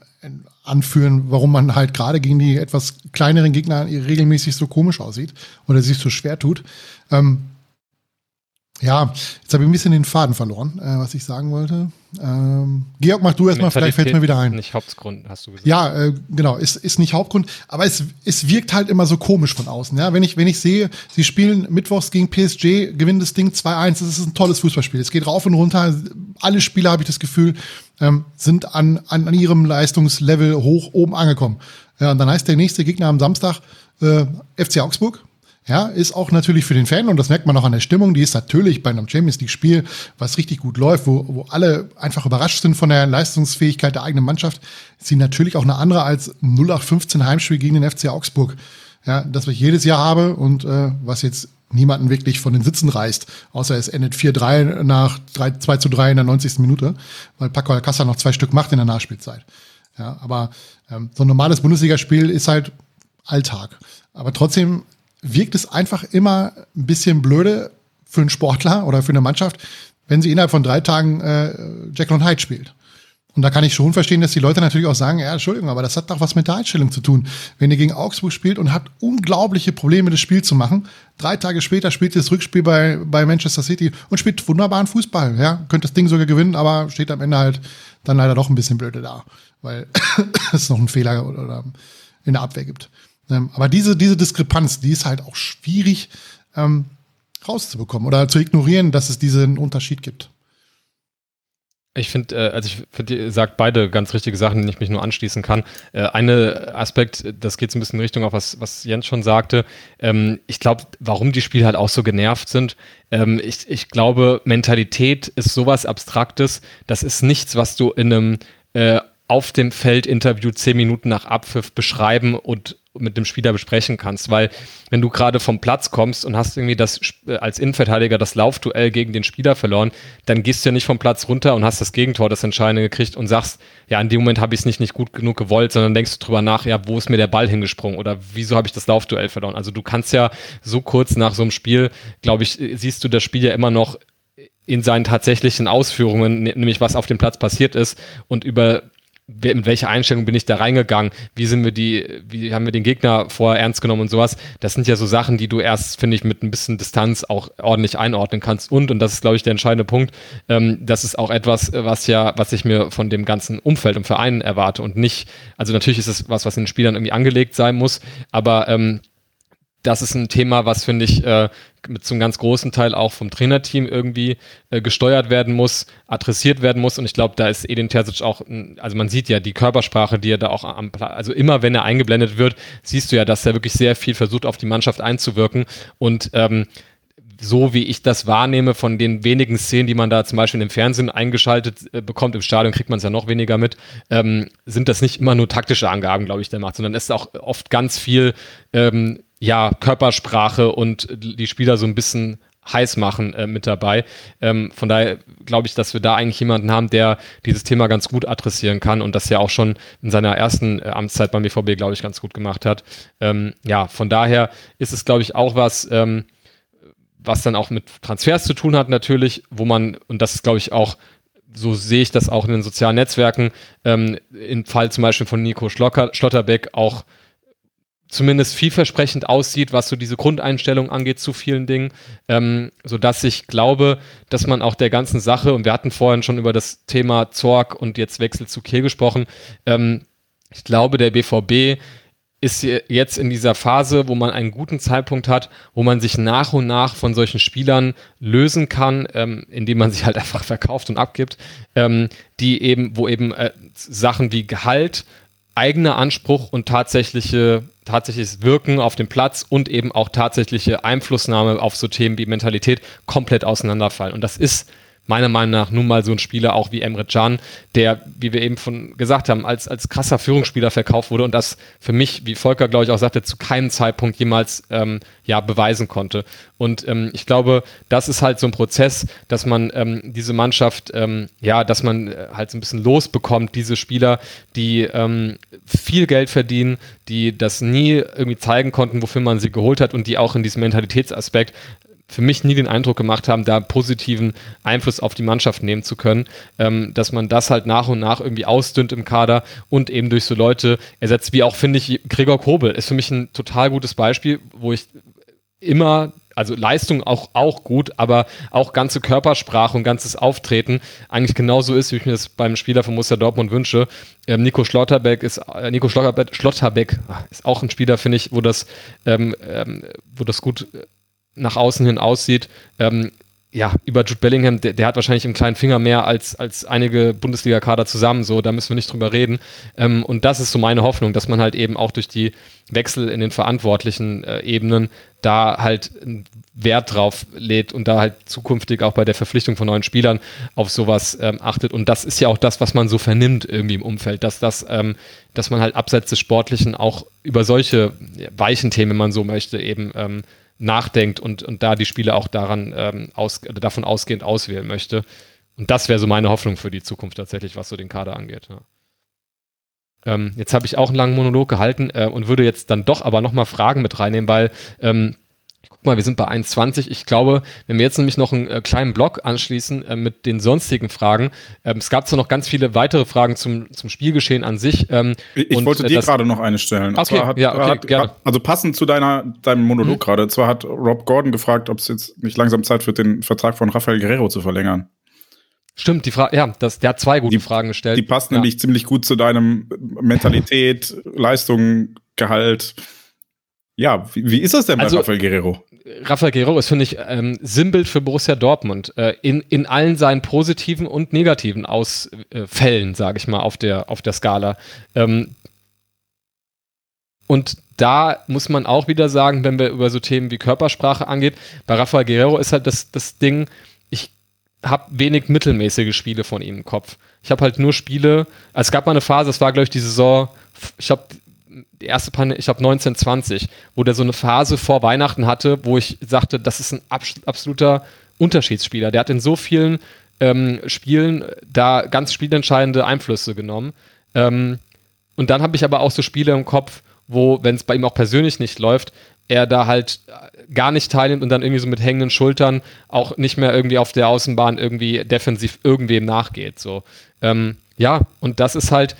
anführen, warum man halt gerade gegen die etwas kleineren Gegner regelmäßig so komisch aussieht oder sich so schwer tut. Ähm, ja, jetzt habe ich ein bisschen den Faden verloren, äh, was ich sagen wollte. Ähm, Georg, mach du erstmal, vielleicht fällt mir wieder ein. Nicht Hauptgrund, hast du gesagt. Ja, äh, genau, ist, ist nicht Hauptgrund, aber es, es wirkt halt immer so komisch von außen. Ja, wenn ich, wenn ich sehe, sie spielen mittwochs gegen PSG, gewinnen das Ding 2-1, das ist ein tolles Fußballspiel. Es geht rauf und runter. Alle Spieler, habe ich das Gefühl, ähm, sind an, an, ihrem Leistungslevel hoch oben angekommen. Ja, und dann heißt der nächste Gegner am Samstag äh, FC Augsburg ja, ist auch natürlich für den Fan, und das merkt man auch an der Stimmung, die ist natürlich bei einem Champions League-Spiel, was richtig gut läuft, wo, wo alle einfach überrascht sind von der Leistungsfähigkeit der eigenen Mannschaft, ist sie natürlich auch eine andere als 0815 Heimspiel gegen den FC Augsburg. Ja, das, was ich jedes Jahr habe und äh, was jetzt niemanden wirklich von den Sitzen reißt, außer es endet 4-3 nach 3, 2 zu 3 in der 90. Minute, weil Paco Alcázar noch zwei Stück macht in der Nachspielzeit. Ja, aber ähm, so ein normales Bundesligaspiel ist halt Alltag. Aber trotzdem wirkt es einfach immer ein bisschen blöde für einen Sportler oder für eine Mannschaft, wenn sie innerhalb von drei Tagen äh, Jekyll und Hyde spielt. Und da kann ich schon verstehen, dass die Leute natürlich auch sagen, ja, Entschuldigung, aber das hat doch was mit der Einstellung zu tun. Wenn ihr gegen Augsburg spielt und habt unglaubliche Probleme, das Spiel zu machen, drei Tage später spielt ihr das Rückspiel bei, bei Manchester City und spielt wunderbaren Fußball, ja, könnt das Ding sogar gewinnen, aber steht am Ende halt dann leider doch ein bisschen blöde da, weil es noch einen Fehler oder in der Abwehr gibt. Ähm, aber diese, diese Diskrepanz, die ist halt auch schwierig ähm, rauszubekommen oder zu ignorieren, dass es diesen Unterschied gibt. Ich finde, äh, also ich finde, ihr sagt beide ganz richtige Sachen, denen ich mich nur anschließen kann. Äh, eine Aspekt, das geht so ein bisschen in Richtung auf was, was Jens schon sagte. Ähm, ich glaube, warum die Spiele halt auch so genervt sind. Ähm, ich, ich glaube, Mentalität ist sowas Abstraktes. Das ist nichts, was du in einem äh, auf dem Feld Interview zehn Minuten nach Abpfiff beschreiben und mit dem Spieler besprechen kannst, weil wenn du gerade vom Platz kommst und hast irgendwie das äh, als Innenverteidiger das Laufduell gegen den Spieler verloren, dann gehst du ja nicht vom Platz runter und hast das Gegentor, das Entscheidende gekriegt und sagst, ja, in dem Moment habe ich es nicht, nicht gut genug gewollt, sondern denkst du drüber nach, ja, wo ist mir der Ball hingesprungen oder wieso habe ich das Laufduell verloren? Also du kannst ja so kurz nach so einem Spiel, glaube ich, siehst du das Spiel ja immer noch in seinen tatsächlichen Ausführungen, nämlich was auf dem Platz passiert ist und über mit welcher Einstellung bin ich da reingegangen, wie sind wir die, wie haben wir den Gegner vorher ernst genommen und sowas. Das sind ja so Sachen, die du erst, finde ich, mit ein bisschen Distanz auch ordentlich einordnen kannst. Und, und das ist, glaube ich, der entscheidende Punkt, ähm, das ist auch etwas, was ja, was ich mir von dem ganzen Umfeld und Verein erwarte und nicht, also natürlich ist es was, was in den Spielern irgendwie angelegt sein muss, aber ähm, das ist ein Thema, was finde ich äh, mit zum ganz großen Teil auch vom Trainerteam irgendwie äh, gesteuert werden muss, adressiert werden muss. Und ich glaube, da ist Edin Terzic auch, also man sieht ja die Körpersprache, die er da auch am, also immer wenn er eingeblendet wird, siehst du ja, dass er wirklich sehr viel versucht, auf die Mannschaft einzuwirken. Und ähm, so wie ich das wahrnehme von den wenigen Szenen, die man da zum Beispiel im Fernsehen eingeschaltet äh, bekommt, im Stadion kriegt man es ja noch weniger mit, ähm, sind das nicht immer nur taktische Angaben, glaube ich, der macht, sondern es ist auch oft ganz viel ähm, ja, Körpersprache und die Spieler so ein bisschen heiß machen äh, mit dabei. Ähm, von daher glaube ich, dass wir da eigentlich jemanden haben, der dieses Thema ganz gut adressieren kann und das ja auch schon in seiner ersten äh, Amtszeit beim BVB, glaube ich, ganz gut gemacht hat. Ähm, ja, von daher ist es, glaube ich, auch was, ähm, was dann auch mit Transfers zu tun hat natürlich, wo man, und das ist, glaube ich, auch so sehe ich das auch in den sozialen Netzwerken, ähm, im Fall zum Beispiel von Nico Schlocker, Schlotterbeck auch zumindest vielversprechend aussieht, was so diese Grundeinstellung angeht zu vielen Dingen, ähm, so dass ich glaube, dass man auch der ganzen Sache und wir hatten vorhin schon über das Thema Zorg und jetzt Wechsel zu Kiel gesprochen. Ähm, ich glaube, der BVB ist jetzt in dieser Phase, wo man einen guten Zeitpunkt hat, wo man sich nach und nach von solchen Spielern lösen kann, ähm, indem man sich halt einfach verkauft und abgibt, ähm, die eben, wo eben äh, Sachen wie Gehalt, eigener Anspruch und tatsächliche tatsächliches Wirken auf dem Platz und eben auch tatsächliche Einflussnahme auf so Themen wie Mentalität komplett auseinanderfallen. Und das ist meiner Meinung nach nun mal so ein Spieler auch wie Emre Can, der, wie wir eben von gesagt haben, als, als krasser Führungsspieler verkauft wurde und das für mich, wie Volker, glaube ich, auch sagte, zu keinem Zeitpunkt jemals ähm, ja, beweisen konnte. Und ähm, ich glaube, das ist halt so ein Prozess, dass man ähm, diese Mannschaft, ähm, ja, dass man äh, halt so ein bisschen losbekommt, diese Spieler, die ähm, viel Geld verdienen, die das nie irgendwie zeigen konnten, wofür man sie geholt hat und die auch in diesem Mentalitätsaspekt für mich nie den Eindruck gemacht haben, da positiven Einfluss auf die Mannschaft nehmen zu können, ähm, dass man das halt nach und nach irgendwie ausdünnt im Kader und eben durch so Leute ersetzt, wie auch finde ich Gregor Kobel ist für mich ein total gutes Beispiel, wo ich immer also Leistung auch, auch gut, aber auch ganze Körpersprache und ganzes Auftreten eigentlich genauso ist, wie ich mir das beim Spieler von Borussia Dortmund wünsche. Ähm, Nico Schlotterbeck ist, äh, Nico Schlotterbeck, Schlotterbeck ah, ist auch ein Spieler, finde ich, wo das, ähm, ähm, wo das gut nach außen hin aussieht. Ähm, ja, über Jude Bellingham, der, der, hat wahrscheinlich im kleinen Finger mehr als, als einige Bundesliga-Kader zusammen, so, da müssen wir nicht drüber reden. Ähm, und das ist so meine Hoffnung, dass man halt eben auch durch die Wechsel in den verantwortlichen äh, Ebenen da halt einen Wert drauf lädt und da halt zukünftig auch bei der Verpflichtung von neuen Spielern auf sowas ähm, achtet. Und das ist ja auch das, was man so vernimmt irgendwie im Umfeld, dass das, ähm, dass man halt abseits des Sportlichen auch über solche weichen Themen, wenn man so möchte, eben ähm, nachdenkt und, und da die Spiele auch daran ähm, aus, davon ausgehend auswählen möchte. Und das wäre so meine Hoffnung für die Zukunft tatsächlich, was so den Kader angeht. Ja. Ähm, jetzt habe ich auch einen langen Monolog gehalten äh, und würde jetzt dann doch aber nochmal Fragen mit reinnehmen, weil ähm, Guck mal, wir sind bei 1,20. Ich glaube, wenn wir jetzt nämlich noch einen äh, kleinen Block anschließen äh, mit den sonstigen Fragen, ähm, es gab zwar noch ganz viele weitere Fragen zum, zum Spielgeschehen an sich. Ähm, ich und, wollte äh, dir gerade noch eine stellen. Okay, hat, ja, okay, hat, gerne. also passend zu deiner, deinem Monolog mhm. gerade. Zwar hat Rob Gordon gefragt, ob es jetzt nicht langsam Zeit wird, den Vertrag von Rafael Guerrero zu verlängern. Stimmt, die Frage, ja, das, der hat zwei gute die, Fragen gestellt. Die passen ja. nämlich ziemlich gut zu deinem Mentalität, Leistung, Gehalt. Ja, wie, wie ist das denn bei also, Rafael Guerrero? Rafael Guerrero ist, finde ich, ähm, Sinnbild für Borussia Dortmund äh, in, in allen seinen positiven und negativen Ausfällen, sage ich mal, auf der, auf der Skala. Ähm, und da muss man auch wieder sagen, wenn wir über so Themen wie Körpersprache angeht, bei Rafael Guerrero ist halt das, das Ding, ich habe wenig mittelmäßige Spiele von ihm im Kopf. Ich habe halt nur Spiele, also es gab mal eine Phase, das war, glaube ich, die Saison, ich habe die erste Panne, ich habe 1920, wo der so eine Phase vor Weihnachten hatte, wo ich sagte, das ist ein absoluter Unterschiedsspieler. Der hat in so vielen ähm, Spielen da ganz spielentscheidende Einflüsse genommen. Ähm, und dann habe ich aber auch so Spiele im Kopf, wo, wenn es bei ihm auch persönlich nicht läuft, er da halt gar nicht teilnimmt und dann irgendwie so mit hängenden Schultern auch nicht mehr irgendwie auf der Außenbahn irgendwie defensiv irgendwem nachgeht. So. Ähm, ja, und das ist halt,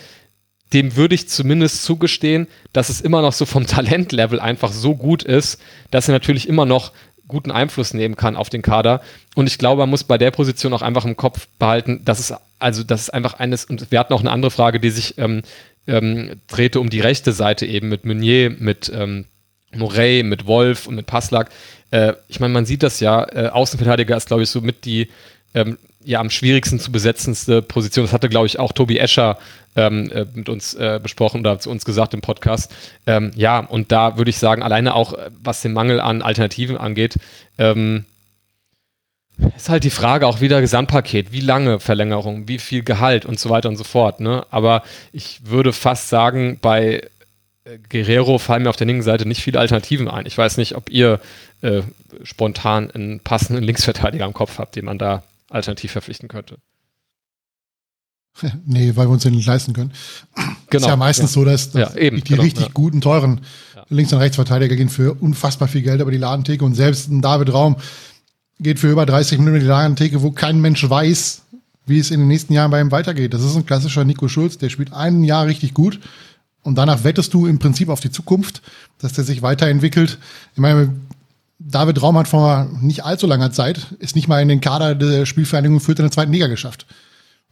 dem würde ich zumindest zugestehen, dass es immer noch so vom Talentlevel einfach so gut ist, dass er natürlich immer noch guten Einfluss nehmen kann auf den Kader. Und ich glaube, man muss bei der Position auch einfach im Kopf behalten, dass es, also, das ist einfach eines, und wir hatten auch eine andere Frage, die sich ähm, ähm, drehte um die rechte Seite eben mit Meunier, mit ähm, Morey, mit Wolf und mit Passlack. Äh, ich meine, man sieht das ja, äh, Außenverteidiger ist, glaube ich, so mit die ähm, ja am schwierigsten zu besetzendste Position. Das hatte, glaube ich, auch Tobi Escher ähm, äh, mit uns äh, besprochen oder zu uns gesagt im Podcast. Ähm, ja, und da würde ich sagen, alleine auch, äh, was den Mangel an Alternativen angeht, ähm, ist halt die Frage auch wieder Gesamtpaket, wie lange Verlängerung, wie viel Gehalt und so weiter und so fort. Ne? Aber ich würde fast sagen, bei äh, Guerrero fallen mir auf der linken Seite nicht viele Alternativen ein. Ich weiß nicht, ob ihr äh, spontan einen passenden Linksverteidiger im Kopf habt, den man da alternativ verpflichten könnte. Nee, weil wir uns den nicht leisten können. Genau. Ist ja meistens ja. so, dass, dass ja, eben, die genau, richtig ja. guten, teuren Links- und Rechtsverteidiger gehen für unfassbar viel Geld über die Ladentheke und selbst ein David Raum geht für über 30 Minuten in die Ladentheke, wo kein Mensch weiß, wie es in den nächsten Jahren bei ihm weitergeht. Das ist ein klassischer Nico Schulz, der spielt ein Jahr richtig gut und danach wettest du im Prinzip auf die Zukunft, dass der sich weiterentwickelt. Ich meine, David Raum hat vor nicht allzu langer Zeit, ist nicht mal in den Kader der Spielvereinigung Fürth in der zweiten Liga geschafft.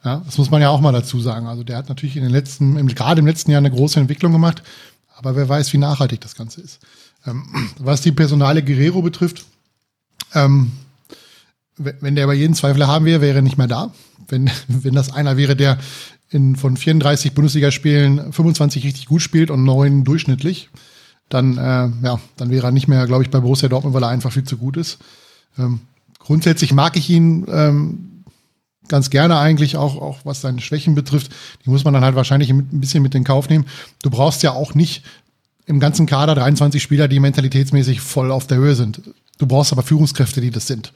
Ja, das muss man ja auch mal dazu sagen. Also der hat natürlich in den letzten, gerade im letzten Jahr eine große Entwicklung gemacht, aber wer weiß, wie nachhaltig das Ganze ist. Ähm, was die Personale Guerrero betrifft, ähm, wenn der bei jeden Zweifel haben wäre, wäre er nicht mehr da. Wenn, wenn das einer wäre, der in, von 34 Bundesligaspielen 25 richtig gut spielt und neun durchschnittlich, dann, äh, ja, dann wäre er nicht mehr, glaube ich, bei Borussia Dortmund, weil er einfach viel zu gut ist. Ähm, grundsätzlich mag ich ihn ähm, ganz gerne eigentlich, auch, auch was seine Schwächen betrifft. Die muss man dann halt wahrscheinlich ein bisschen mit in Kauf nehmen. Du brauchst ja auch nicht im ganzen Kader 23 Spieler, die mentalitätsmäßig voll auf der Höhe sind. Du brauchst aber Führungskräfte, die das sind.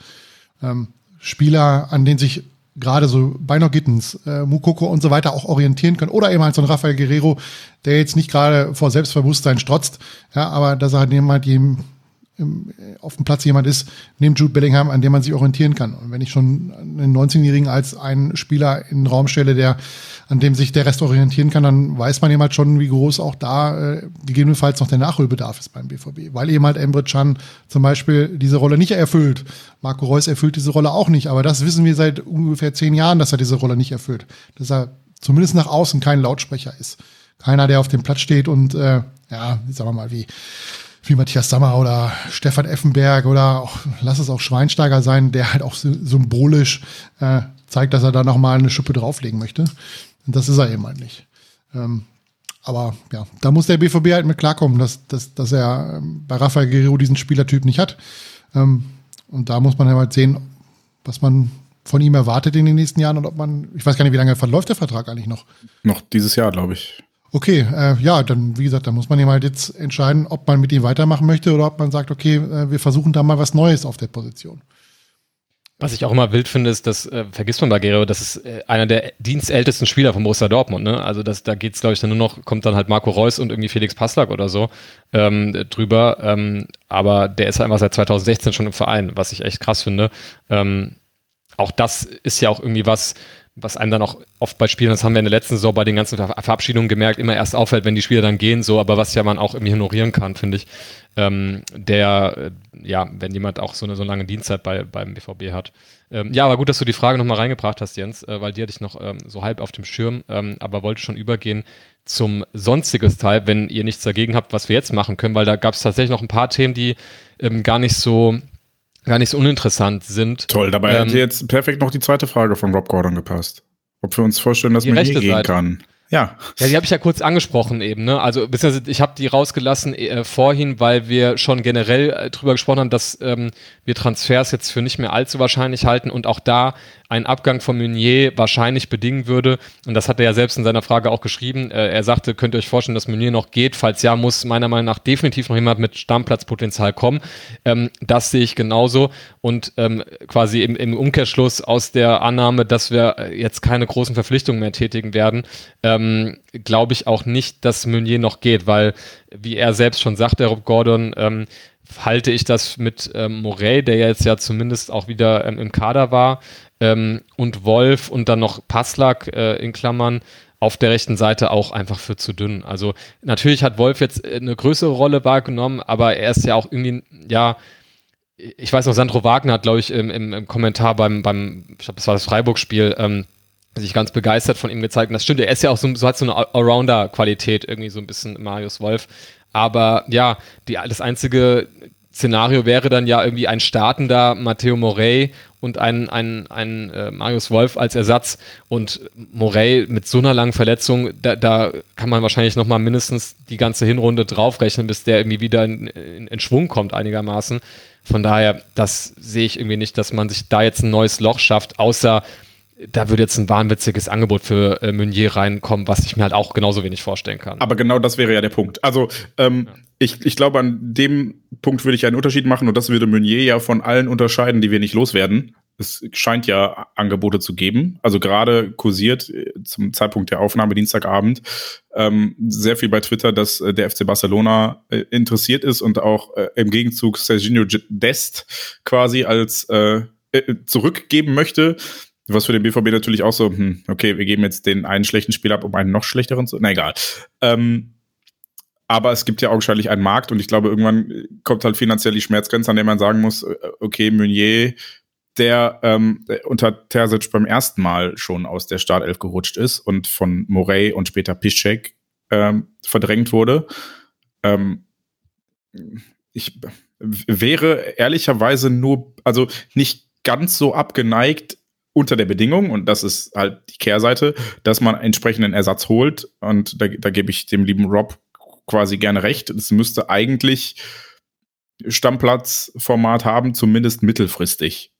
Ähm, Spieler, an denen sich gerade so Beino Gittens, äh, Mukoko und so weiter auch orientieren können. Oder eben halt so ein Rafael Guerrero, der jetzt nicht gerade vor Selbstbewusstsein strotzt, ja, aber dass er halt jemand, dem im, auf dem Platz jemand ist, neben Jude Bellingham, an dem man sich orientieren kann. Und wenn ich schon einen 19-Jährigen als einen Spieler in den Raum stelle, der, an dem sich der Rest orientieren kann, dann weiß man eben halt schon, wie groß auch da äh, gegebenenfalls noch der Nachholbedarf ist beim BVB. Weil eben halt Emre Can zum Beispiel diese Rolle nicht erfüllt. Marco Reus erfüllt diese Rolle auch nicht. Aber das wissen wir seit ungefähr zehn Jahren, dass er diese Rolle nicht erfüllt. Dass er zumindest nach außen kein Lautsprecher ist. Keiner, der auf dem Platz steht und äh, ja, sagen wir mal, wie wie Matthias Sammer oder Stefan Effenberg oder auch, lass es auch Schweinsteiger sein, der halt auch symbolisch äh, zeigt, dass er da nochmal eine Schippe drauflegen möchte. Und das ist er eben halt nicht. Ähm, aber ja, da muss der BVB halt mit klarkommen, dass, dass, dass er ähm, bei Rafael Guerrero diesen Spielertyp nicht hat. Ähm, und da muss man halt sehen, was man von ihm erwartet in den nächsten Jahren und ob man, ich weiß gar nicht, wie lange verläuft der Vertrag eigentlich noch? Noch dieses Jahr, glaube ich. Okay, äh, ja, dann, wie gesagt, da muss man eben halt jetzt entscheiden, ob man mit ihm weitermachen möchte oder ob man sagt, okay, äh, wir versuchen da mal was Neues auf der Position. Was ich auch immer wild finde, ist, das äh, vergisst man bei Guerrero, das ist äh, einer der dienstältesten Spieler von Borussia Dortmund. Ne? Also das, da geht's, glaube ich, dann nur noch, kommt dann halt Marco Reus und irgendwie Felix Passlack oder so ähm, drüber. Ähm, aber der ist einfach seit 2016 schon im Verein, was ich echt krass finde. Ähm, auch das ist ja auch irgendwie was, was einem dann auch oft bei Spielen, das haben wir in der letzten Saison bei den ganzen Ver Verabschiedungen gemerkt, immer erst auffällt, wenn die Spieler dann gehen, so, aber was ja man auch irgendwie ignorieren kann, finde ich, ähm, der, äh, ja, wenn jemand auch so eine so lange Dienstzeit bei, beim BVB hat. Ähm, ja, aber gut, dass du die Frage nochmal reingebracht hast, Jens, äh, weil die hatte ich noch ähm, so halb auf dem Schirm, ähm, aber wollte schon übergehen zum sonstiges Teil, wenn ihr nichts dagegen habt, was wir jetzt machen können, weil da gab es tatsächlich noch ein paar Themen, die ähm, gar nicht so gar nicht so uninteressant sind. Toll, dabei ähm, hätte jetzt perfekt noch die zweite Frage von Rob Gordon gepasst. Ob wir uns vorstellen, dass man hier gehen Seite. kann. Ja. Ja, die habe ich ja kurz angesprochen eben, ne? Also beziehungsweise ich habe die rausgelassen äh, vorhin, weil wir schon generell äh, drüber gesprochen haben, dass ähm, wir Transfers jetzt für nicht mehr allzu wahrscheinlich halten und auch da ein Abgang von Meunier wahrscheinlich bedingen würde. Und das hat er ja selbst in seiner Frage auch geschrieben. Äh, er sagte, könnt ihr euch vorstellen, dass Meunier noch geht? Falls ja, muss meiner Meinung nach definitiv noch jemand mit Stammplatzpotenzial kommen. Ähm, das sehe ich genauso. Und ähm, quasi im, im, Umkehrschluss aus der Annahme, dass wir äh, jetzt keine großen Verpflichtungen mehr tätigen werden, ähm, glaube ich auch nicht, dass Meunier noch geht, weil, wie er selbst schon sagt, der Rob Gordon, ähm, halte ich das mit ähm, Morey, der jetzt ja zumindest auch wieder ähm, im Kader war, ähm, und Wolf und dann noch Passlack äh, in Klammern auf der rechten Seite auch einfach für zu dünn. Also natürlich hat Wolf jetzt äh, eine größere Rolle wahrgenommen, aber er ist ja auch irgendwie, ja, ich weiß noch, Sandro Wagner hat, glaube ich, im, im, im, Kommentar beim, beim, ich glaube, das war das Freiburg-Spiel, ähm, sich ganz begeistert von ihm gezeigt. Und das stimmt, er ist ja auch so, so hat so eine Allrounder-Qualität, irgendwie so ein bisschen Marius Wolf. Aber ja, die, das einzige Szenario wäre dann ja irgendwie ein startender Matteo Morey und ein, ein, ein äh, Marius Wolf als Ersatz. Und Morey mit so einer langen Verletzung, da, da kann man wahrscheinlich nochmal mindestens die ganze Hinrunde draufrechnen, bis der irgendwie wieder in, in, in Schwung kommt einigermaßen. Von daher, das sehe ich irgendwie nicht, dass man sich da jetzt ein neues Loch schafft, außer da würde jetzt ein wahnwitziges Angebot für äh, Meunier reinkommen, was ich mir halt auch genauso wenig vorstellen kann. Aber genau das wäre ja der Punkt. Also ähm, ja. ich, ich glaube, an dem Punkt würde ich einen Unterschied machen und das würde Meunier ja von allen unterscheiden, die wir nicht loswerden. Es scheint ja Angebote zu geben. Also gerade kursiert äh, zum Zeitpunkt der Aufnahme Dienstagabend ähm, sehr viel bei Twitter, dass äh, der FC Barcelona äh, interessiert ist und auch äh, im Gegenzug Serginho Dest quasi als äh, äh zurückgeben möchte. Was für den BVB natürlich auch so, hm, okay, wir geben jetzt den einen schlechten Spiel ab, um einen noch schlechteren zu. Na egal. Ähm, aber es gibt ja augenscheinlich einen Markt und ich glaube, irgendwann kommt halt finanziell die Schmerzgrenze, an der man sagen muss, äh, okay, Meunier, der ähm, unter Terzic beim ersten Mal schon aus der Startelf gerutscht ist und von Morey und später Piszczek ähm, verdrängt wurde. Ähm, ich wäre ehrlicherweise nur, also nicht ganz so abgeneigt, unter der Bedingung, und das ist halt die Kehrseite, dass man entsprechenden Ersatz holt. Und da, da gebe ich dem lieben Rob quasi gerne recht. Es müsste eigentlich Stammplatzformat haben, zumindest mittelfristig.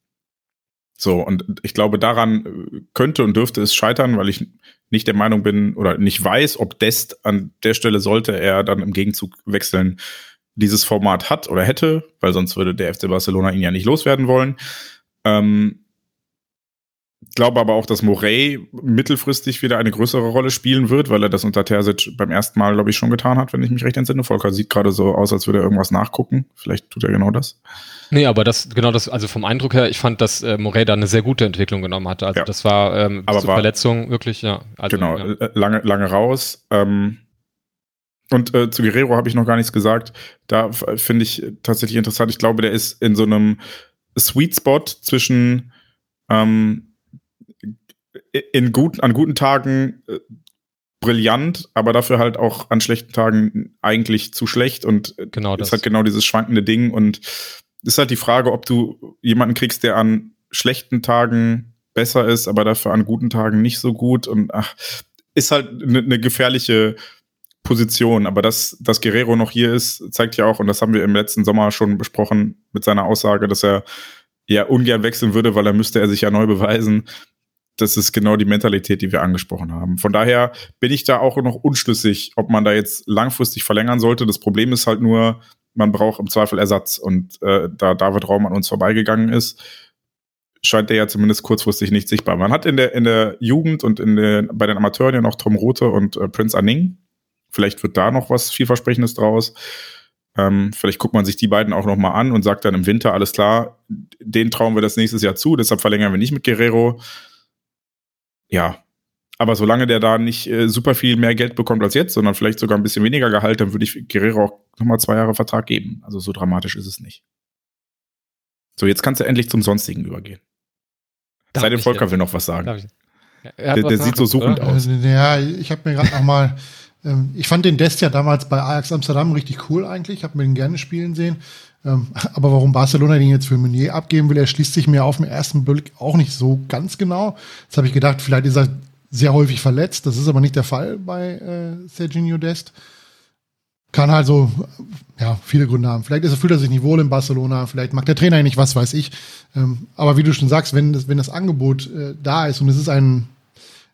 So, und ich glaube, daran könnte und dürfte es scheitern, weil ich nicht der Meinung bin oder nicht weiß, ob Dest an der Stelle sollte er dann im Gegenzug wechseln, dieses Format hat oder hätte, weil sonst würde der FC Barcelona ihn ja nicht loswerden wollen. Ähm, glaube aber auch, dass Morey mittelfristig wieder eine größere Rolle spielen wird, weil er das unter Terzic beim ersten Mal, glaube ich, schon getan hat, wenn ich mich recht entsinne. Volker sieht gerade so aus, als würde er irgendwas nachgucken. Vielleicht tut er genau das. Nee, aber das, genau das, also vom Eindruck her, ich fand, dass äh, Morey da eine sehr gute Entwicklung genommen hatte. Also ja. das war ähm, aber zur war, Verletzung wirklich, ja. Also, genau, ja. Äh, lange, lange raus. Ähm, und äh, zu Guerrero habe ich noch gar nichts gesagt. Da finde ich tatsächlich interessant. Ich glaube, der ist in so einem Sweet Spot zwischen ähm, in gut, an guten Tagen äh, brillant, aber dafür halt auch an schlechten Tagen eigentlich zu schlecht. Und äh, genau das. ist halt genau dieses schwankende Ding. Und ist halt die Frage, ob du jemanden kriegst, der an schlechten Tagen besser ist, aber dafür an guten Tagen nicht so gut. Und ach, ist halt eine ne gefährliche Position, aber dass, dass Guerrero noch hier ist, zeigt ja auch, und das haben wir im letzten Sommer schon besprochen mit seiner Aussage, dass er ja ungern wechseln würde, weil er müsste er sich ja neu beweisen das ist genau die Mentalität, die wir angesprochen haben. Von daher bin ich da auch noch unschlüssig, ob man da jetzt langfristig verlängern sollte. Das Problem ist halt nur, man braucht im Zweifel Ersatz. Und äh, da David Raum an uns vorbeigegangen ist, scheint der ja zumindest kurzfristig nicht sichtbar. Man hat in der, in der Jugend und in der, bei den Amateuren ja noch Tom Rothe und äh, Prince Anning. Vielleicht wird da noch was vielversprechendes draus. Ähm, vielleicht guckt man sich die beiden auch noch mal an und sagt dann im Winter, alles klar, den trauen wir das nächstes Jahr zu, deshalb verlängern wir nicht mit Guerrero ja, aber solange der da nicht äh, super viel mehr Geld bekommt als jetzt, sondern vielleicht sogar ein bisschen weniger Gehalt, dann würde ich Guerrero auch nochmal zwei Jahre Vertrag geben. Also so dramatisch ist es nicht. So, jetzt kannst du endlich zum Sonstigen übergehen. Sei denn, Volker will noch was sagen. Der, der sieht so suchend oder? aus. Äh, ja, ich habe mir gerade noch mal, ähm, ich fand den Dest ja damals bei Ajax Amsterdam richtig cool eigentlich. Ich habe mir den gerne spielen sehen. Ähm, aber warum Barcelona den jetzt für Meunier abgeben will, erschließt sich mir auf den ersten Blick auch nicht so ganz genau. Jetzt habe ich gedacht, vielleicht ist er sehr häufig verletzt. Das ist aber nicht der Fall bei äh, Serginho Dest. Kann halt so, ja, viele Gründe haben. Vielleicht ist er, fühlt er sich nicht wohl in Barcelona, vielleicht mag der Trainer nicht, was weiß ich. Ähm, aber wie du schon sagst, wenn das, wenn das Angebot äh, da ist und es ist ein,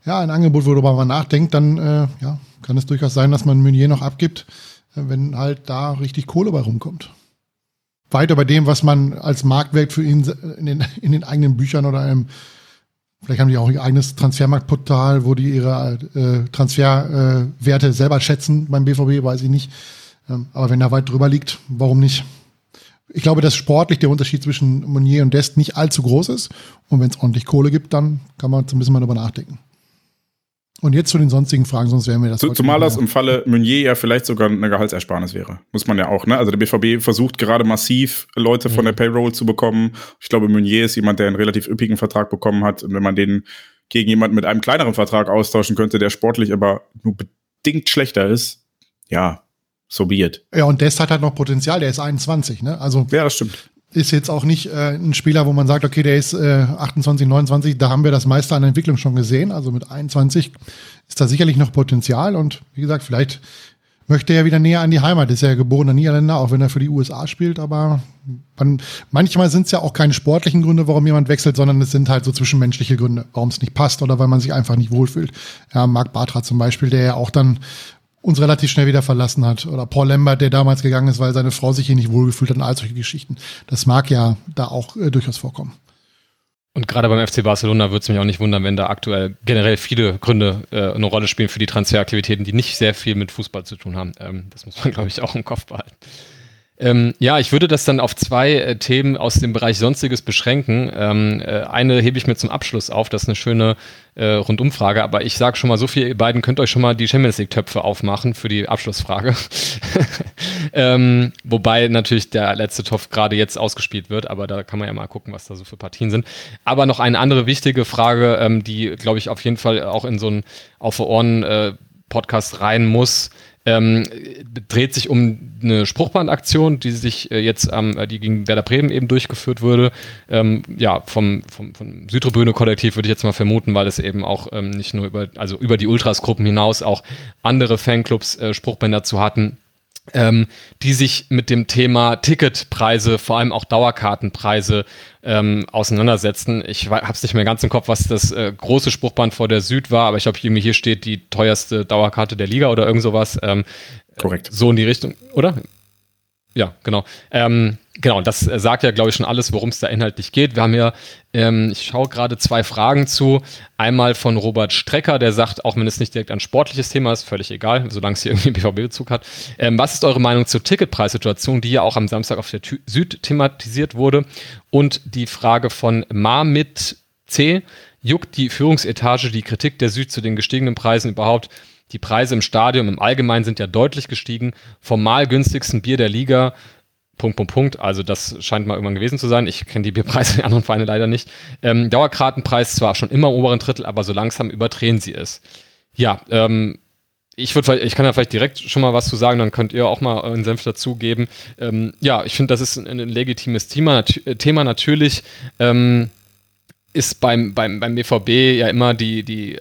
ja, ein Angebot, worüber man nachdenkt, dann äh, ja, kann es durchaus sein, dass man Meunier noch abgibt, äh, wenn halt da richtig Kohle bei rumkommt weiter bei dem, was man als Marktwert für ihn in den, in den eigenen Büchern oder einem, vielleicht haben die auch ihr eigenes Transfermarktportal, wo die ihre äh, Transferwerte äh, selber schätzen beim BVB, weiß ich nicht. Ähm, aber wenn er weit drüber liegt, warum nicht? Ich glaube, dass sportlich der Unterschied zwischen Monier und Dest nicht allzu groß ist. Und wenn es ordentlich Kohle gibt, dann kann man zumindest mal darüber nachdenken. Und jetzt zu den sonstigen Fragen, sonst wären wir das. Zumal das im Falle Meunier ja vielleicht sogar eine Gehaltsersparnis wäre. Muss man ja auch, ne? Also der BVB versucht gerade massiv Leute von der Payroll zu bekommen. Ich glaube, Meunier ist jemand, der einen relativ üppigen Vertrag bekommen hat. Und wenn man den gegen jemanden mit einem kleineren Vertrag austauschen könnte, der sportlich aber nur bedingt schlechter ist, ja, so be it. Ja, und Dest hat halt noch Potenzial, der ist 21, ne? Also. Ja, das stimmt. Ist jetzt auch nicht äh, ein Spieler, wo man sagt, okay, der ist äh, 28, 29, da haben wir das meiste an Entwicklung schon gesehen. Also mit 21 ist da sicherlich noch Potenzial und wie gesagt, vielleicht möchte er wieder näher an die Heimat. Ist ja geborener Niederländer, auch wenn er für die USA spielt, aber man, manchmal sind es ja auch keine sportlichen Gründe, warum jemand wechselt, sondern es sind halt so zwischenmenschliche Gründe, warum es nicht passt oder weil man sich einfach nicht wohlfühlt. Ja, Marc Bartra zum Beispiel, der ja auch dann uns relativ schnell wieder verlassen hat. Oder Paul Lambert, der damals gegangen ist, weil seine Frau sich hier nicht wohlgefühlt hat und all solche Geschichten. Das mag ja da auch äh, durchaus vorkommen. Und gerade beim FC Barcelona würde es mich auch nicht wundern, wenn da aktuell generell viele Gründe äh, eine Rolle spielen für die Transferaktivitäten, die nicht sehr viel mit Fußball zu tun haben. Ähm, das muss man, glaube ich, auch im Kopf behalten. Ähm, ja, ich würde das dann auf zwei äh, Themen aus dem Bereich Sonstiges beschränken. Ähm, äh, eine hebe ich mir zum Abschluss auf, das ist eine schöne äh, Rundumfrage, aber ich sage schon mal so viel, ihr beiden könnt euch schon mal die Champions League-Töpfe aufmachen für die Abschlussfrage. ähm, wobei natürlich der letzte Topf gerade jetzt ausgespielt wird, aber da kann man ja mal gucken, was da so für Partien sind. Aber noch eine andere wichtige Frage, ähm, die, glaube ich, auf jeden Fall auch in so einen Auf Ohren äh, rein muss ähm, dreht sich um eine Spruchbandaktion, die sich äh, jetzt, ähm, die gegen Werder Bremen eben durchgeführt wurde. Ähm, ja, vom, vom, vom Südtribüne-Kollektiv würde ich jetzt mal vermuten, weil es eben auch ähm, nicht nur über, also über die Ultras-Gruppen hinaus auch andere Fanclubs äh, Spruchbänder zu hatten ähm, die sich mit dem Thema Ticketpreise, vor allem auch Dauerkartenpreise ähm, auseinandersetzen. Ich habe es nicht mehr ganz im Kopf, was das äh, große Spruchband vor der Süd war, aber ich glaube, hier steht die teuerste Dauerkarte der Liga oder irgend sowas. Ähm, Korrekt. So in die Richtung, oder? Ja, genau. Ähm, genau, das äh, sagt ja, glaube ich, schon alles, worum es da inhaltlich geht. Wir haben ja, ähm, ich schaue gerade zwei Fragen zu. Einmal von Robert Strecker, der sagt, auch wenn es nicht direkt ein sportliches Thema ist, völlig egal, solange es hier irgendwie BVB-Bezug hat. Ähm, was ist eure Meinung zur Ticketpreissituation, die ja auch am Samstag auf der Tü Süd thematisiert wurde? Und die Frage von Marmit C. Juckt die Führungsetage die Kritik der Süd zu den gestiegenen Preisen überhaupt? Die Preise im Stadion im Allgemeinen sind ja deutlich gestiegen. Vom mal günstigsten Bier der Liga, Punkt, Punkt, Punkt. Also das scheint mal irgendwann gewesen zu sein. Ich kenne die Bierpreise der anderen Vereine leider nicht. Ähm, Dauerkartenpreis zwar schon immer im oberen Drittel, aber so langsam überdrehen sie es. Ja, ähm, ich würde, ich kann da vielleicht direkt schon mal was zu sagen, dann könnt ihr auch mal euren Senf dazugeben. Ähm, ja, ich finde, das ist ein, ein legitimes Thema. Thema natürlich ähm, ist beim, beim, beim BVB ja immer die, die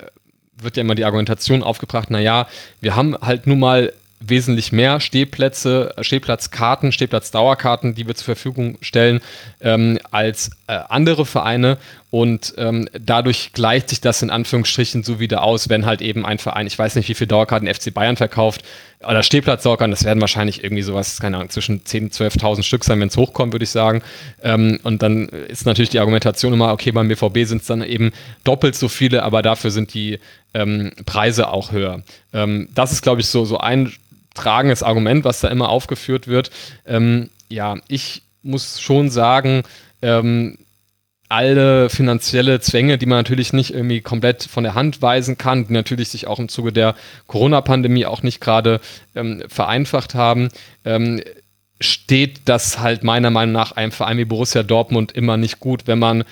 wird ja immer die Argumentation aufgebracht, naja, wir haben halt nun mal wesentlich mehr Stehplätze, Stehplatzkarten, Stehplatzdauerkarten, die wir zur Verfügung stellen, ähm, als äh, andere Vereine. Und ähm, dadurch gleicht sich das in Anführungsstrichen so wieder aus, wenn halt eben ein Verein, ich weiß nicht, wie viele Dauerkarten FC Bayern verkauft, oder Stehplatzdauerkarten, das werden wahrscheinlich irgendwie sowas, keine Ahnung, zwischen 10.000 und 12.000 Stück sein, wenn es hochkommt, würde ich sagen. Ähm, und dann ist natürlich die Argumentation immer, okay, beim BVB sind es dann eben doppelt so viele, aber dafür sind die ähm, Preise auch höher. Ähm, das ist, glaube ich, so, so ein tragendes Argument, was da immer aufgeführt wird. Ähm, ja, ich muss schon sagen, ähm, alle finanzielle Zwänge, die man natürlich nicht irgendwie komplett von der Hand weisen kann, die natürlich sich auch im Zuge der Corona-Pandemie auch nicht gerade ähm, vereinfacht haben, ähm, steht das halt meiner Meinung nach einem Verein wie Borussia Dortmund immer nicht gut, wenn man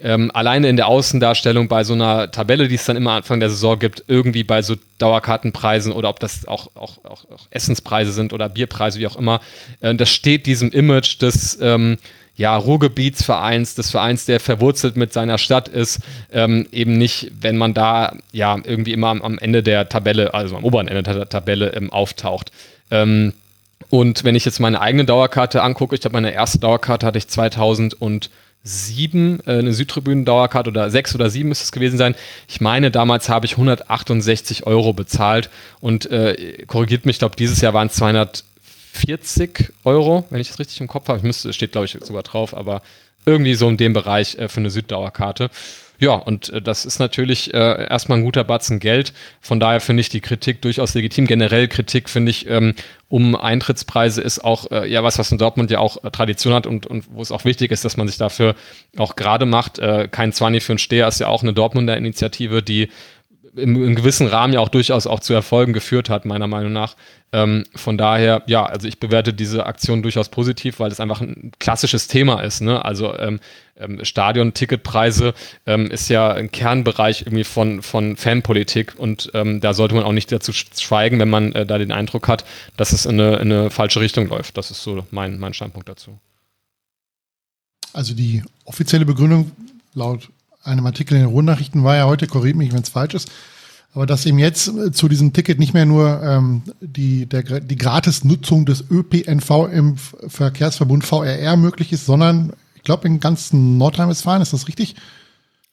ähm, alleine in der Außendarstellung bei so einer Tabelle, die es dann immer Anfang der Saison gibt, irgendwie bei so Dauerkartenpreisen oder ob das auch, auch, auch, auch Essenspreise sind oder Bierpreise, wie auch immer, äh, das steht diesem Image des ähm, ja, Ruhrgebietsvereins, des Vereins, der verwurzelt mit seiner Stadt ist, ähm, eben nicht, wenn man da ja irgendwie immer am, am, Ende der Tabelle, also am oberen Ende der Tabelle ähm, auftaucht. Ähm, und wenn ich jetzt meine eigene Dauerkarte angucke, ich glaube, meine erste Dauerkarte hatte ich 2000 und sieben, äh, eine Südtribünen-Dauerkarte oder sechs oder sieben müsste es gewesen sein. Ich meine, damals habe ich 168 Euro bezahlt und äh, korrigiert mich, ich glaube, dieses Jahr waren es 240 Euro, wenn ich das richtig im Kopf habe. Ich müsste, steht, glaube ich, sogar drauf, aber irgendwie so in dem Bereich äh, für eine Süddauerkarte. Ja, und äh, das ist natürlich äh, erstmal ein guter Batzen Geld. Von daher finde ich die Kritik durchaus legitim. Generell Kritik finde ich ähm, um Eintrittspreise ist auch äh, ja was, was in Dortmund ja auch äh, Tradition hat und, und wo es auch wichtig ist, dass man sich dafür auch gerade macht. Äh, kein Zwanni für einen Steher ist ja auch eine Dortmunder Initiative, die im, im, gewissen Rahmen ja auch durchaus auch zu Erfolgen geführt hat, meiner Meinung nach. Ähm, von daher, ja, also ich bewerte diese Aktion durchaus positiv, weil es einfach ein klassisches Thema ist. Ne? Also ähm, ähm, Stadion-Ticketpreise ähm, ist ja ein Kernbereich irgendwie von, von Fanpolitik und ähm, da sollte man auch nicht dazu schweigen, wenn man äh, da den Eindruck hat, dass es in eine, in eine falsche Richtung läuft. Das ist so mein, mein Standpunkt dazu. Also die offizielle Begründung laut einem Artikel in den Rundnachrichten war ja heute, korrigiert mich, wenn es falsch ist, aber dass ihm jetzt äh, zu diesem Ticket nicht mehr nur ähm, die, der, die Gratisnutzung des ÖPNV im Verkehrsverbund VRR möglich ist, sondern ich glaube in ganzen Nordrhein-Westfalen, ist das richtig?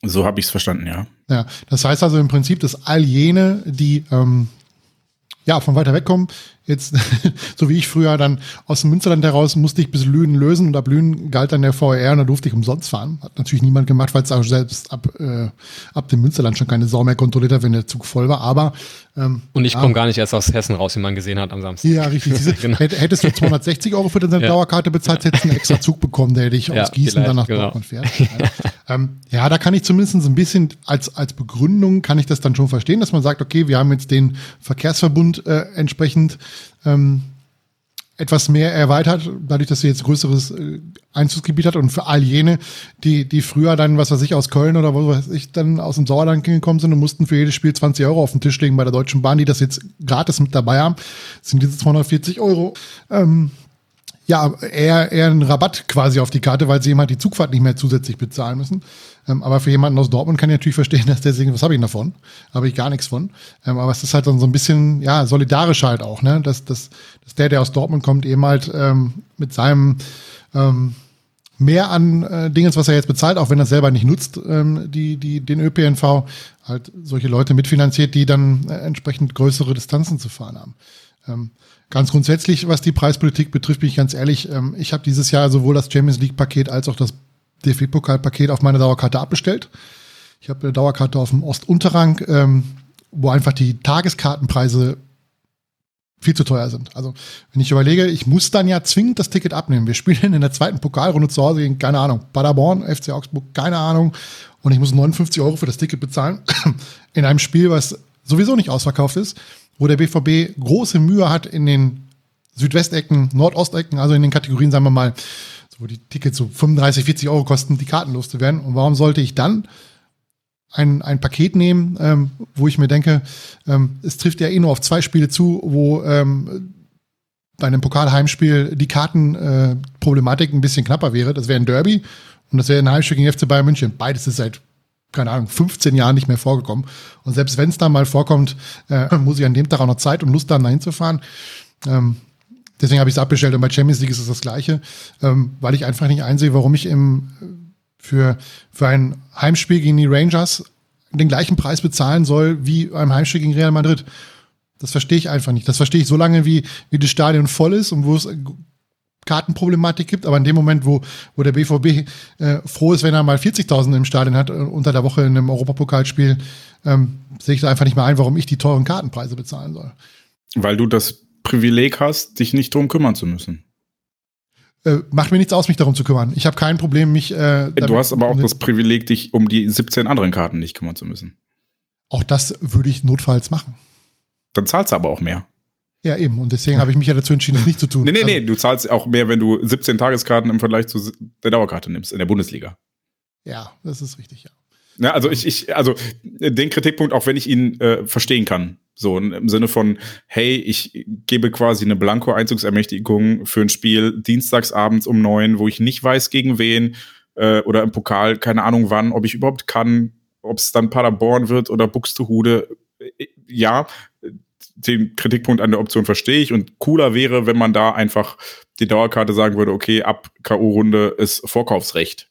So habe ich es verstanden, ja. Ja, das heißt also im Prinzip, dass all jene, die ähm, ja, von weiter weg kommen. Jetzt, so wie ich früher dann aus dem Münsterland heraus musste ich bis Lünen lösen und ab Lünen galt dann der VR und da durfte ich umsonst fahren. Hat natürlich niemand gemacht, weil es auch selbst ab, äh, ab dem Münsterland schon keine Sau mehr kontrolliert hat, wenn der Zug voll war. Aber ähm, Und ich ja. komme gar nicht erst aus Hessen raus, wie man gesehen hat am Samstag. Ja, richtig. Diese, genau. Hättest du 260 Euro für deine ja. Dauerkarte bezahlt, hättest du einen extra Zug bekommen, der dich ja, aus Gießen dann nach genau. Dortmund fährt. ähm, ja, da kann ich zumindest ein bisschen als, als Begründung kann ich das dann schon verstehen, dass man sagt, okay, wir haben jetzt den Verkehrsverbund äh, entsprechend ähm, etwas mehr erweitert, dadurch, dass sie jetzt größeres äh, Einzugsgebiet hat und für all jene, die, die früher dann, was weiß ich, aus Köln oder wo weiß ich, dann aus dem Sauerland gekommen sind und mussten für jedes Spiel 20 Euro auf den Tisch legen bei der Deutschen Bahn, die das jetzt gratis mit dabei haben, sind diese 240 Euro. Ähm, ja, eher, eher ein Rabatt quasi auf die Karte, weil sie eben halt die Zugfahrt nicht mehr zusätzlich bezahlen müssen. Ähm, aber für jemanden aus Dortmund kann ich natürlich verstehen, dass der singt, was habe ich davon? Habe ich gar nichts von. Ähm, aber es ist halt dann so ein bisschen, ja, solidarisch halt auch, ne? Dass, dass, dass der, der aus Dortmund kommt, eben halt ähm, mit seinem ähm, mehr an äh, Dingens, was er jetzt bezahlt, auch wenn er selber nicht nutzt, ähm, die, die, den ÖPNV, halt solche Leute mitfinanziert, die dann äh, entsprechend größere Distanzen zu fahren haben. Ähm, Ganz grundsätzlich, was die Preispolitik betrifft, bin ich ganz ehrlich, ähm, ich habe dieses Jahr sowohl das Champions League-Paket als auch das DFB-Pokal-Paket auf meine Dauerkarte abbestellt. Ich habe eine Dauerkarte auf dem Ostunterrang, ähm, wo einfach die Tageskartenpreise viel zu teuer sind. Also, wenn ich überlege, ich muss dann ja zwingend das Ticket abnehmen. Wir spielen in der zweiten Pokalrunde zu Hause gegen, keine Ahnung, Paderborn, FC Augsburg, keine Ahnung. Und ich muss 59 Euro für das Ticket bezahlen. In einem Spiel, was sowieso nicht ausverkauft ist wo der BVB große Mühe hat in den Südwestecken, Nordostecken, also in den Kategorien, sagen wir mal, wo die Tickets so 35, 40 Euro kosten, die Karten loszuwerden. Und warum sollte ich dann ein, ein Paket nehmen, ähm, wo ich mir denke, ähm, es trifft ja eh nur auf zwei Spiele zu, wo ähm, bei einem Pokalheimspiel die Kartenproblematik äh, ein bisschen knapper wäre. Das wäre ein Derby und das wäre ein Heimspiel gegen FC Bayern München. Beides ist seit keine Ahnung, 15 Jahren nicht mehr vorgekommen. Und selbst wenn es da mal vorkommt, äh, muss ich an dem Tag auch noch Zeit und Lust haben, dahin zu fahren. Ähm, deswegen habe ich es abbestellt und bei Champions League ist es das Gleiche, ähm, weil ich einfach nicht einsehe, warum ich im, für, für ein Heimspiel gegen die Rangers den gleichen Preis bezahlen soll wie beim Heimspiel gegen Real Madrid. Das verstehe ich einfach nicht. Das verstehe ich so lange, wie, wie das Stadion voll ist und wo es Kartenproblematik gibt, aber in dem Moment, wo, wo der BVB äh, froh ist, wenn er mal 40.000 im Stadion hat, äh, unter der Woche in einem Europapokalspiel, ähm, sehe ich da einfach nicht mehr ein, warum ich die teuren Kartenpreise bezahlen soll. Weil du das Privileg hast, dich nicht drum kümmern zu müssen. Äh, macht mir nichts aus, mich darum zu kümmern. Ich habe kein Problem, mich. Äh, du hast aber auch das Privileg, dich um die 17 anderen Karten nicht kümmern zu müssen. Auch das würde ich notfalls machen. Dann zahlst du aber auch mehr. Ja, eben. Und deswegen habe ich mich ja dazu entschieden, das nicht zu tun. Nee, nee, also, nee. Du zahlst auch mehr, wenn du 17 Tageskarten im Vergleich zu der Dauerkarte nimmst in der Bundesliga. Ja, das ist richtig, ja. Ja, also ich, ich, also den Kritikpunkt, auch wenn ich ihn äh, verstehen kann, so im Sinne von, hey, ich gebe quasi eine Blanko-Einzugsermächtigung für ein Spiel dienstagsabends um neun, wo ich nicht weiß, gegen wen, äh, oder im Pokal, keine Ahnung wann, ob ich überhaupt kann, ob es dann Paderborn wird oder Buxtehude. Äh, ja, den Kritikpunkt an der Option verstehe ich und cooler wäre, wenn man da einfach die Dauerkarte sagen würde, okay, ab K.O.-Runde ist Vorkaufsrecht.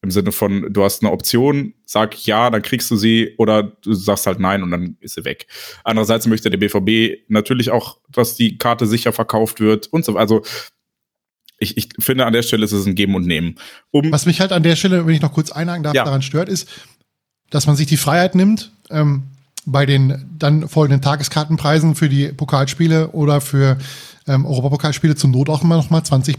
Im Sinne von, du hast eine Option, sag ja, dann kriegst du sie oder du sagst halt nein und dann ist sie weg. Andererseits möchte der BVB natürlich auch, dass die Karte sicher verkauft wird und so. Also ich, ich finde, an der Stelle ist es ein Geben und Nehmen. Um Was mich halt an der Stelle, wenn ich noch kurz einhaken darf, ja. daran stört, ist, dass man sich die Freiheit nimmt, ähm, bei den dann folgenden Tageskartenpreisen für die Pokalspiele oder für ähm, Europapokalspiele zur Not auch immer noch mal 20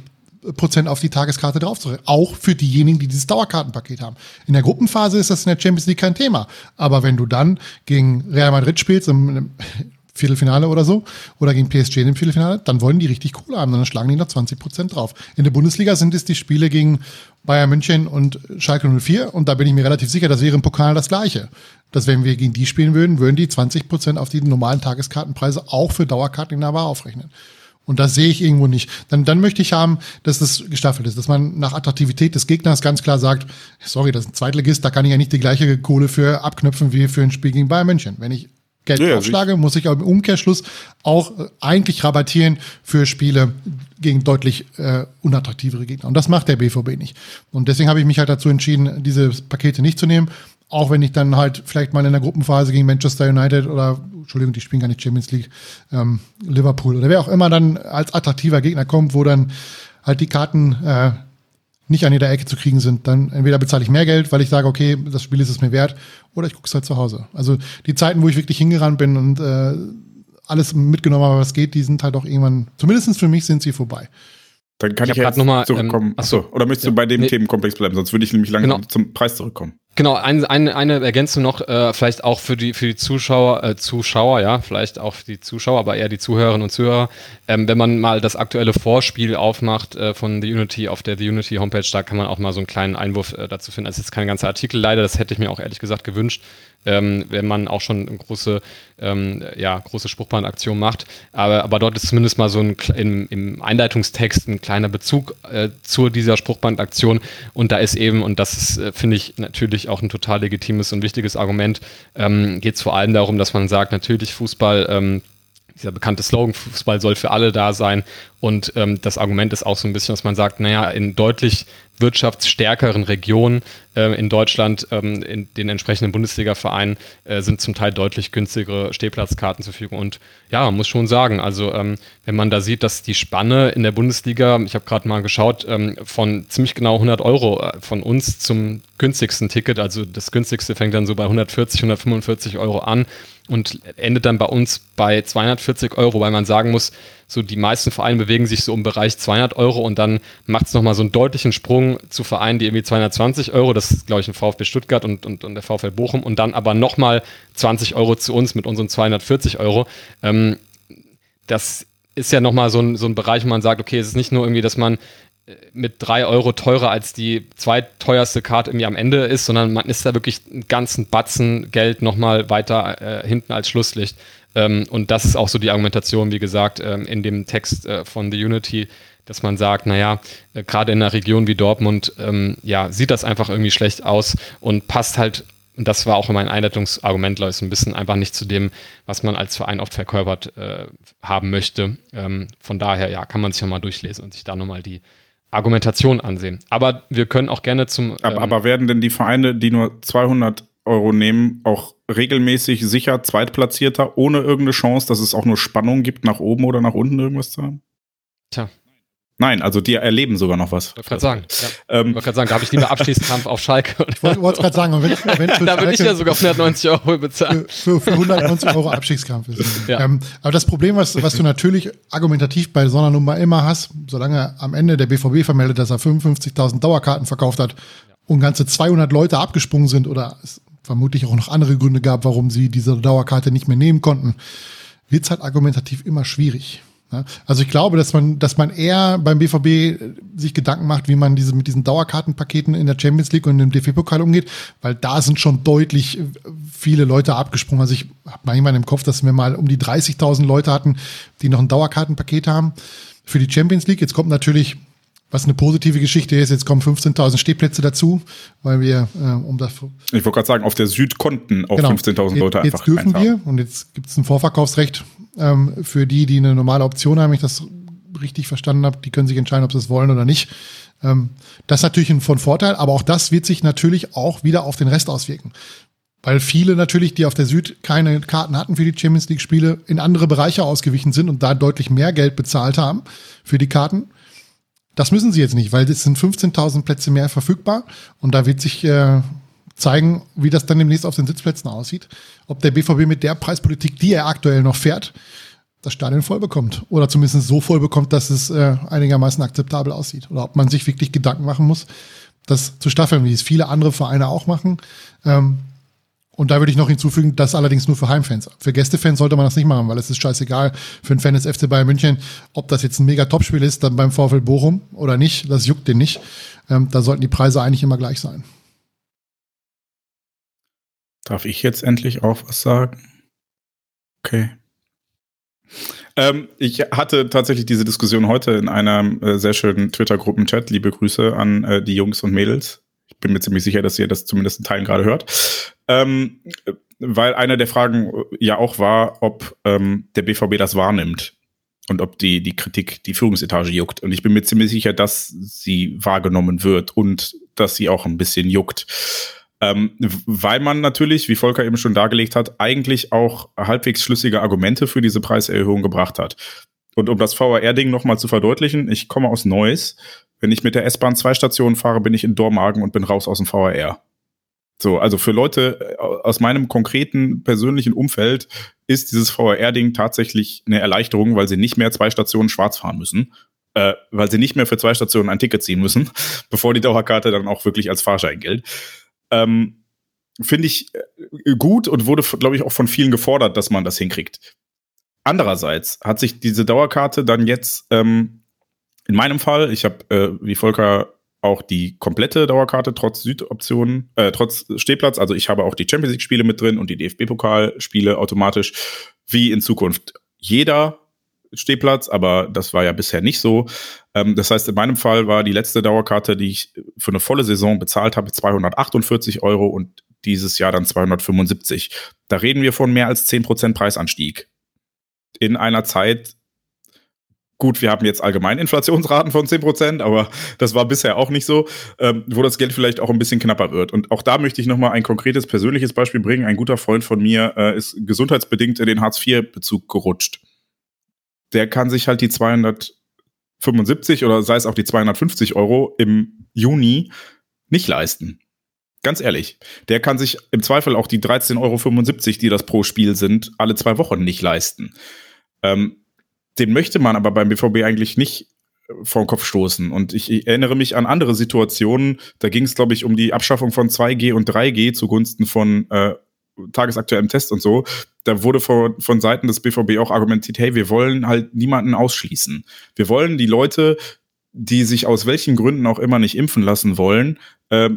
Prozent auf die Tageskarte draufzurechnen. Auch für diejenigen, die dieses Dauerkartenpaket haben. In der Gruppenphase ist das in der Champions League kein Thema. Aber wenn du dann gegen Real Madrid spielst, im Viertelfinale oder so, oder gegen PSG im Viertelfinale, dann wollen die richtig Kohle haben, dann schlagen die noch 20 Prozent drauf. In der Bundesliga sind es die Spiele gegen Bayern München und Schalke 04 und da bin ich mir relativ sicher, das wäre im Pokal das Gleiche. Dass wenn wir gegen die spielen würden, würden die 20 Prozent auf die normalen Tageskartenpreise auch für Dauerkarten in Navarre aufrechnen. Und das sehe ich irgendwo nicht. Dann, dann möchte ich haben, dass das gestaffelt ist, dass man nach Attraktivität des Gegners ganz klar sagt, sorry, das ist ein Zweitligist, da kann ich ja nicht die gleiche Kohle für abknüpfen wie für ein Spiel gegen Bayern München. Wenn ich Geld ja, aufschlage, muss ich im Umkehrschluss auch äh, eigentlich rabattieren für Spiele gegen deutlich äh, unattraktivere Gegner. Und das macht der BVB nicht. Und deswegen habe ich mich halt dazu entschieden, diese Pakete nicht zu nehmen. Auch wenn ich dann halt vielleicht mal in der Gruppenphase gegen Manchester United oder, Entschuldigung, die spielen gar nicht Champions League, ähm, Liverpool oder wer auch immer dann als attraktiver Gegner kommt, wo dann halt die Karten äh, nicht an jeder Ecke zu kriegen sind, dann entweder bezahle ich mehr Geld, weil ich sage, okay, das Spiel ist es mir wert, oder ich gucke es halt zu Hause. Also die Zeiten, wo ich wirklich hingerannt bin und äh, alles mitgenommen habe, was geht, die sind halt auch irgendwann, zumindest für mich sind sie vorbei. Dann kann ich, ich ja jetzt noch mal, zurückkommen. Ähm, achso, oder möchtest du bei dem nee, Themenkomplex bleiben? Sonst würde ich nämlich lange genau. zum Preis zurückkommen. Genau, ein, ein, eine Ergänzung noch, äh, vielleicht auch für die, für die Zuschauer, äh, Zuschauer, ja, vielleicht auch für die Zuschauer, aber eher die Zuhörerinnen und Zuhörer. Ähm, wenn man mal das aktuelle Vorspiel aufmacht äh, von The Unity auf der The Unity Homepage, da kann man auch mal so einen kleinen Einwurf äh, dazu finden. Das ist jetzt kein ganzer Artikel, leider, das hätte ich mir auch ehrlich gesagt gewünscht ähm, wenn man auch schon große, ähm, ja, große Spruchbandaktion macht. Aber, aber dort ist zumindest mal so ein im, im Einleitungstext ein kleiner Bezug äh, zu dieser Spruchbandaktion. Und da ist eben, und das ist, äh, finde ich, natürlich auch ein total legitimes und wichtiges Argument, ähm, geht es vor allem darum, dass man sagt, natürlich Fußball ähm, dieser bekannte Slogan, Fußball soll für alle da sein. Und ähm, das Argument ist auch so ein bisschen, dass man sagt, naja, in deutlich wirtschaftsstärkeren Regionen äh, in Deutschland, ähm, in den entsprechenden Bundesliga-Vereinen, äh, sind zum Teil deutlich günstigere Stehplatzkarten zur Verfügung. Und ja, man muss schon sagen, also ähm, wenn man da sieht, dass die Spanne in der Bundesliga, ich habe gerade mal geschaut, ähm, von ziemlich genau 100 Euro äh, von uns zum günstigsten Ticket, also das günstigste fängt dann so bei 140, 145 Euro an und endet dann bei uns bei 240 Euro, weil man sagen muss, so die meisten Vereine bewegen sich so im Bereich 200 Euro und dann macht es nochmal so einen deutlichen Sprung zu Vereinen, die irgendwie 220 Euro, das ist glaube ich ein VfB Stuttgart und, und, und der VfL Bochum und dann aber nochmal 20 Euro zu uns mit unseren 240 Euro. Ähm, das ist ja nochmal so ein, so ein Bereich, wo man sagt, okay, es ist nicht nur irgendwie, dass man mit drei Euro teurer als die zweiteuerste Karte irgendwie am Ende ist, sondern man ist da wirklich einen ganzen Batzen Geld nochmal weiter äh, hinten als Schlusslicht. Ähm, und das ist auch so die Argumentation, wie gesagt, ähm, in dem Text äh, von The Unity, dass man sagt, naja, äh, gerade in einer Region wie Dortmund, ähm, ja, sieht das einfach irgendwie schlecht aus und passt halt, und das war auch mein Einleitungsargument, so ein bisschen einfach nicht zu dem, was man als Verein oft verkörpert äh, haben möchte. Ähm, von daher, ja, kann man sich nochmal durchlesen und sich da nochmal die Argumentation ansehen. Aber wir können auch gerne zum. aber, ähm, aber werden denn die Vereine, die nur 200 Euro nehmen, auch regelmäßig sicher Zweitplatzierter, ohne irgendeine Chance, dass es auch nur Spannung gibt, nach oben oder nach unten irgendwas zu haben? Tja. Nein, also die erleben sogar noch was. Ich wollte gerade sagen, ja. ähm, wollte gerade sagen, da habe ich lieber Abschießkampf auf Schalke. Ich wollte wollt gerade sagen, wenn, wenn da würde ich ja sogar 190 Euro bezahlen. Für, für, 190 Euro Abstiegskampf ist. Ja. Ähm, aber das Problem, was, was du natürlich argumentativ bei so einer Nummer immer hast, solange am Ende der BVB vermeldet, dass er 55.000 Dauerkarten verkauft hat und ganze 200 Leute abgesprungen sind oder es vermutlich auch noch andere Gründe gab, warum sie diese Dauerkarte nicht mehr nehmen konnten, wird es halt argumentativ immer schwierig. Also ich glaube, dass man, dass man eher beim BVB sich Gedanken macht, wie man diese mit diesen Dauerkartenpaketen in der Champions League und im DFB-Pokal umgeht, weil da sind schon deutlich viele Leute abgesprungen. Also ich habe manchmal im Kopf, dass wir mal um die 30.000 Leute hatten, die noch ein Dauerkartenpaket haben für die Champions League. Jetzt kommt natürlich was eine positive Geschichte ist, jetzt kommen 15.000 Stehplätze dazu, weil wir, äh, um das. Ich wollte gerade sagen, auf der Süd konnten auch genau. 15.000 Leute jetzt, einfach. Jetzt dürfen wir und jetzt gibt es ein Vorverkaufsrecht ähm, für die, die eine normale Option haben, wenn ich das richtig verstanden habe. Die können sich entscheiden, ob sie es wollen oder nicht. Ähm, das ist natürlich ein von Vorteil, aber auch das wird sich natürlich auch wieder auf den Rest auswirken. Weil viele natürlich, die auf der Süd keine Karten hatten für die Champions League Spiele, in andere Bereiche ausgewichen sind und da deutlich mehr Geld bezahlt haben für die Karten das müssen sie jetzt nicht, weil es sind 15.000 Plätze mehr verfügbar und da wird sich äh, zeigen, wie das dann demnächst auf den Sitzplätzen aussieht. Ob der BVB mit der Preispolitik, die er aktuell noch fährt, das Stadion voll bekommt. Oder zumindest so voll bekommt, dass es äh, einigermaßen akzeptabel aussieht. Oder ob man sich wirklich Gedanken machen muss, das zu staffeln, wie es viele andere Vereine auch machen. Ähm, und da würde ich noch hinzufügen, das allerdings nur für Heimfans. Für Gästefans sollte man das nicht machen, weil es ist scheißegal für einen Fan des FC Bayern München, ob das jetzt ein mega Topspiel ist, dann beim VfL Bochum oder nicht. Das juckt den nicht. Ähm, da sollten die Preise eigentlich immer gleich sein. Darf ich jetzt endlich auch was sagen? Okay. Ähm, ich hatte tatsächlich diese Diskussion heute in einem äh, sehr schönen Twitter-Gruppen-Chat. Liebe Grüße an äh, die Jungs und Mädels. Ich bin mir ziemlich sicher, dass ihr das zumindest in Teilen gerade hört. Ähm, weil eine der Fragen äh, ja auch war, ob ähm, der BVB das wahrnimmt und ob die, die Kritik die Führungsetage juckt. Und ich bin mir ziemlich sicher, dass sie wahrgenommen wird und dass sie auch ein bisschen juckt. Ähm, weil man natürlich, wie Volker eben schon dargelegt hat, eigentlich auch halbwegs schlüssige Argumente für diese Preiserhöhung gebracht hat. Und um das VAR-Ding nochmal zu verdeutlichen, ich komme aus Neuss. Wenn ich mit der S-Bahn zwei Stationen fahre, bin ich in Dormagen und bin raus aus dem VAR. So, also für Leute äh, aus meinem konkreten persönlichen Umfeld ist dieses VAR-Ding tatsächlich eine Erleichterung, weil sie nicht mehr zwei Stationen schwarz fahren müssen, äh, weil sie nicht mehr für zwei Stationen ein Ticket ziehen müssen, bevor die Dauerkarte dann auch wirklich als Fahrschein gilt. Ähm, Finde ich äh, gut und wurde, glaube ich, auch von vielen gefordert, dass man das hinkriegt. Andererseits hat sich diese Dauerkarte dann jetzt, ähm, in meinem Fall, ich habe, äh, wie Volker auch die komplette Dauerkarte trotz Südoptionen, äh, trotz Stehplatz. Also ich habe auch die Champions League Spiele mit drin und die DFB-Pokalspiele automatisch, wie in Zukunft jeder Stehplatz, aber das war ja bisher nicht so. Ähm, das heißt, in meinem Fall war die letzte Dauerkarte, die ich für eine volle Saison bezahlt habe, 248 Euro und dieses Jahr dann 275. Da reden wir von mehr als 10% Preisanstieg. In einer Zeit, gut, wir haben jetzt allgemein Inflationsraten von 10%, aber das war bisher auch nicht so, ähm, wo das Geld vielleicht auch ein bisschen knapper wird. Und auch da möchte ich nochmal ein konkretes persönliches Beispiel bringen. Ein guter Freund von mir äh, ist gesundheitsbedingt in den Hartz-IV-Bezug gerutscht der kann sich halt die 275 oder sei es auch die 250 Euro im Juni nicht leisten. Ganz ehrlich, der kann sich im Zweifel auch die 13,75 Euro, die das pro Spiel sind, alle zwei Wochen nicht leisten. Ähm, den möchte man aber beim BVB eigentlich nicht vor den Kopf stoßen. Und ich, ich erinnere mich an andere Situationen, da ging es, glaube ich, um die Abschaffung von 2G und 3G zugunsten von äh, tagesaktuellem Test und so, da wurde von, von Seiten des BVB auch argumentiert, hey, wir wollen halt niemanden ausschließen. Wir wollen die Leute, die sich aus welchen Gründen auch immer nicht impfen lassen wollen, äh,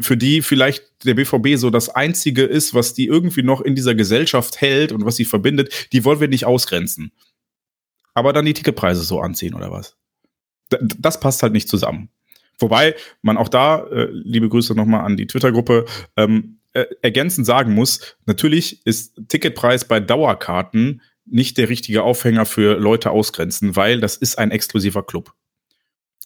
für die vielleicht der BVB so das Einzige ist, was die irgendwie noch in dieser Gesellschaft hält und was sie verbindet, die wollen wir nicht ausgrenzen. Aber dann die Ticketpreise so anziehen oder was? das passt halt nicht zusammen. Wobei man auch da, äh, liebe Grüße nochmal an die Twitter-Gruppe, ähm, äh, ergänzend sagen muss, natürlich ist Ticketpreis bei Dauerkarten nicht der richtige Aufhänger für Leute ausgrenzen, weil das ist ein exklusiver Club.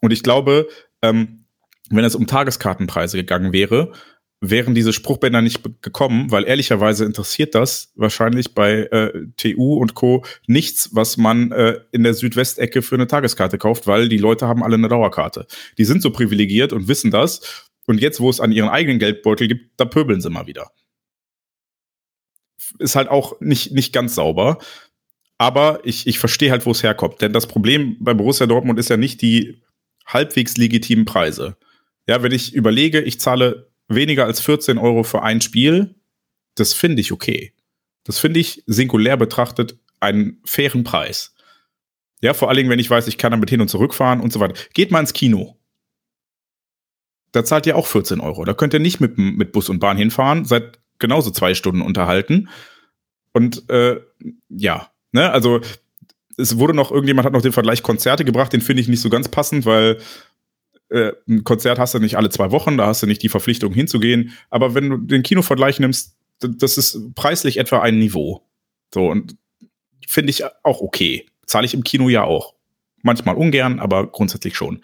Und ich glaube, ähm, wenn es um Tageskartenpreise gegangen wäre, wären diese Spruchbänder nicht gekommen, weil ehrlicherweise interessiert das wahrscheinlich bei äh, TU und Co. nichts, was man äh, in der Südwestecke für eine Tageskarte kauft, weil die Leute haben alle eine Dauerkarte. Die sind so privilegiert und wissen das und jetzt, wo es an ihren eigenen Geldbeutel gibt, da pöbeln sie mal wieder. Ist halt auch nicht, nicht ganz sauber. Aber ich, ich verstehe halt, wo es herkommt. Denn das Problem bei Borussia Dortmund ist ja nicht die halbwegs legitimen Preise. Ja, wenn ich überlege, ich zahle weniger als 14 Euro für ein Spiel, das finde ich okay. Das finde ich singulär betrachtet einen fairen Preis. Ja, vor allen Dingen, wenn ich weiß, ich kann damit hin und zurückfahren und so weiter. Geht mal ins Kino da zahlt ihr auch 14 Euro. Da könnt ihr nicht mit, mit Bus und Bahn hinfahren, seid genauso zwei Stunden unterhalten. Und äh, ja, ne, also es wurde noch, irgendjemand hat noch den Vergleich Konzerte gebracht, den finde ich nicht so ganz passend, weil äh, ein Konzert hast du nicht alle zwei Wochen, da hast du nicht die Verpflichtung hinzugehen. Aber wenn du den Kinovergleich nimmst, das ist preislich etwa ein Niveau. So, und finde ich auch okay. Zahle ich im Kino ja auch. Manchmal ungern, aber grundsätzlich schon.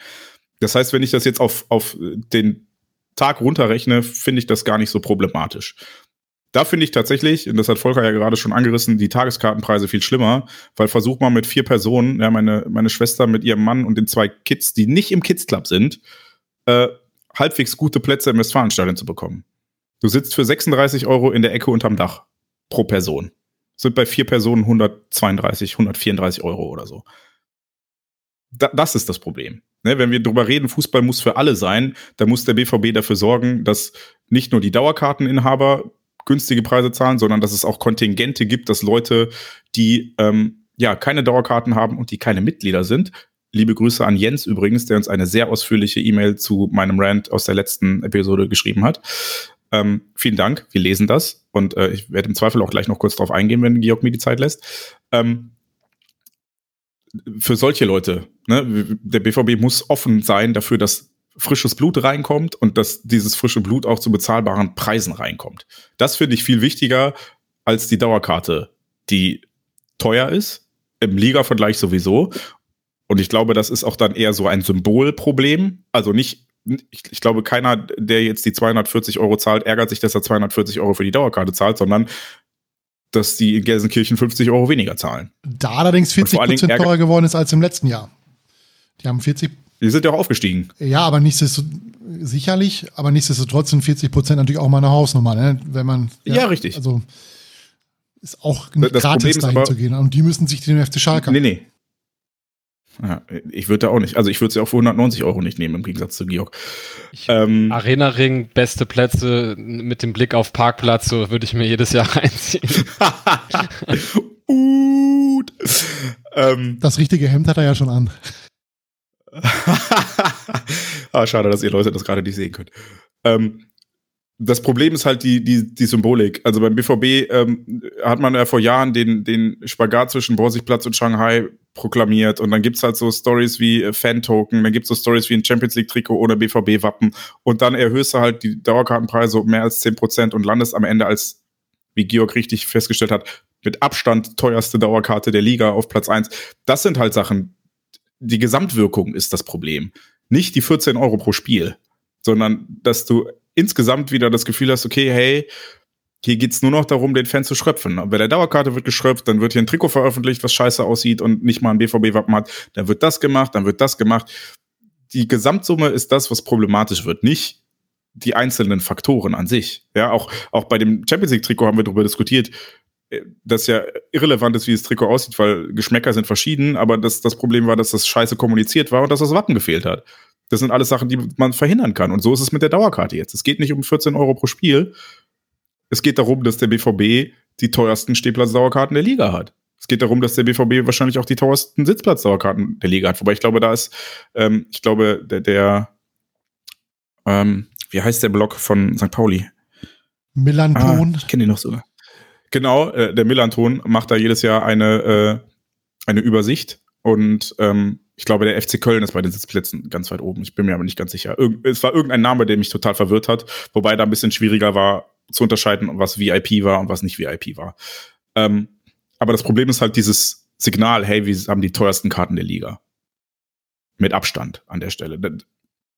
Das heißt, wenn ich das jetzt auf, auf den Tag runterrechne, finde ich das gar nicht so problematisch. Da finde ich tatsächlich, und das hat Volker ja gerade schon angerissen, die Tageskartenpreise viel schlimmer, weil versuch mal mit vier Personen, ja, meine, meine Schwester mit ihrem Mann und den zwei Kids, die nicht im Kids Club sind, äh, halbwegs gute Plätze im Westfalenstadion zu bekommen. Du sitzt für 36 Euro in der Ecke unterm Dach pro Person. sind bei vier Personen 132, 134 Euro oder so. Da, das ist das Problem. Ne, wenn wir darüber reden, Fußball muss für alle sein, dann muss der BVB dafür sorgen, dass nicht nur die Dauerkarteninhaber günstige Preise zahlen, sondern dass es auch Kontingente gibt, dass Leute, die ähm, ja keine Dauerkarten haben und die keine Mitglieder sind, Liebe Grüße an Jens übrigens, der uns eine sehr ausführliche E-Mail zu meinem Rant aus der letzten Episode geschrieben hat. Ähm, vielen Dank, wir lesen das und äh, ich werde im Zweifel auch gleich noch kurz darauf eingehen, wenn Georg mir die Zeit lässt. Ähm, für solche Leute, ne, der BVB muss offen sein dafür, dass frisches Blut reinkommt und dass dieses frische Blut auch zu bezahlbaren Preisen reinkommt. Das finde ich viel wichtiger als die Dauerkarte, die teuer ist, im Liga-Vergleich sowieso. Und ich glaube, das ist auch dann eher so ein Symbolproblem. Also nicht, ich, ich, glaube, keiner, der jetzt die 240 Euro zahlt, ärgert sich, dass er 240 Euro für die Dauerkarte zahlt, sondern dass die in Gelsenkirchen 50 Euro weniger zahlen. Da allerdings 40 Prozent teurer geworden ist als im letzten Jahr. Die haben 40. Die sind ja auch aufgestiegen. Ja, aber nichtsdestotrotz, sicherlich, aber nichtsdestotrotz sind 40 Prozent natürlich auch mal eine Hausnummer, ne? Wenn man. Ja, ja richtig. Also ist auch nicht das gratis dahin aber, zu gehen. Und die müssen sich den FC Schalke. Nee, nee. Ja, ich würde da auch nicht. Also ich würde sie auch für 190 Euro nicht nehmen, im Gegensatz zu Georg. Ähm, Arena Ring, beste Plätze mit dem Blick auf Parkplatz, so würde ich mir jedes Jahr reinziehen. Ut. Ähm, das richtige Hemd hat er ja schon an. ah, schade, dass ihr Leute das gerade nicht sehen könnt. Ähm, das Problem ist halt die, die, die Symbolik. Also beim BVB ähm, hat man ja vor Jahren den, den Spagat zwischen Borsigplatz und Shanghai proklamiert. Und dann gibt's halt so Stories wie äh, Fan-Token, dann gibt's so Stories wie ein Champions League-Trikot ohne BVB-Wappen. Und dann erhöhst du halt die Dauerkartenpreise um mehr als 10% und landest am Ende als, wie Georg richtig festgestellt hat, mit Abstand teuerste Dauerkarte der Liga auf Platz 1. Das sind halt Sachen, die Gesamtwirkung ist das Problem. Nicht die 14 Euro pro Spiel, sondern dass du insgesamt wieder das Gefühl hast, okay, hey, hier geht's nur noch darum, den Fan zu schröpfen. Bei der Dauerkarte wird geschröpft, dann wird hier ein Trikot veröffentlicht, was scheiße aussieht und nicht mal ein BVB-Wappen hat. Dann wird das gemacht, dann wird das gemacht. Die Gesamtsumme ist das, was problematisch wird, nicht die einzelnen Faktoren an sich. Ja, auch, auch bei dem Champions League-Trikot haben wir darüber diskutiert, äh, dass ja irrelevant ist, wie das Trikot aussieht, weil Geschmäcker sind verschieden, aber das, das Problem war, dass das scheiße kommuniziert war und dass das Wappen gefehlt hat. Das sind alles Sachen, die man verhindern kann. Und so ist es mit der Dauerkarte jetzt. Es geht nicht um 14 Euro pro Spiel. Es geht darum, dass der BVB die teuersten Stehplatzdauerkarten der Liga hat. Es geht darum, dass der BVB wahrscheinlich auch die teuersten Sitzplatzdauerkarten der Liga hat. Wobei ich glaube, da ist, ähm, ich glaube, der, der ähm, wie heißt der Block von St. Pauli? Millanton. Ah, ich kenne den noch sogar. Genau, äh, der Millanton macht da jedes Jahr eine, äh, eine Übersicht und ähm, ich glaube, der FC Köln ist bei den Sitzplätzen ganz weit oben. Ich bin mir aber nicht ganz sicher. Irg es war irgendein Name, der mich total verwirrt hat, wobei da ein bisschen schwieriger war zu unterscheiden, was VIP war und was nicht VIP war. Ähm, aber das Problem ist halt dieses Signal, hey, wir haben die teuersten Karten der Liga. Mit Abstand an der Stelle.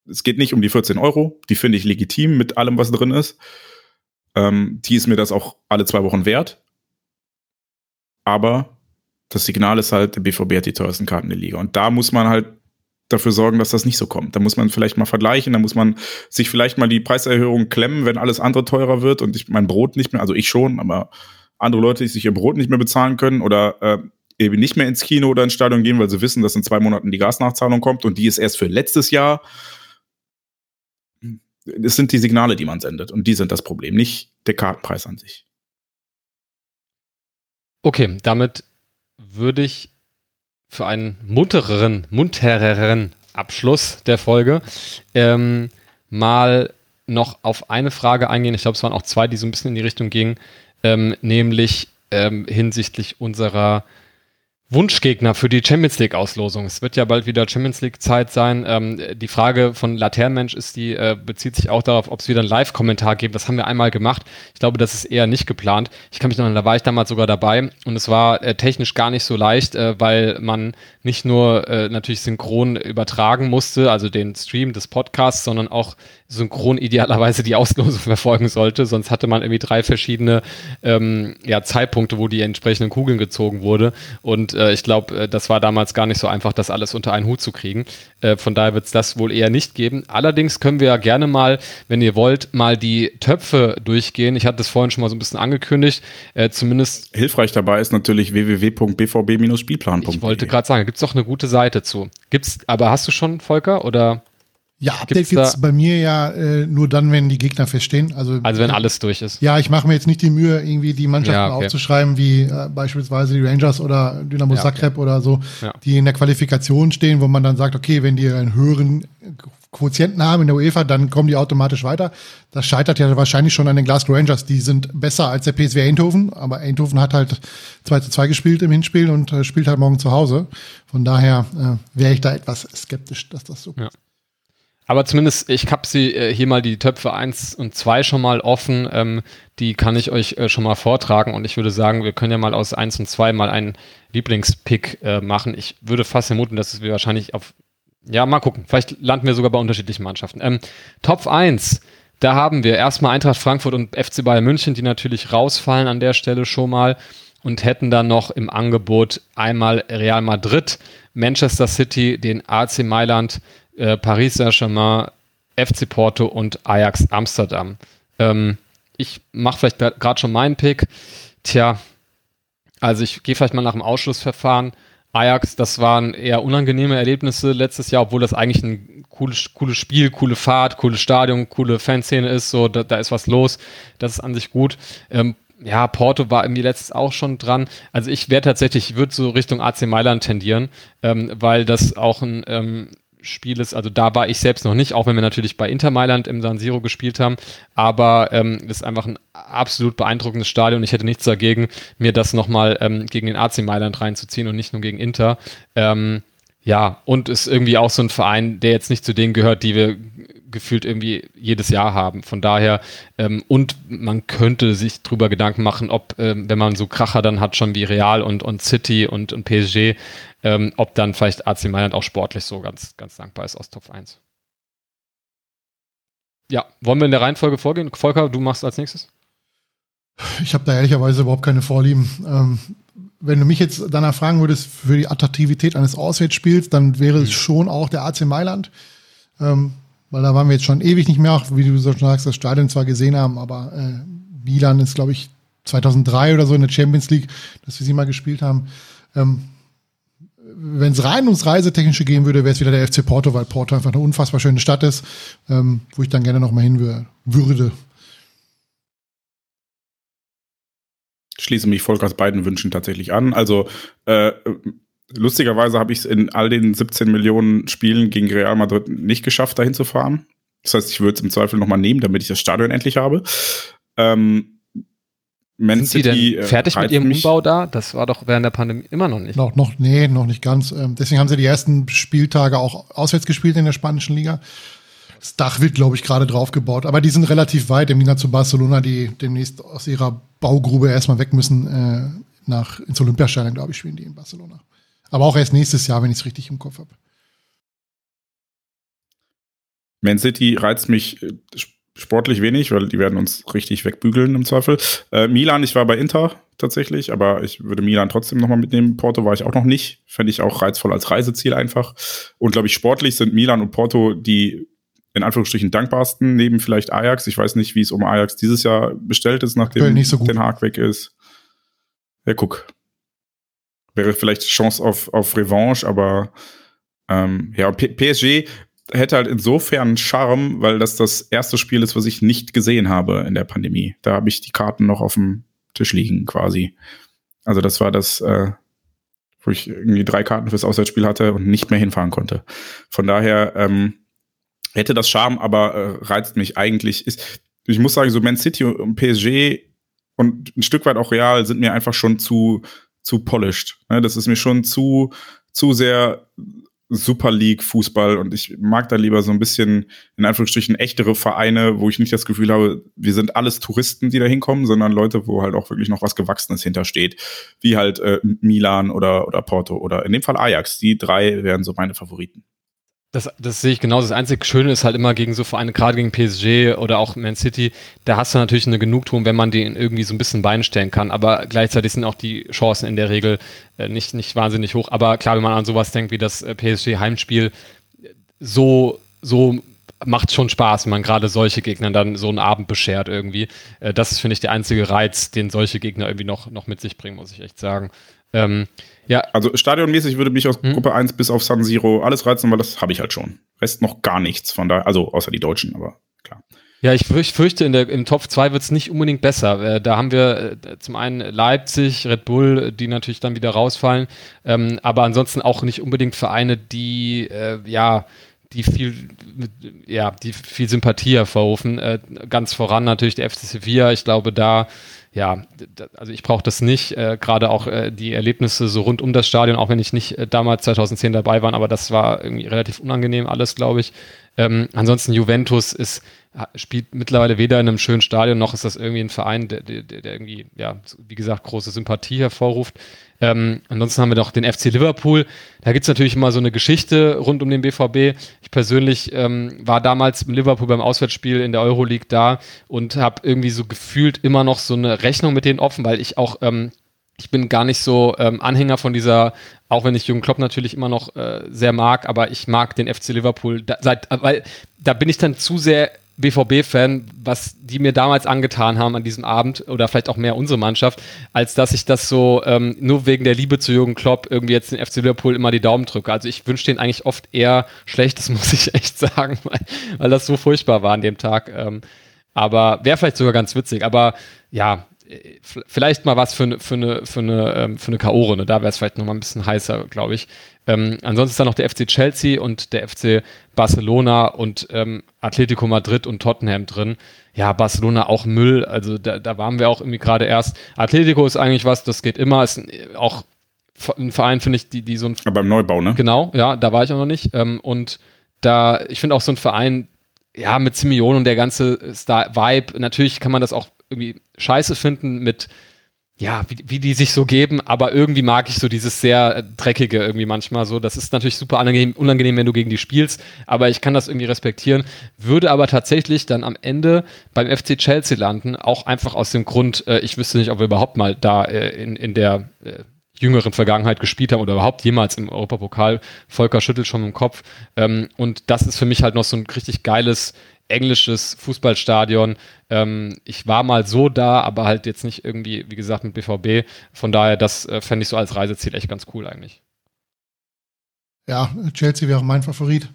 Es geht nicht um die 14 Euro, die finde ich legitim mit allem, was drin ist. Ähm, die ist mir das auch alle zwei Wochen wert. Aber das Signal ist halt, der BVB hat die teuersten Karten der Liga. Und da muss man halt dafür sorgen, dass das nicht so kommt. Da muss man vielleicht mal vergleichen, da muss man sich vielleicht mal die Preiserhöhung klemmen, wenn alles andere teurer wird und ich mein Brot nicht mehr, also ich schon, aber andere Leute, die sich ihr Brot nicht mehr bezahlen können oder äh, eben nicht mehr ins Kino oder ins Stadion gehen, weil sie wissen, dass in zwei Monaten die Gasnachzahlung kommt und die ist erst für letztes Jahr. Es sind die Signale, die man sendet und die sind das Problem, nicht der Kartenpreis an sich. Okay, damit würde ich für einen muntereren, muntereren Abschluss der Folge ähm, mal noch auf eine Frage eingehen. Ich glaube, es waren auch zwei, die so ein bisschen in die Richtung gingen, ähm, nämlich ähm, hinsichtlich unserer Wunschgegner für die Champions League Auslosung. Es wird ja bald wieder Champions League Zeit sein. Ähm, die Frage von Laternenmensch ist die, äh, bezieht sich auch darauf, ob es wieder einen Live-Kommentar gibt. Das haben wir einmal gemacht. Ich glaube, das ist eher nicht geplant. Ich kann mich noch erinnern, da war ich damals sogar dabei und es war äh, technisch gar nicht so leicht, äh, weil man nicht nur äh, natürlich synchron übertragen musste, also den Stream des Podcasts, sondern auch synchron idealerweise die Auslosung verfolgen sollte. Sonst hatte man irgendwie drei verschiedene ähm, ja, Zeitpunkte, wo die entsprechenden Kugeln gezogen wurde. Und äh, ich glaube, äh, das war damals gar nicht so einfach, das alles unter einen Hut zu kriegen. Äh, von daher wird es das wohl eher nicht geben. Allerdings können wir ja gerne mal, wenn ihr wollt, mal die Töpfe durchgehen. Ich hatte das vorhin schon mal so ein bisschen angekündigt. Äh, zumindest. Hilfreich dabei ist natürlich www.bvb-spielplan.de. Ich wollte gerade sagen, gibt es doch eine gute Seite zu. Gibt's, aber hast du schon, Volker? Oder ja, Update gibt es bei mir ja äh, nur dann, wenn die Gegner feststehen. Also, also wenn alles durch ist. Ja, ich mache mir jetzt nicht die Mühe, irgendwie die Mannschaften ja, okay. aufzuschreiben, wie äh, beispielsweise die Rangers oder Dynamo ja, Zagreb okay. oder so, ja. die in der Qualifikation stehen, wo man dann sagt, okay, wenn die einen höheren Quotienten haben in der UEFA, dann kommen die automatisch weiter. Das scheitert ja wahrscheinlich schon an den Glasgow Rangers. Die sind besser als der PSV Eindhoven, aber Eindhoven hat halt 2 zu 2 gespielt im Hinspiel und äh, spielt halt morgen zu Hause. Von daher äh, wäre ich da etwas skeptisch, dass das so ja. Aber zumindest, ich habe sie äh, hier mal die Töpfe 1 und 2 schon mal offen. Ähm, die kann ich euch äh, schon mal vortragen. Und ich würde sagen, wir können ja mal aus 1 und 2 mal einen Lieblingspick äh, machen. Ich würde fast vermuten, dass wir wahrscheinlich auf. Ja, mal gucken. Vielleicht landen wir sogar bei unterschiedlichen Mannschaften. Ähm, Top 1. Da haben wir erstmal Eintracht Frankfurt und FC Bayern München, die natürlich rausfallen an der Stelle schon mal und hätten dann noch im Angebot einmal Real Madrid, Manchester City, den AC Mailand, äh, Paris Saint-Germain, FC Porto und Ajax Amsterdam. Ähm, ich mache vielleicht gerade schon meinen Pick. Tja, also ich gehe vielleicht mal nach dem Ausschlussverfahren. Ajax, das waren eher unangenehme Erlebnisse letztes Jahr, obwohl das eigentlich ein cooles, cooles Spiel, coole Fahrt, cooles Stadion, coole Fanszene ist. So, da, da ist was los. Das ist an sich gut. Ähm, ja, Porto war irgendwie letztes auch schon dran. Also ich wäre tatsächlich, ich würde so Richtung AC Mailand tendieren, ähm, weil das auch ein ähm, Spiel ist, also da war ich selbst noch nicht, auch wenn wir natürlich bei Inter Mailand im San Siro gespielt haben, aber ähm, ist einfach ein absolut beeindruckendes Stadion. Ich hätte nichts dagegen, mir das nochmal ähm, gegen den AC Mailand reinzuziehen und nicht nur gegen Inter. Ähm, ja, und ist irgendwie auch so ein Verein, der jetzt nicht zu denen gehört, die wir gefühlt irgendwie jedes Jahr haben. Von daher, ähm, und man könnte sich drüber Gedanken machen, ob, ähm, wenn man so Kracher dann hat, schon wie Real und, und City und, und PSG, ähm, ob dann vielleicht AC Mailand auch sportlich so ganz, ganz dankbar ist aus Top 1. Ja, wollen wir in der Reihenfolge vorgehen? Volker, du machst als nächstes? Ich habe da ehrlicherweise überhaupt keine Vorlieben. Ähm, wenn du mich jetzt danach fragen würdest für die Attraktivität eines Auswärtsspiels, dann wäre es mhm. schon auch der AC Mailand. Ähm, weil da waren wir jetzt schon ewig nicht mehr, wie du so schon sagst, das Stadion zwar gesehen haben, aber äh, Milan ist, glaube ich, 2003 oder so in der Champions League, dass wir sie mal gespielt haben. Ähm, wenn es rein ums Reisetechnische gehen würde, wäre es wieder der FC Porto, weil Porto einfach eine unfassbar schöne Stadt ist, ähm, wo ich dann gerne noch mal hin würde. Schließe mich Volkers beiden Wünschen tatsächlich an. Also äh, lustigerweise habe ich es in all den 17 Millionen Spielen gegen Real Madrid nicht geschafft, dahin zu fahren. Das heißt, ich würde es im Zweifel noch mal nehmen, damit ich das Stadion endlich habe. Ähm, man Sind City, Sie denn äh, fertig mit Ihrem Umbau da? Das war doch während der Pandemie immer noch nicht. Noch, noch, nee, noch nicht ganz. Ähm, deswegen haben sie die ersten Spieltage auch auswärts gespielt in der spanischen Liga. Das Dach wird, glaube ich, gerade drauf gebaut. Aber die sind relativ weit im Gegensatz zu Barcelona, die demnächst aus ihrer Baugrube erstmal weg müssen. Äh, nach, ins Olympiastadion, glaube ich, spielen die in Barcelona. Aber auch erst nächstes Jahr, wenn ich es richtig im Kopf habe. Man City reizt mich äh, sportlich wenig, weil die werden uns richtig wegbügeln im Zweifel. Äh, Milan, ich war bei Inter tatsächlich, aber ich würde Milan trotzdem nochmal mitnehmen. Porto war ich auch noch nicht. Fände ich auch reizvoll als Reiseziel einfach. Und glaube ich, sportlich sind Milan und Porto die in Anführungsstrichen dankbarsten, neben vielleicht Ajax. Ich weiß nicht, wie es um Ajax dieses Jahr bestellt ist, nachdem so Den Haag weg ist. Ja, guck. Wäre vielleicht Chance auf, auf Revanche, aber ähm, ja, P PSG hätte halt insofern Charme, weil das das erste Spiel ist, was ich nicht gesehen habe in der Pandemie. Da habe ich die Karten noch auf dem Tisch liegen quasi. Also das war das, äh, wo ich irgendwie drei Karten fürs Auswärtsspiel hatte und nicht mehr hinfahren konnte. Von daher ähm, hätte das Charme, aber äh, reizt mich eigentlich. Ist, ich muss sagen, so Man City und PSG und ein Stück weit auch Real sind mir einfach schon zu zu polished. Ne? Das ist mir schon zu zu sehr Super League Fußball und ich mag da lieber so ein bisschen in Anführungsstrichen echtere Vereine, wo ich nicht das Gefühl habe, wir sind alles Touristen, die da hinkommen, sondern Leute, wo halt auch wirklich noch was Gewachsenes hintersteht, wie halt äh, Milan oder, oder Porto oder in dem Fall Ajax. Die drei wären so meine Favoriten. Das, das sehe ich genauso. Das einzige Schöne ist halt immer gegen so Vereine, gerade gegen PSG oder auch Man City, da hast du natürlich eine Genugtuung, wenn man den irgendwie so ein bisschen Bein stellen kann. Aber gleichzeitig sind auch die Chancen in der Regel äh, nicht, nicht wahnsinnig hoch. Aber klar, wenn man an sowas denkt wie das äh, PSG-Heimspiel, so, so macht schon Spaß, wenn man gerade solche Gegner dann so einen Abend beschert irgendwie. Äh, das ist, finde ich, der einzige Reiz, den solche Gegner irgendwie noch, noch mit sich bringen, muss ich echt sagen. Ähm, ja. Also stadionmäßig würde mich aus hm. Gruppe 1 bis auf San Siro alles reizen, weil das habe ich halt schon. Rest noch gar nichts von da, also außer die Deutschen, aber klar. Ja, ich fürchte, in der, im Top 2 wird es nicht unbedingt besser. Äh, da haben wir äh, zum einen Leipzig, Red Bull, die natürlich dann wieder rausfallen, ähm, aber ansonsten auch nicht unbedingt Vereine, die äh, ja die viel, ja, die viel Sympathie hervorrufen. Äh, ganz voran natürlich der FC Sevilla. Ich glaube, da ja, also ich brauche das nicht. Äh, Gerade auch äh, die Erlebnisse so rund um das Stadion, auch wenn ich nicht äh, damals 2010 dabei war, aber das war irgendwie relativ unangenehm alles, glaube ich. Ähm, ansonsten Juventus ist spielt mittlerweile weder in einem schönen Stadion noch ist das irgendwie ein Verein, der, der, der irgendwie, ja, wie gesagt, große Sympathie hervorruft. Ähm, ansonsten haben wir noch den FC Liverpool. Da gibt es natürlich immer so eine Geschichte rund um den BVB. Ich persönlich ähm, war damals im Liverpool beim Auswärtsspiel in der Euroleague da und habe irgendwie so gefühlt immer noch so eine Rechnung mit denen offen, weil ich auch ähm, ich bin gar nicht so ähm, Anhänger von dieser, auch wenn ich Jürgen Klopp natürlich immer noch äh, sehr mag, aber ich mag den FC Liverpool, da, seit, weil da bin ich dann zu sehr BVB-Fan, was die mir damals angetan haben an diesem Abend oder vielleicht auch mehr unsere Mannschaft, als dass ich das so ähm, nur wegen der Liebe zu Jürgen Klopp irgendwie jetzt den FC Liverpool immer die Daumen drücke. Also ich wünsche denen eigentlich oft eher schlecht, das muss ich echt sagen, weil, weil das so furchtbar war an dem Tag. Ähm, aber wäre vielleicht sogar ganz witzig. Aber ja, vielleicht mal was für, eine für eine, für eine, ähm, für eine K.O.-Runde. Da wäre es vielleicht noch mal ein bisschen heißer, glaube ich. Ähm, ansonsten ist da noch der FC Chelsea und der FC Barcelona und ähm, Atletico Madrid und Tottenham drin. Ja, Barcelona auch Müll. Also da, da waren wir auch irgendwie gerade erst. Atletico ist eigentlich was, das geht immer. Ist auch ein Verein, finde ich, die, die so ein. Aber beim Neubau, ne? Genau, ja, da war ich auch noch nicht. Ähm, und da, ich finde auch so ein Verein, ja, mit Simeone und der ganze Star-Vibe, natürlich kann man das auch irgendwie scheiße finden mit, ja, wie, wie die sich so geben, aber irgendwie mag ich so dieses sehr äh, dreckige irgendwie manchmal so. Das ist natürlich super unangenehm, unangenehm, wenn du gegen die spielst, aber ich kann das irgendwie respektieren. Würde aber tatsächlich dann am Ende beim FC Chelsea landen, auch einfach aus dem Grund, äh, ich wüsste nicht, ob wir überhaupt mal da äh, in, in der äh, jüngeren Vergangenheit gespielt haben oder überhaupt jemals im Europapokal. Volker schüttelt schon im Kopf. Ähm, und das ist für mich halt noch so ein richtig geiles englisches Fußballstadion. Ähm, ich war mal so da, aber halt jetzt nicht irgendwie, wie gesagt, mit BVB. Von daher, das äh, fände ich so als Reiseziel echt ganz cool eigentlich. Ja, Chelsea wäre mein Favorit.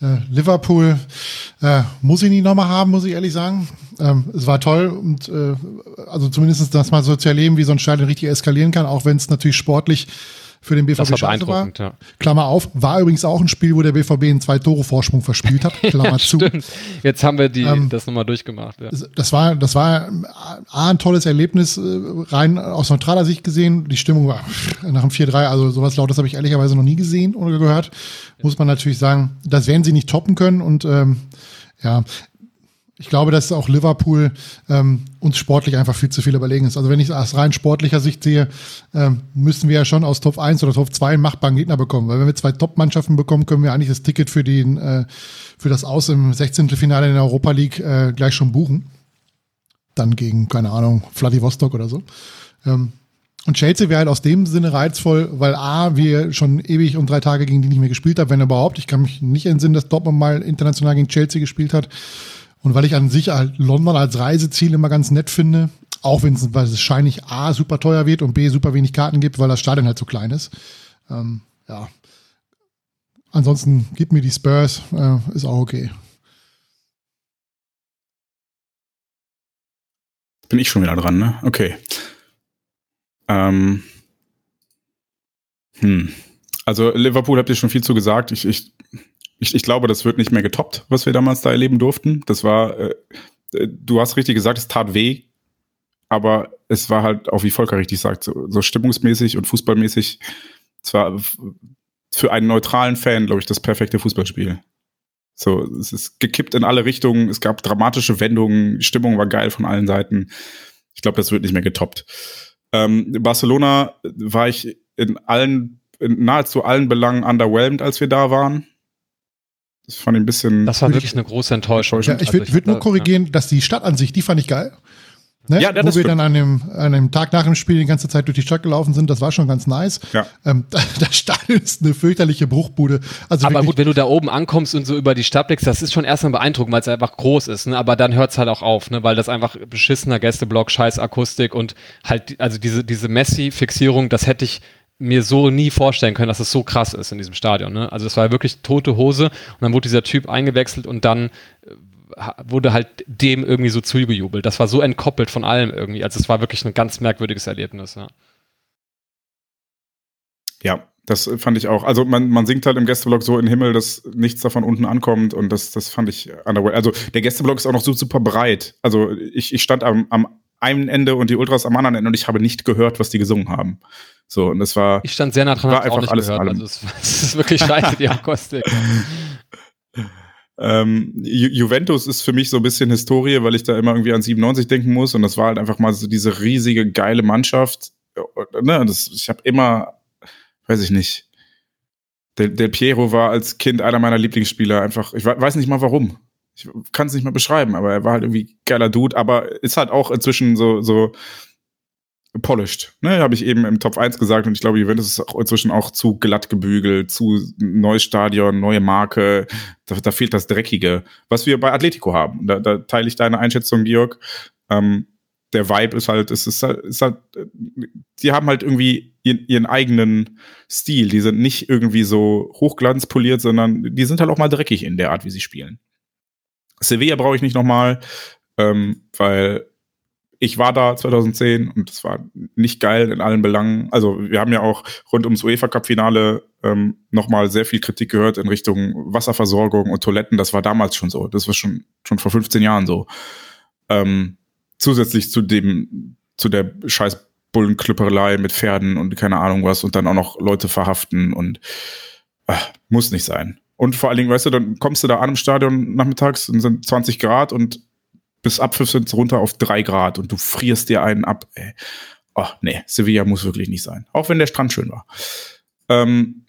Äh, Liverpool äh, muss ich nicht nochmal haben, muss ich ehrlich sagen. Ähm, es war toll und äh, also zumindest das mal so zu erleben, wie so ein Stadion richtig eskalieren kann, auch wenn es natürlich sportlich für den BVB das war war. Ja. Klammer auf, war übrigens auch ein Spiel, wo der BVB einen zwei Tore Vorsprung verspielt hat. Klammer ja, zu. Jetzt haben wir die, ähm, das nochmal durchgemacht. Ja. Das war, das war A, ein tolles Erlebnis, äh, rein aus neutraler Sicht gesehen. Die Stimmung war nach dem 4-3, also sowas Lautes habe ich ehrlicherweise noch nie gesehen oder gehört. Muss man natürlich sagen, das werden sie nicht toppen können und ähm, ja, ich glaube, dass auch Liverpool ähm, uns sportlich einfach viel zu viel überlegen ist. Also wenn ich es aus rein sportlicher Sicht sehe, ähm, müssen wir ja schon aus Top 1 oder Top 2 einen machbaren Gegner bekommen. Weil wenn wir zwei Top-Mannschaften bekommen, können wir eigentlich das Ticket für, den, äh, für das Aus im 16. Finale in der Europa League äh, gleich schon buchen. Dann gegen, keine Ahnung, Vladivostok oder so. Ähm, und Chelsea wäre halt aus dem Sinne reizvoll, weil A, wir schon ewig und drei Tage gegen die nicht mehr gespielt haben, wenn überhaupt. Ich kann mich nicht entsinnen, dass Dortmund mal international gegen Chelsea gespielt hat. Und weil ich an sich halt London als Reiseziel immer ganz nett finde, auch wenn es wahrscheinlich A super teuer wird und B super wenig Karten gibt, weil das Stadion halt so klein ist. Ähm, ja. Ansonsten gib mir die Spurs, äh, ist auch okay. Bin ich schon wieder dran, ne? Okay. Ähm. Hm. Also Liverpool habt ihr schon viel zu gesagt. Ich, ich ich, ich glaube, das wird nicht mehr getoppt, was wir damals da erleben durften. Das war, äh, äh, du hast richtig gesagt, es tat weh, aber es war halt auch, wie Volker richtig sagt, so, so stimmungsmäßig und fußballmäßig, zwar für einen neutralen Fan, glaube ich, das perfekte Fußballspiel. So, es ist gekippt in alle Richtungen, es gab dramatische Wendungen, die Stimmung war geil von allen Seiten. Ich glaube, das wird nicht mehr getoppt. Ähm, Barcelona war ich in allen, in nahezu allen Belangen underwhelmed, als wir da waren Das fand ich ein bisschen. Das war wirklich eine große Enttäuschung. Ja, ich würde also würd nur korrigieren, dass die Stadt an sich, die fand ich geil. Ne? Ja, Wo wir stimmt. dann an dem, an dem Tag nach dem Spiel die ganze Zeit durch die Stadt gelaufen sind, das war schon ganz nice. Ja. Ähm, das Stadion ist eine fürchterliche Bruchbude. Also Aber gut, wenn du da oben ankommst und so über die Stadt blickst, das ist schon erstmal beeindruckend, weil es einfach groß ist. Ne? Aber dann hört es halt auch auf, ne? weil das einfach beschissener Gästeblock, scheiß Akustik und halt, also diese, diese Messi-Fixierung, das hätte ich mir so nie vorstellen können, dass es so krass ist in diesem Stadion. Ne? Also es war wirklich tote Hose und dann wurde dieser Typ eingewechselt und dann äh, wurde halt dem irgendwie so zugejubelt. Das war so entkoppelt von allem irgendwie. Also es war wirklich ein ganz merkwürdiges Erlebnis. Ja, ja das fand ich auch. Also man, man singt halt im Gästeblock so in den Himmel, dass nichts davon unten ankommt und das, das fand ich underwhelming. Also der Gästeblock ist auch noch so super breit. Also ich, ich stand am, am einen Ende und die Ultras am anderen Ende und ich habe nicht gehört, was die gesungen haben. So, und das war. Ich stand sehr nah dran, war einfach alles gehört. Also es, es, ist wirklich scheiße, die Akustik. Ähm, Ju Juventus ist für mich so ein bisschen Historie, weil ich da immer irgendwie an 97 denken muss und das war halt einfach mal so diese riesige, geile Mannschaft. Ne, das, ich habe immer, weiß ich nicht, Del, Del Piero war als Kind einer meiner Lieblingsspieler. Einfach, ich weiß nicht mal warum. Ich kann es nicht mal beschreiben, aber er war halt irgendwie geiler Dude, aber ist halt auch inzwischen so, so polished. Ne, habe ich eben im Top 1 gesagt und ich glaube, Juventus ist auch inzwischen auch zu glatt gebügelt, zu neues Stadion, neue Marke. Da, da fehlt das Dreckige, was wir bei Atletico haben. Da, da teile ich deine Einschätzung, Georg. Ähm, der Vibe ist halt, es ist halt, ist halt, die haben halt irgendwie ihren, ihren eigenen Stil. Die sind nicht irgendwie so hochglanzpoliert, sondern die sind halt auch mal dreckig in der Art, wie sie spielen. Sevilla brauche ich nicht nochmal, ähm, weil ich war da 2010 und es war nicht geil in allen Belangen. Also wir haben ja auch rund ums UEFA Cup Finale ähm, nochmal sehr viel Kritik gehört in Richtung Wasserversorgung und Toiletten. Das war damals schon so. Das war schon schon vor 15 Jahren so. Ähm, zusätzlich zu dem zu der scheiß Bullenklüpperei mit Pferden und keine Ahnung was und dann auch noch Leute verhaften und äh, muss nicht sein. Und vor allen Dingen, weißt du, dann kommst du da an im Stadion nachmittags und sind 20 Grad und bis Abpfiff sind es runter auf drei Grad und du frierst dir einen ab. Ey. Oh, nee, Sevilla muss wirklich nicht sein. Auch wenn der Strand schön war. Ähm,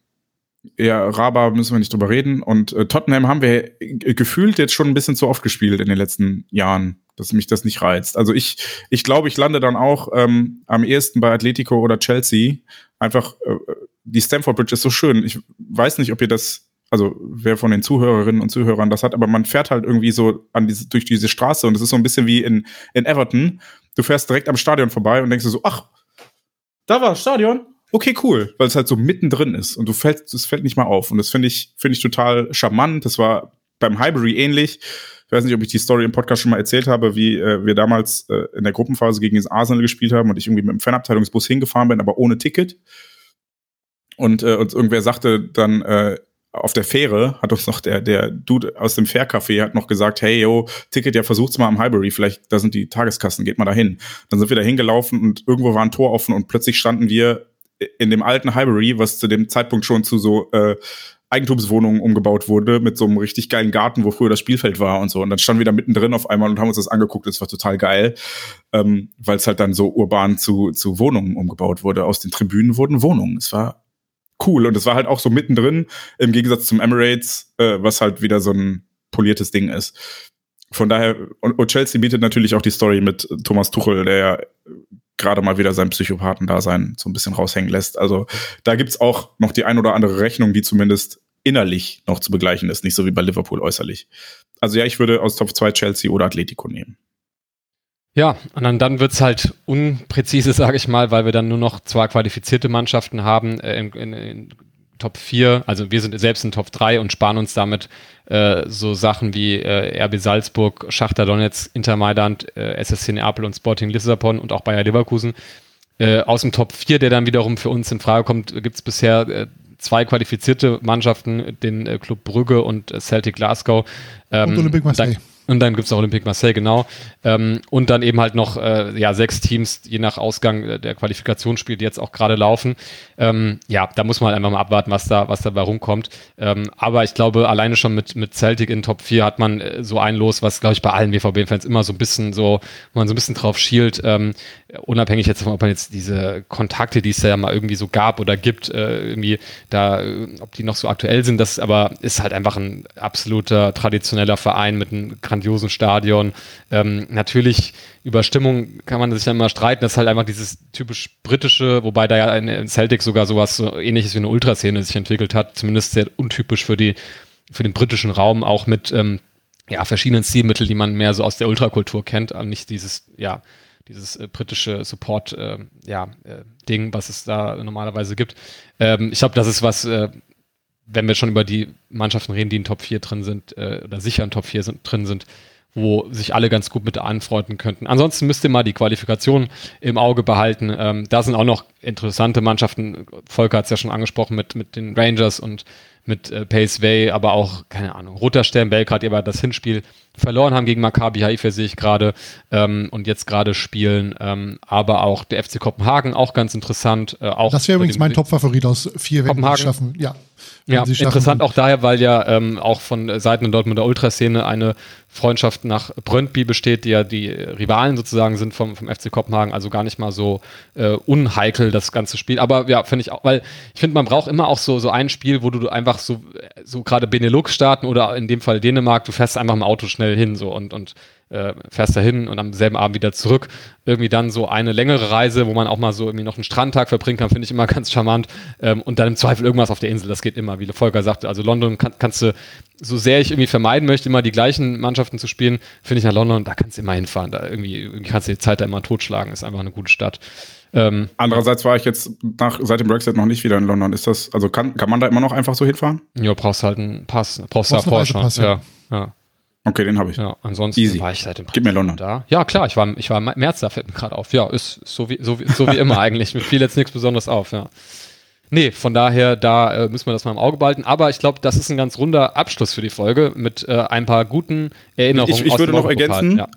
ja, Raba müssen wir nicht drüber reden. Und äh, Tottenham haben wir gefühlt jetzt schon ein bisschen zu oft gespielt in den letzten Jahren, dass mich das nicht reizt. Also ich, ich glaube, ich lande dann auch ähm, am ehesten bei Atletico oder Chelsea. Einfach, äh, die Stamford Bridge ist so schön. Ich weiß nicht, ob ihr das also wer von den Zuhörerinnen und Zuhörern das hat, aber man fährt halt irgendwie so an diese, durch diese Straße und es ist so ein bisschen wie in, in Everton. Du fährst direkt am Stadion vorbei und denkst dir so, ach, da war das Stadion. Okay, cool, weil es halt so mittendrin ist und du fällst, es fällt nicht mal auf. Und das finde ich, finde ich total charmant. Das war beim Highbury ähnlich. Ich weiß nicht, ob ich die Story im Podcast schon mal erzählt habe, wie äh, wir damals äh, in der Gruppenphase gegen das Arsenal gespielt haben und ich irgendwie mit dem Fanabteilungsbus hingefahren bin, aber ohne Ticket. Und äh, uns irgendwer sagte dann, äh, auf der Fähre hat uns noch der, der Dude aus dem Fährcafé hat noch gesagt, hey, yo, Ticket, ja, versucht's mal am Highbury, vielleicht, da sind die Tageskassen, geht mal dahin. Dann sind wir da hingelaufen und irgendwo war ein Tor offen und plötzlich standen wir in dem alten Highbury, was zu dem Zeitpunkt schon zu so äh, Eigentumswohnungen umgebaut wurde, mit so einem richtig geilen Garten, wo früher das Spielfeld war und so. Und dann standen wir da mittendrin auf einmal und haben uns das angeguckt. Das war total geil, ähm, weil es halt dann so urban zu, zu Wohnungen umgebaut wurde. Aus den Tribünen wurden Wohnungen. Es war cool. Und es war halt auch so mittendrin, im Gegensatz zum Emirates, äh, was halt wieder so ein poliertes Ding ist. Von daher, und, und Chelsea bietet natürlich auch die Story mit Thomas Tuchel, der ja gerade mal wieder sein Psychopathen-Dasein so ein bisschen raushängen lässt. Also da gibt's auch noch die ein oder andere Rechnung, die zumindest innerlich noch zu begleichen ist, nicht so wie bei Liverpool äußerlich. Also ja, ich würde aus Top 2 Chelsea oder Atletico nehmen. Ja, und dann, dann wird's halt unpräzise, sage ich mal, weil wir dann nur noch zwei qualifizierte Mannschaften haben äh, in, in, in Top 4. Also wir sind selbst in Top 3 und sparen uns damit äh, so Sachen wie äh, RB Salzburg, Schachter Donetsk, Inter Mailand, äh, SSC Neapel und Sporting Lissabon und auch Bayer Leverkusen. Äh, aus dem Top 4, der dann wiederum für uns in Frage kommt, gibt's bisher äh, zwei qualifizierte Mannschaften, den äh, Club Brügge und Celtic Glasgow. Ähm, und Olympique Marseille. Und dann gibt's auch Olympique Marseille, genau. Ähm, und dann eben halt noch äh, ja, sechs Teams, je nach Ausgang der Qualifikationsspiele, die jetzt auch gerade laufen. Ähm, ja, da muss man halt einfach mal abwarten, was da, was dabei rumkommt. Ähm, aber ich glaube, alleine schon mit, mit Celtic in Top 4 hat man äh, so ein Los, was, glaube ich, bei allen BVB-Fans immer so ein bisschen so, man so ein bisschen drauf schielt. Unabhängig jetzt davon, ob man jetzt diese Kontakte, die es ja mal irgendwie so gab oder gibt, äh, irgendwie da, ob die noch so aktuell sind, das aber ist halt einfach ein absoluter traditioneller Verein mit einem grandiosen Stadion. Ähm, natürlich über Stimmung kann man sich dann mal streiten, das ist halt einfach dieses typisch britische, wobei da ja in Celtic sogar sowas so ähnliches wie eine Ultraszene sich entwickelt hat, zumindest sehr untypisch für die, für den britischen Raum, auch mit ähm, ja, verschiedenen Stilmitteln, die man mehr so aus der Ultrakultur kennt, nicht dieses, ja, dieses äh, britische Support, äh, ja, äh, Ding, was es da normalerweise gibt. Ähm, ich glaube, das ist was, äh, wenn wir schon über die Mannschaften reden, die in Top 4 drin sind, äh, oder sicher in Top 4 sind, drin sind, wo sich alle ganz gut mit anfreunden könnten. Ansonsten müsst ihr mal die Qualifikation im Auge behalten. Ähm, da sind auch noch interessante Mannschaften. Volker hat es ja schon angesprochen mit, mit den Rangers und mit äh, Pace Way, aber auch, keine Ahnung, Roter Stern Belgrad, die aber das Hinspiel verloren haben gegen Maccabi Haifa, sehe ich gerade, ähm, und jetzt gerade spielen. Ähm, aber auch der FC Kopenhagen, auch ganz interessant. Äh, auch das wäre übrigens mein Top-Favorit aus vier, wenn sie schaffen. Ja, ja interessant auch daher, weil ja ähm, auch von Seiten der Dortmunder Ultraszene eine Freundschaft nach Brøndby besteht, die ja die Rivalen sozusagen sind vom, vom FC Kopenhagen, also gar nicht mal so äh, unheikel das ganze Spiel. Aber ja, finde ich auch, weil ich finde, man braucht immer auch so, so ein Spiel, wo du einfach so, so gerade Benelux-Staaten oder in dem Fall Dänemark, du fährst einfach im Auto schnell hin so und, und äh, fährst dahin und am selben Abend wieder zurück. Irgendwie dann so eine längere Reise, wo man auch mal so irgendwie noch einen Strandtag verbringen kann, finde ich immer ganz charmant. Ähm, und dann im Zweifel irgendwas auf der Insel, das geht immer, wie Volker sagte. Also London kann, kannst du, so sehr ich irgendwie vermeiden möchte, immer die gleichen Mannschaften zu spielen, finde ich nach London, da kannst du immer hinfahren. Da irgendwie, irgendwie kannst du die Zeit da immer totschlagen, ist einfach eine gute Stadt. Ähm, Andererseits war ich jetzt nach, seit dem Brexit noch nicht wieder in London. Ist das, also kann, kann man da immer noch einfach so hinfahren? Ja, brauchst halt einen Pass, brauchst du davor schon. Ja, ja. Okay, den habe ich. Ja, ansonsten Easy. war ich seit dem Gib mir London. da. Ja, klar, ich war, ich war im März da, fällt mir gerade auf. Ja, ist so wie, so wie, so wie immer eigentlich. Mir fiel jetzt nichts Besonderes auf, ja. Nee, von daher, da äh, müssen wir das mal im Auge behalten. Aber ich glaube, das ist ein ganz runder Abschluss für die Folge mit äh, ein paar guten Erinnerungen. Ich, ich würde noch ergänzen, ja.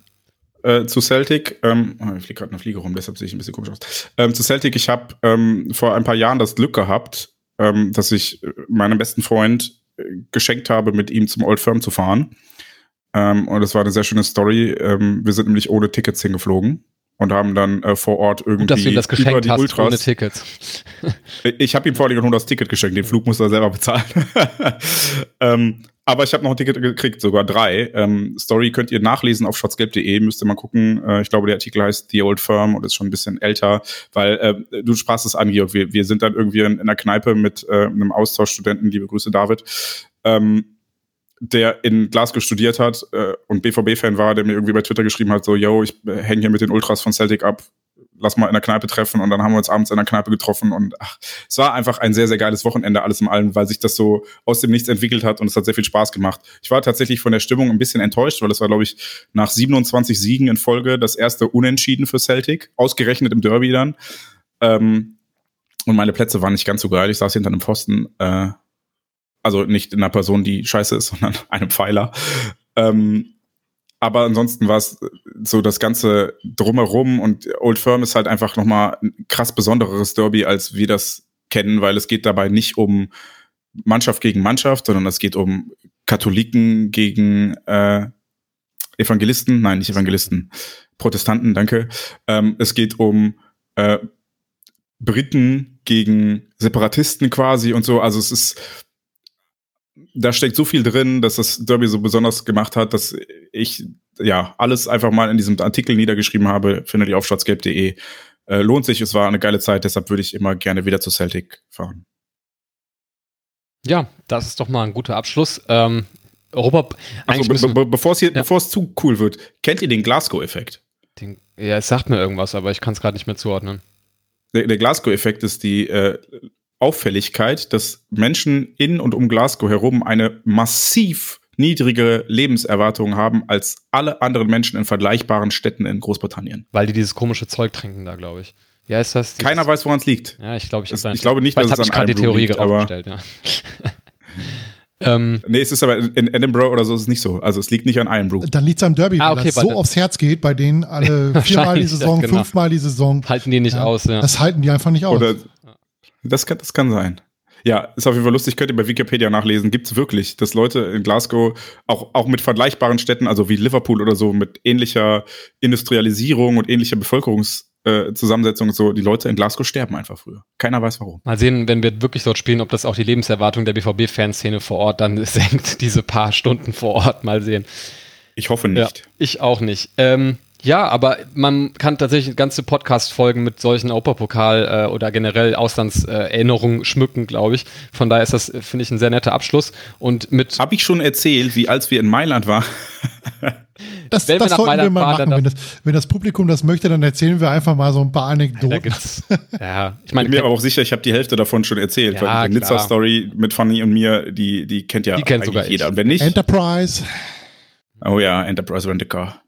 äh, zu Celtic, ähm, oh, ich fliege gerade eine Fliege rum, deshalb sehe ich ein bisschen komisch aus. Ähm, zu Celtic, ich habe ähm, vor ein paar Jahren das Glück gehabt, ähm, dass ich äh, meinem besten Freund äh, geschenkt habe, mit ihm zum Old Firm zu fahren. Ähm, und es war eine sehr schöne Story. Ähm, wir sind nämlich ohne Tickets hingeflogen und haben dann äh, vor Ort irgendwie Gut, dass du ihm das geschenkt über die hast, Ultras. ohne Tickets. ich habe ihm vor allem nur das Ticket geschenkt. Den Flug musste er selber bezahlen. ähm, aber ich habe noch ein Ticket gekriegt, sogar drei. Ähm, Story könnt ihr nachlesen auf schwarzgelb.de, müsst ihr mal gucken. Äh, ich glaube, der Artikel heißt The Old Firm und ist schon ein bisschen älter, weil äh, du sprachst es an, Georg. Wir, wir sind dann irgendwie in, in einer Kneipe mit äh, einem Austauschstudenten, liebe Grüße David. Ähm, der in Glasgow studiert hat äh, und BVB-Fan war, der mir irgendwie bei Twitter geschrieben hat, so, yo, ich äh, hänge hier mit den Ultras von Celtic ab, lass mal in der Kneipe treffen und dann haben wir uns abends in der Kneipe getroffen und ach, es war einfach ein sehr, sehr geiles Wochenende, alles im Allen, weil sich das so aus dem Nichts entwickelt hat und es hat sehr viel Spaß gemacht. Ich war tatsächlich von der Stimmung ein bisschen enttäuscht, weil es war, glaube ich, nach 27 Siegen in Folge das erste Unentschieden für Celtic, ausgerechnet im Derby dann. Ähm, und meine Plätze waren nicht ganz so geil. Ich saß hinter einem Pfosten. Äh, also nicht in einer Person, die scheiße ist, sondern einem Pfeiler. Ähm, aber ansonsten war es so das ganze drumherum und Old Firm ist halt einfach nochmal ein krass besonderes Derby, als wir das kennen, weil es geht dabei nicht um Mannschaft gegen Mannschaft, sondern es geht um Katholiken gegen äh, Evangelisten, nein, nicht Evangelisten, Protestanten, danke. Ähm, es geht um äh, Briten gegen Separatisten quasi und so. Also es ist da steckt so viel drin, dass das Derby so besonders gemacht hat, dass ich ja alles einfach mal in diesem Artikel niedergeschrieben habe, findet ihr auf schwarzgelb.de. Äh, lohnt sich, es war eine geile Zeit, deshalb würde ich immer gerne wieder zu Celtic fahren. Ja, das ist doch mal ein guter Abschluss. Ähm, Europa, also, be be bevor es ja. zu cool wird, kennt ihr den Glasgow-Effekt? Ja, es sagt mir irgendwas, aber ich kann es gerade nicht mehr zuordnen. Der, der Glasgow-Effekt ist die äh, Auffälligkeit, dass Menschen in und um Glasgow herum eine massiv niedrige Lebenserwartung haben als alle anderen Menschen in vergleichbaren Städten in Großbritannien. Weil die dieses komische Zeug trinken da, glaube ich. Ja, ist das. Keiner weiß, woran es liegt. Ja, ich glaube, ich, es, ich glaube nicht, dass es an einem die Theorie liegt, aufgestellt, ja. ähm, nee, es ist aber in Edinburgh oder so ist es nicht so. Also es liegt nicht an einem Brew. Dann liegt es am Derby, ah, okay, weil das so aufs Herz geht, bei denen alle viermal die Saison, genau. fünfmal die Saison. Halten die nicht ja, aus, ja. Das halten die einfach nicht aus. Oder das kann, das kann sein. Ja, ist auf jeden Fall lustig, könnt ihr bei Wikipedia nachlesen. Gibt es wirklich, dass Leute in Glasgow auch, auch mit vergleichbaren Städten, also wie Liverpool oder so, mit ähnlicher Industrialisierung und ähnlicher Bevölkerungsdichte äh, Zusammensetzung so, die Leute in Glasgow sterben einfach früher. Keiner weiß warum. Mal sehen, wenn wir wirklich dort spielen, ob das auch die Lebenserwartung der BVB-Fanszene vor Ort dann senkt, diese paar Stunden vor Ort. Mal sehen. Ich hoffe nicht. Ja, ich auch nicht. Ähm, ja, aber man kann tatsächlich ganze Podcast-Folgen mit solchen Europapokal äh, oder generell Auslandserinnerungen äh, schmücken, glaube ich. Von daher ist das, äh, finde ich, ein sehr netter Abschluss. Und mit. Habe ich schon erzählt, wie als wir in Mailand waren. Das, das sollten wir mal machen. Wenn das, wenn das, Publikum das möchte, dann erzählen wir einfach mal so ein paar Anekdoten. ja, ich meine, ich bin mir aber auch sicher, ich habe die Hälfte davon schon erzählt. Ja, weil die Nizza-Story mit Fanny und mir, die, die kennt ja die kennt sogar jeder. Und wenn nicht. Enterprise. Oh ja, Enterprise Rent a Car.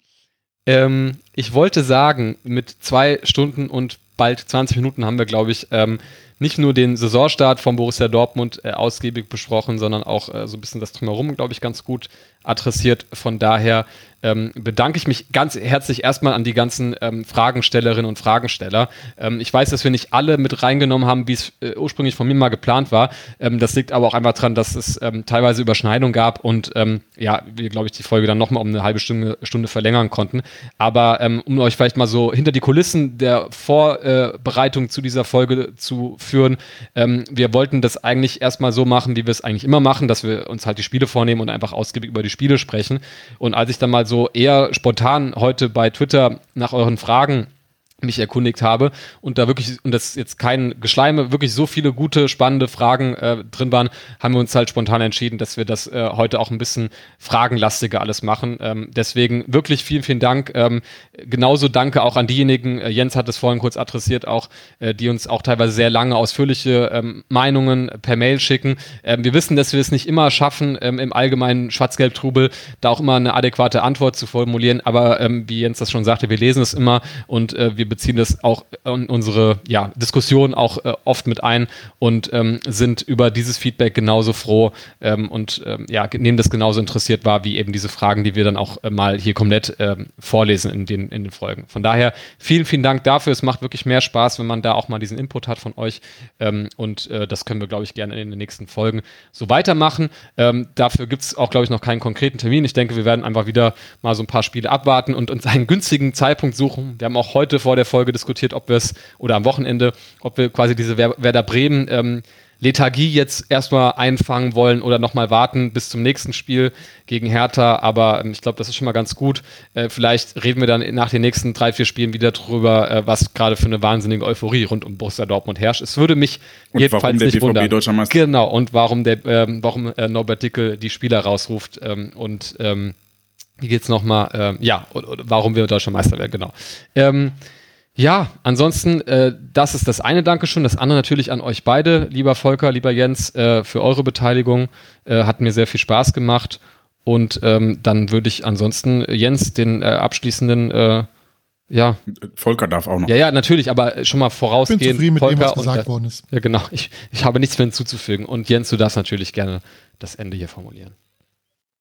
Ähm, ich wollte sagen, mit zwei Stunden und bald 20 Minuten haben wir, glaube ich, ähm, nicht nur den Saisonstart von Borussia Dortmund äh, ausgiebig besprochen, sondern auch äh, so ein bisschen das Drumherum, glaube ich, ganz gut adressiert. Von daher ähm, bedanke ich mich ganz herzlich erstmal an die ganzen ähm, Fragenstellerinnen und Fragensteller. Ähm, ich weiß, dass wir nicht alle mit reingenommen haben, wie es äh, ursprünglich von mir mal geplant war. Ähm, das liegt aber auch einfach daran, dass es ähm, teilweise Überschneidungen gab und ähm, ja, wir, glaube ich, die Folge dann nochmal um eine halbe Stunde, Stunde verlängern konnten. Aber um euch vielleicht mal so hinter die Kulissen der Vorbereitung äh, zu dieser Folge zu führen, wir wollten das eigentlich erstmal so machen, wie wir es eigentlich immer machen, dass wir uns halt die Spiele vornehmen und einfach ausgiebig über die Spiele sprechen. Und als ich dann mal so eher spontan heute bei Twitter nach euren Fragen mich erkundigt habe und da wirklich, und das jetzt kein Geschleime, wirklich so viele gute, spannende Fragen äh, drin waren, haben wir uns halt spontan entschieden, dass wir das äh, heute auch ein bisschen fragenlastiger alles machen. Ähm, deswegen wirklich vielen, vielen Dank. Ähm, genauso danke auch an diejenigen, äh, Jens hat es vorhin kurz adressiert, auch, äh, die uns auch teilweise sehr lange ausführliche ähm, Meinungen per Mail schicken. Ähm, wir wissen, dass wir es nicht immer schaffen, ähm, im allgemeinen Schwarz-Gelb-Trubel da auch immer eine adäquate Antwort zu formulieren, aber ähm, wie Jens das schon sagte, wir lesen es immer und äh, wir beziehen das auch in unsere ja, Diskussion auch äh, oft mit ein und ähm, sind über dieses Feedback genauso froh ähm, und ähm, ja, nehmen das genauso interessiert wahr, wie eben diese Fragen, die wir dann auch äh, mal hier komplett ähm, vorlesen in den, in den Folgen. Von daher vielen, vielen Dank dafür. Es macht wirklich mehr Spaß, wenn man da auch mal diesen Input hat von euch ähm, und äh, das können wir, glaube ich, gerne in den nächsten Folgen so weitermachen. Ähm, dafür gibt es auch, glaube ich, noch keinen konkreten Termin. Ich denke, wir werden einfach wieder mal so ein paar Spiele abwarten und uns einen günstigen Zeitpunkt suchen. Wir haben auch heute vor der Folge diskutiert, ob wir es, oder am Wochenende, ob wir quasi diese Werder Bremen ähm, Lethargie jetzt erstmal einfangen wollen oder nochmal warten bis zum nächsten Spiel gegen Hertha. Aber ähm, ich glaube, das ist schon mal ganz gut. Äh, vielleicht reden wir dann nach den nächsten drei, vier Spielen wieder drüber, äh, was gerade für eine wahnsinnige Euphorie rund um Borussia Dortmund herrscht. Es würde mich und jedenfalls nicht wundern. Genau, und warum der, ähm, warum äh, Norbert Dickel die Spieler rausruft ähm, und ähm, wie geht's nochmal? Ähm, ja, oder, oder warum wir deutscher Meister werden, genau. Ähm, ja, ansonsten, äh, das ist das eine Dankeschön. Das andere natürlich an euch beide, lieber Volker, lieber Jens, äh, für eure Beteiligung. Äh, hat mir sehr viel Spaß gemacht. Und ähm, dann würde ich ansonsten Jens den äh, abschließenden äh, ja. Volker darf auch noch. Ja, ja, natürlich, aber schon mal vorausgehend. Ich bin zufrieden mit Volker dem, was gesagt und, worden ist. Ja, genau. Ich, ich habe nichts mehr hinzuzufügen. Und Jens, du darfst natürlich gerne das Ende hier formulieren.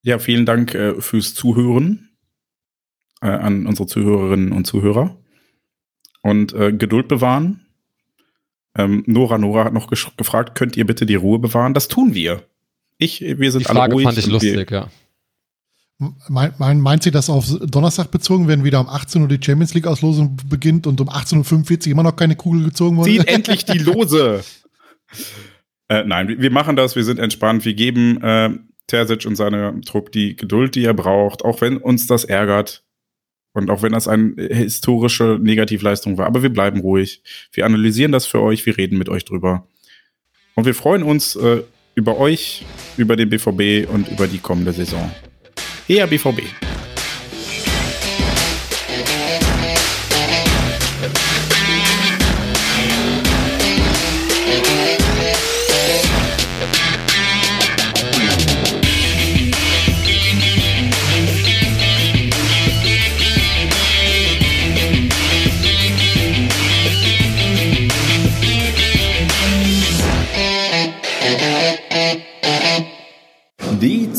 Ja, vielen Dank äh, fürs Zuhören äh, an unsere Zuhörerinnen und Zuhörer und äh, Geduld bewahren. Ähm, Nora Nora hat noch gefragt, könnt ihr bitte die Ruhe bewahren? Das tun wir. Ich, wir sind die Frage alle ruhig. fand ich lustig, ja. Mein, mein, meint sie das auf Donnerstag bezogen, wenn wieder um 18 Uhr die Champions League Auslosung beginnt und um 18.45 Uhr immer noch keine Kugel gezogen wurde? Zieht endlich die Lose! äh, nein, wir machen das, wir sind entspannt, wir geben äh, Terzic und seine Trupp die Geduld, die er braucht, auch wenn uns das ärgert. Und auch wenn das eine historische Negativleistung war, aber wir bleiben ruhig. Wir analysieren das für euch, wir reden mit euch drüber. Und wir freuen uns äh, über euch, über den BVB und über die kommende Saison. Eher BVB.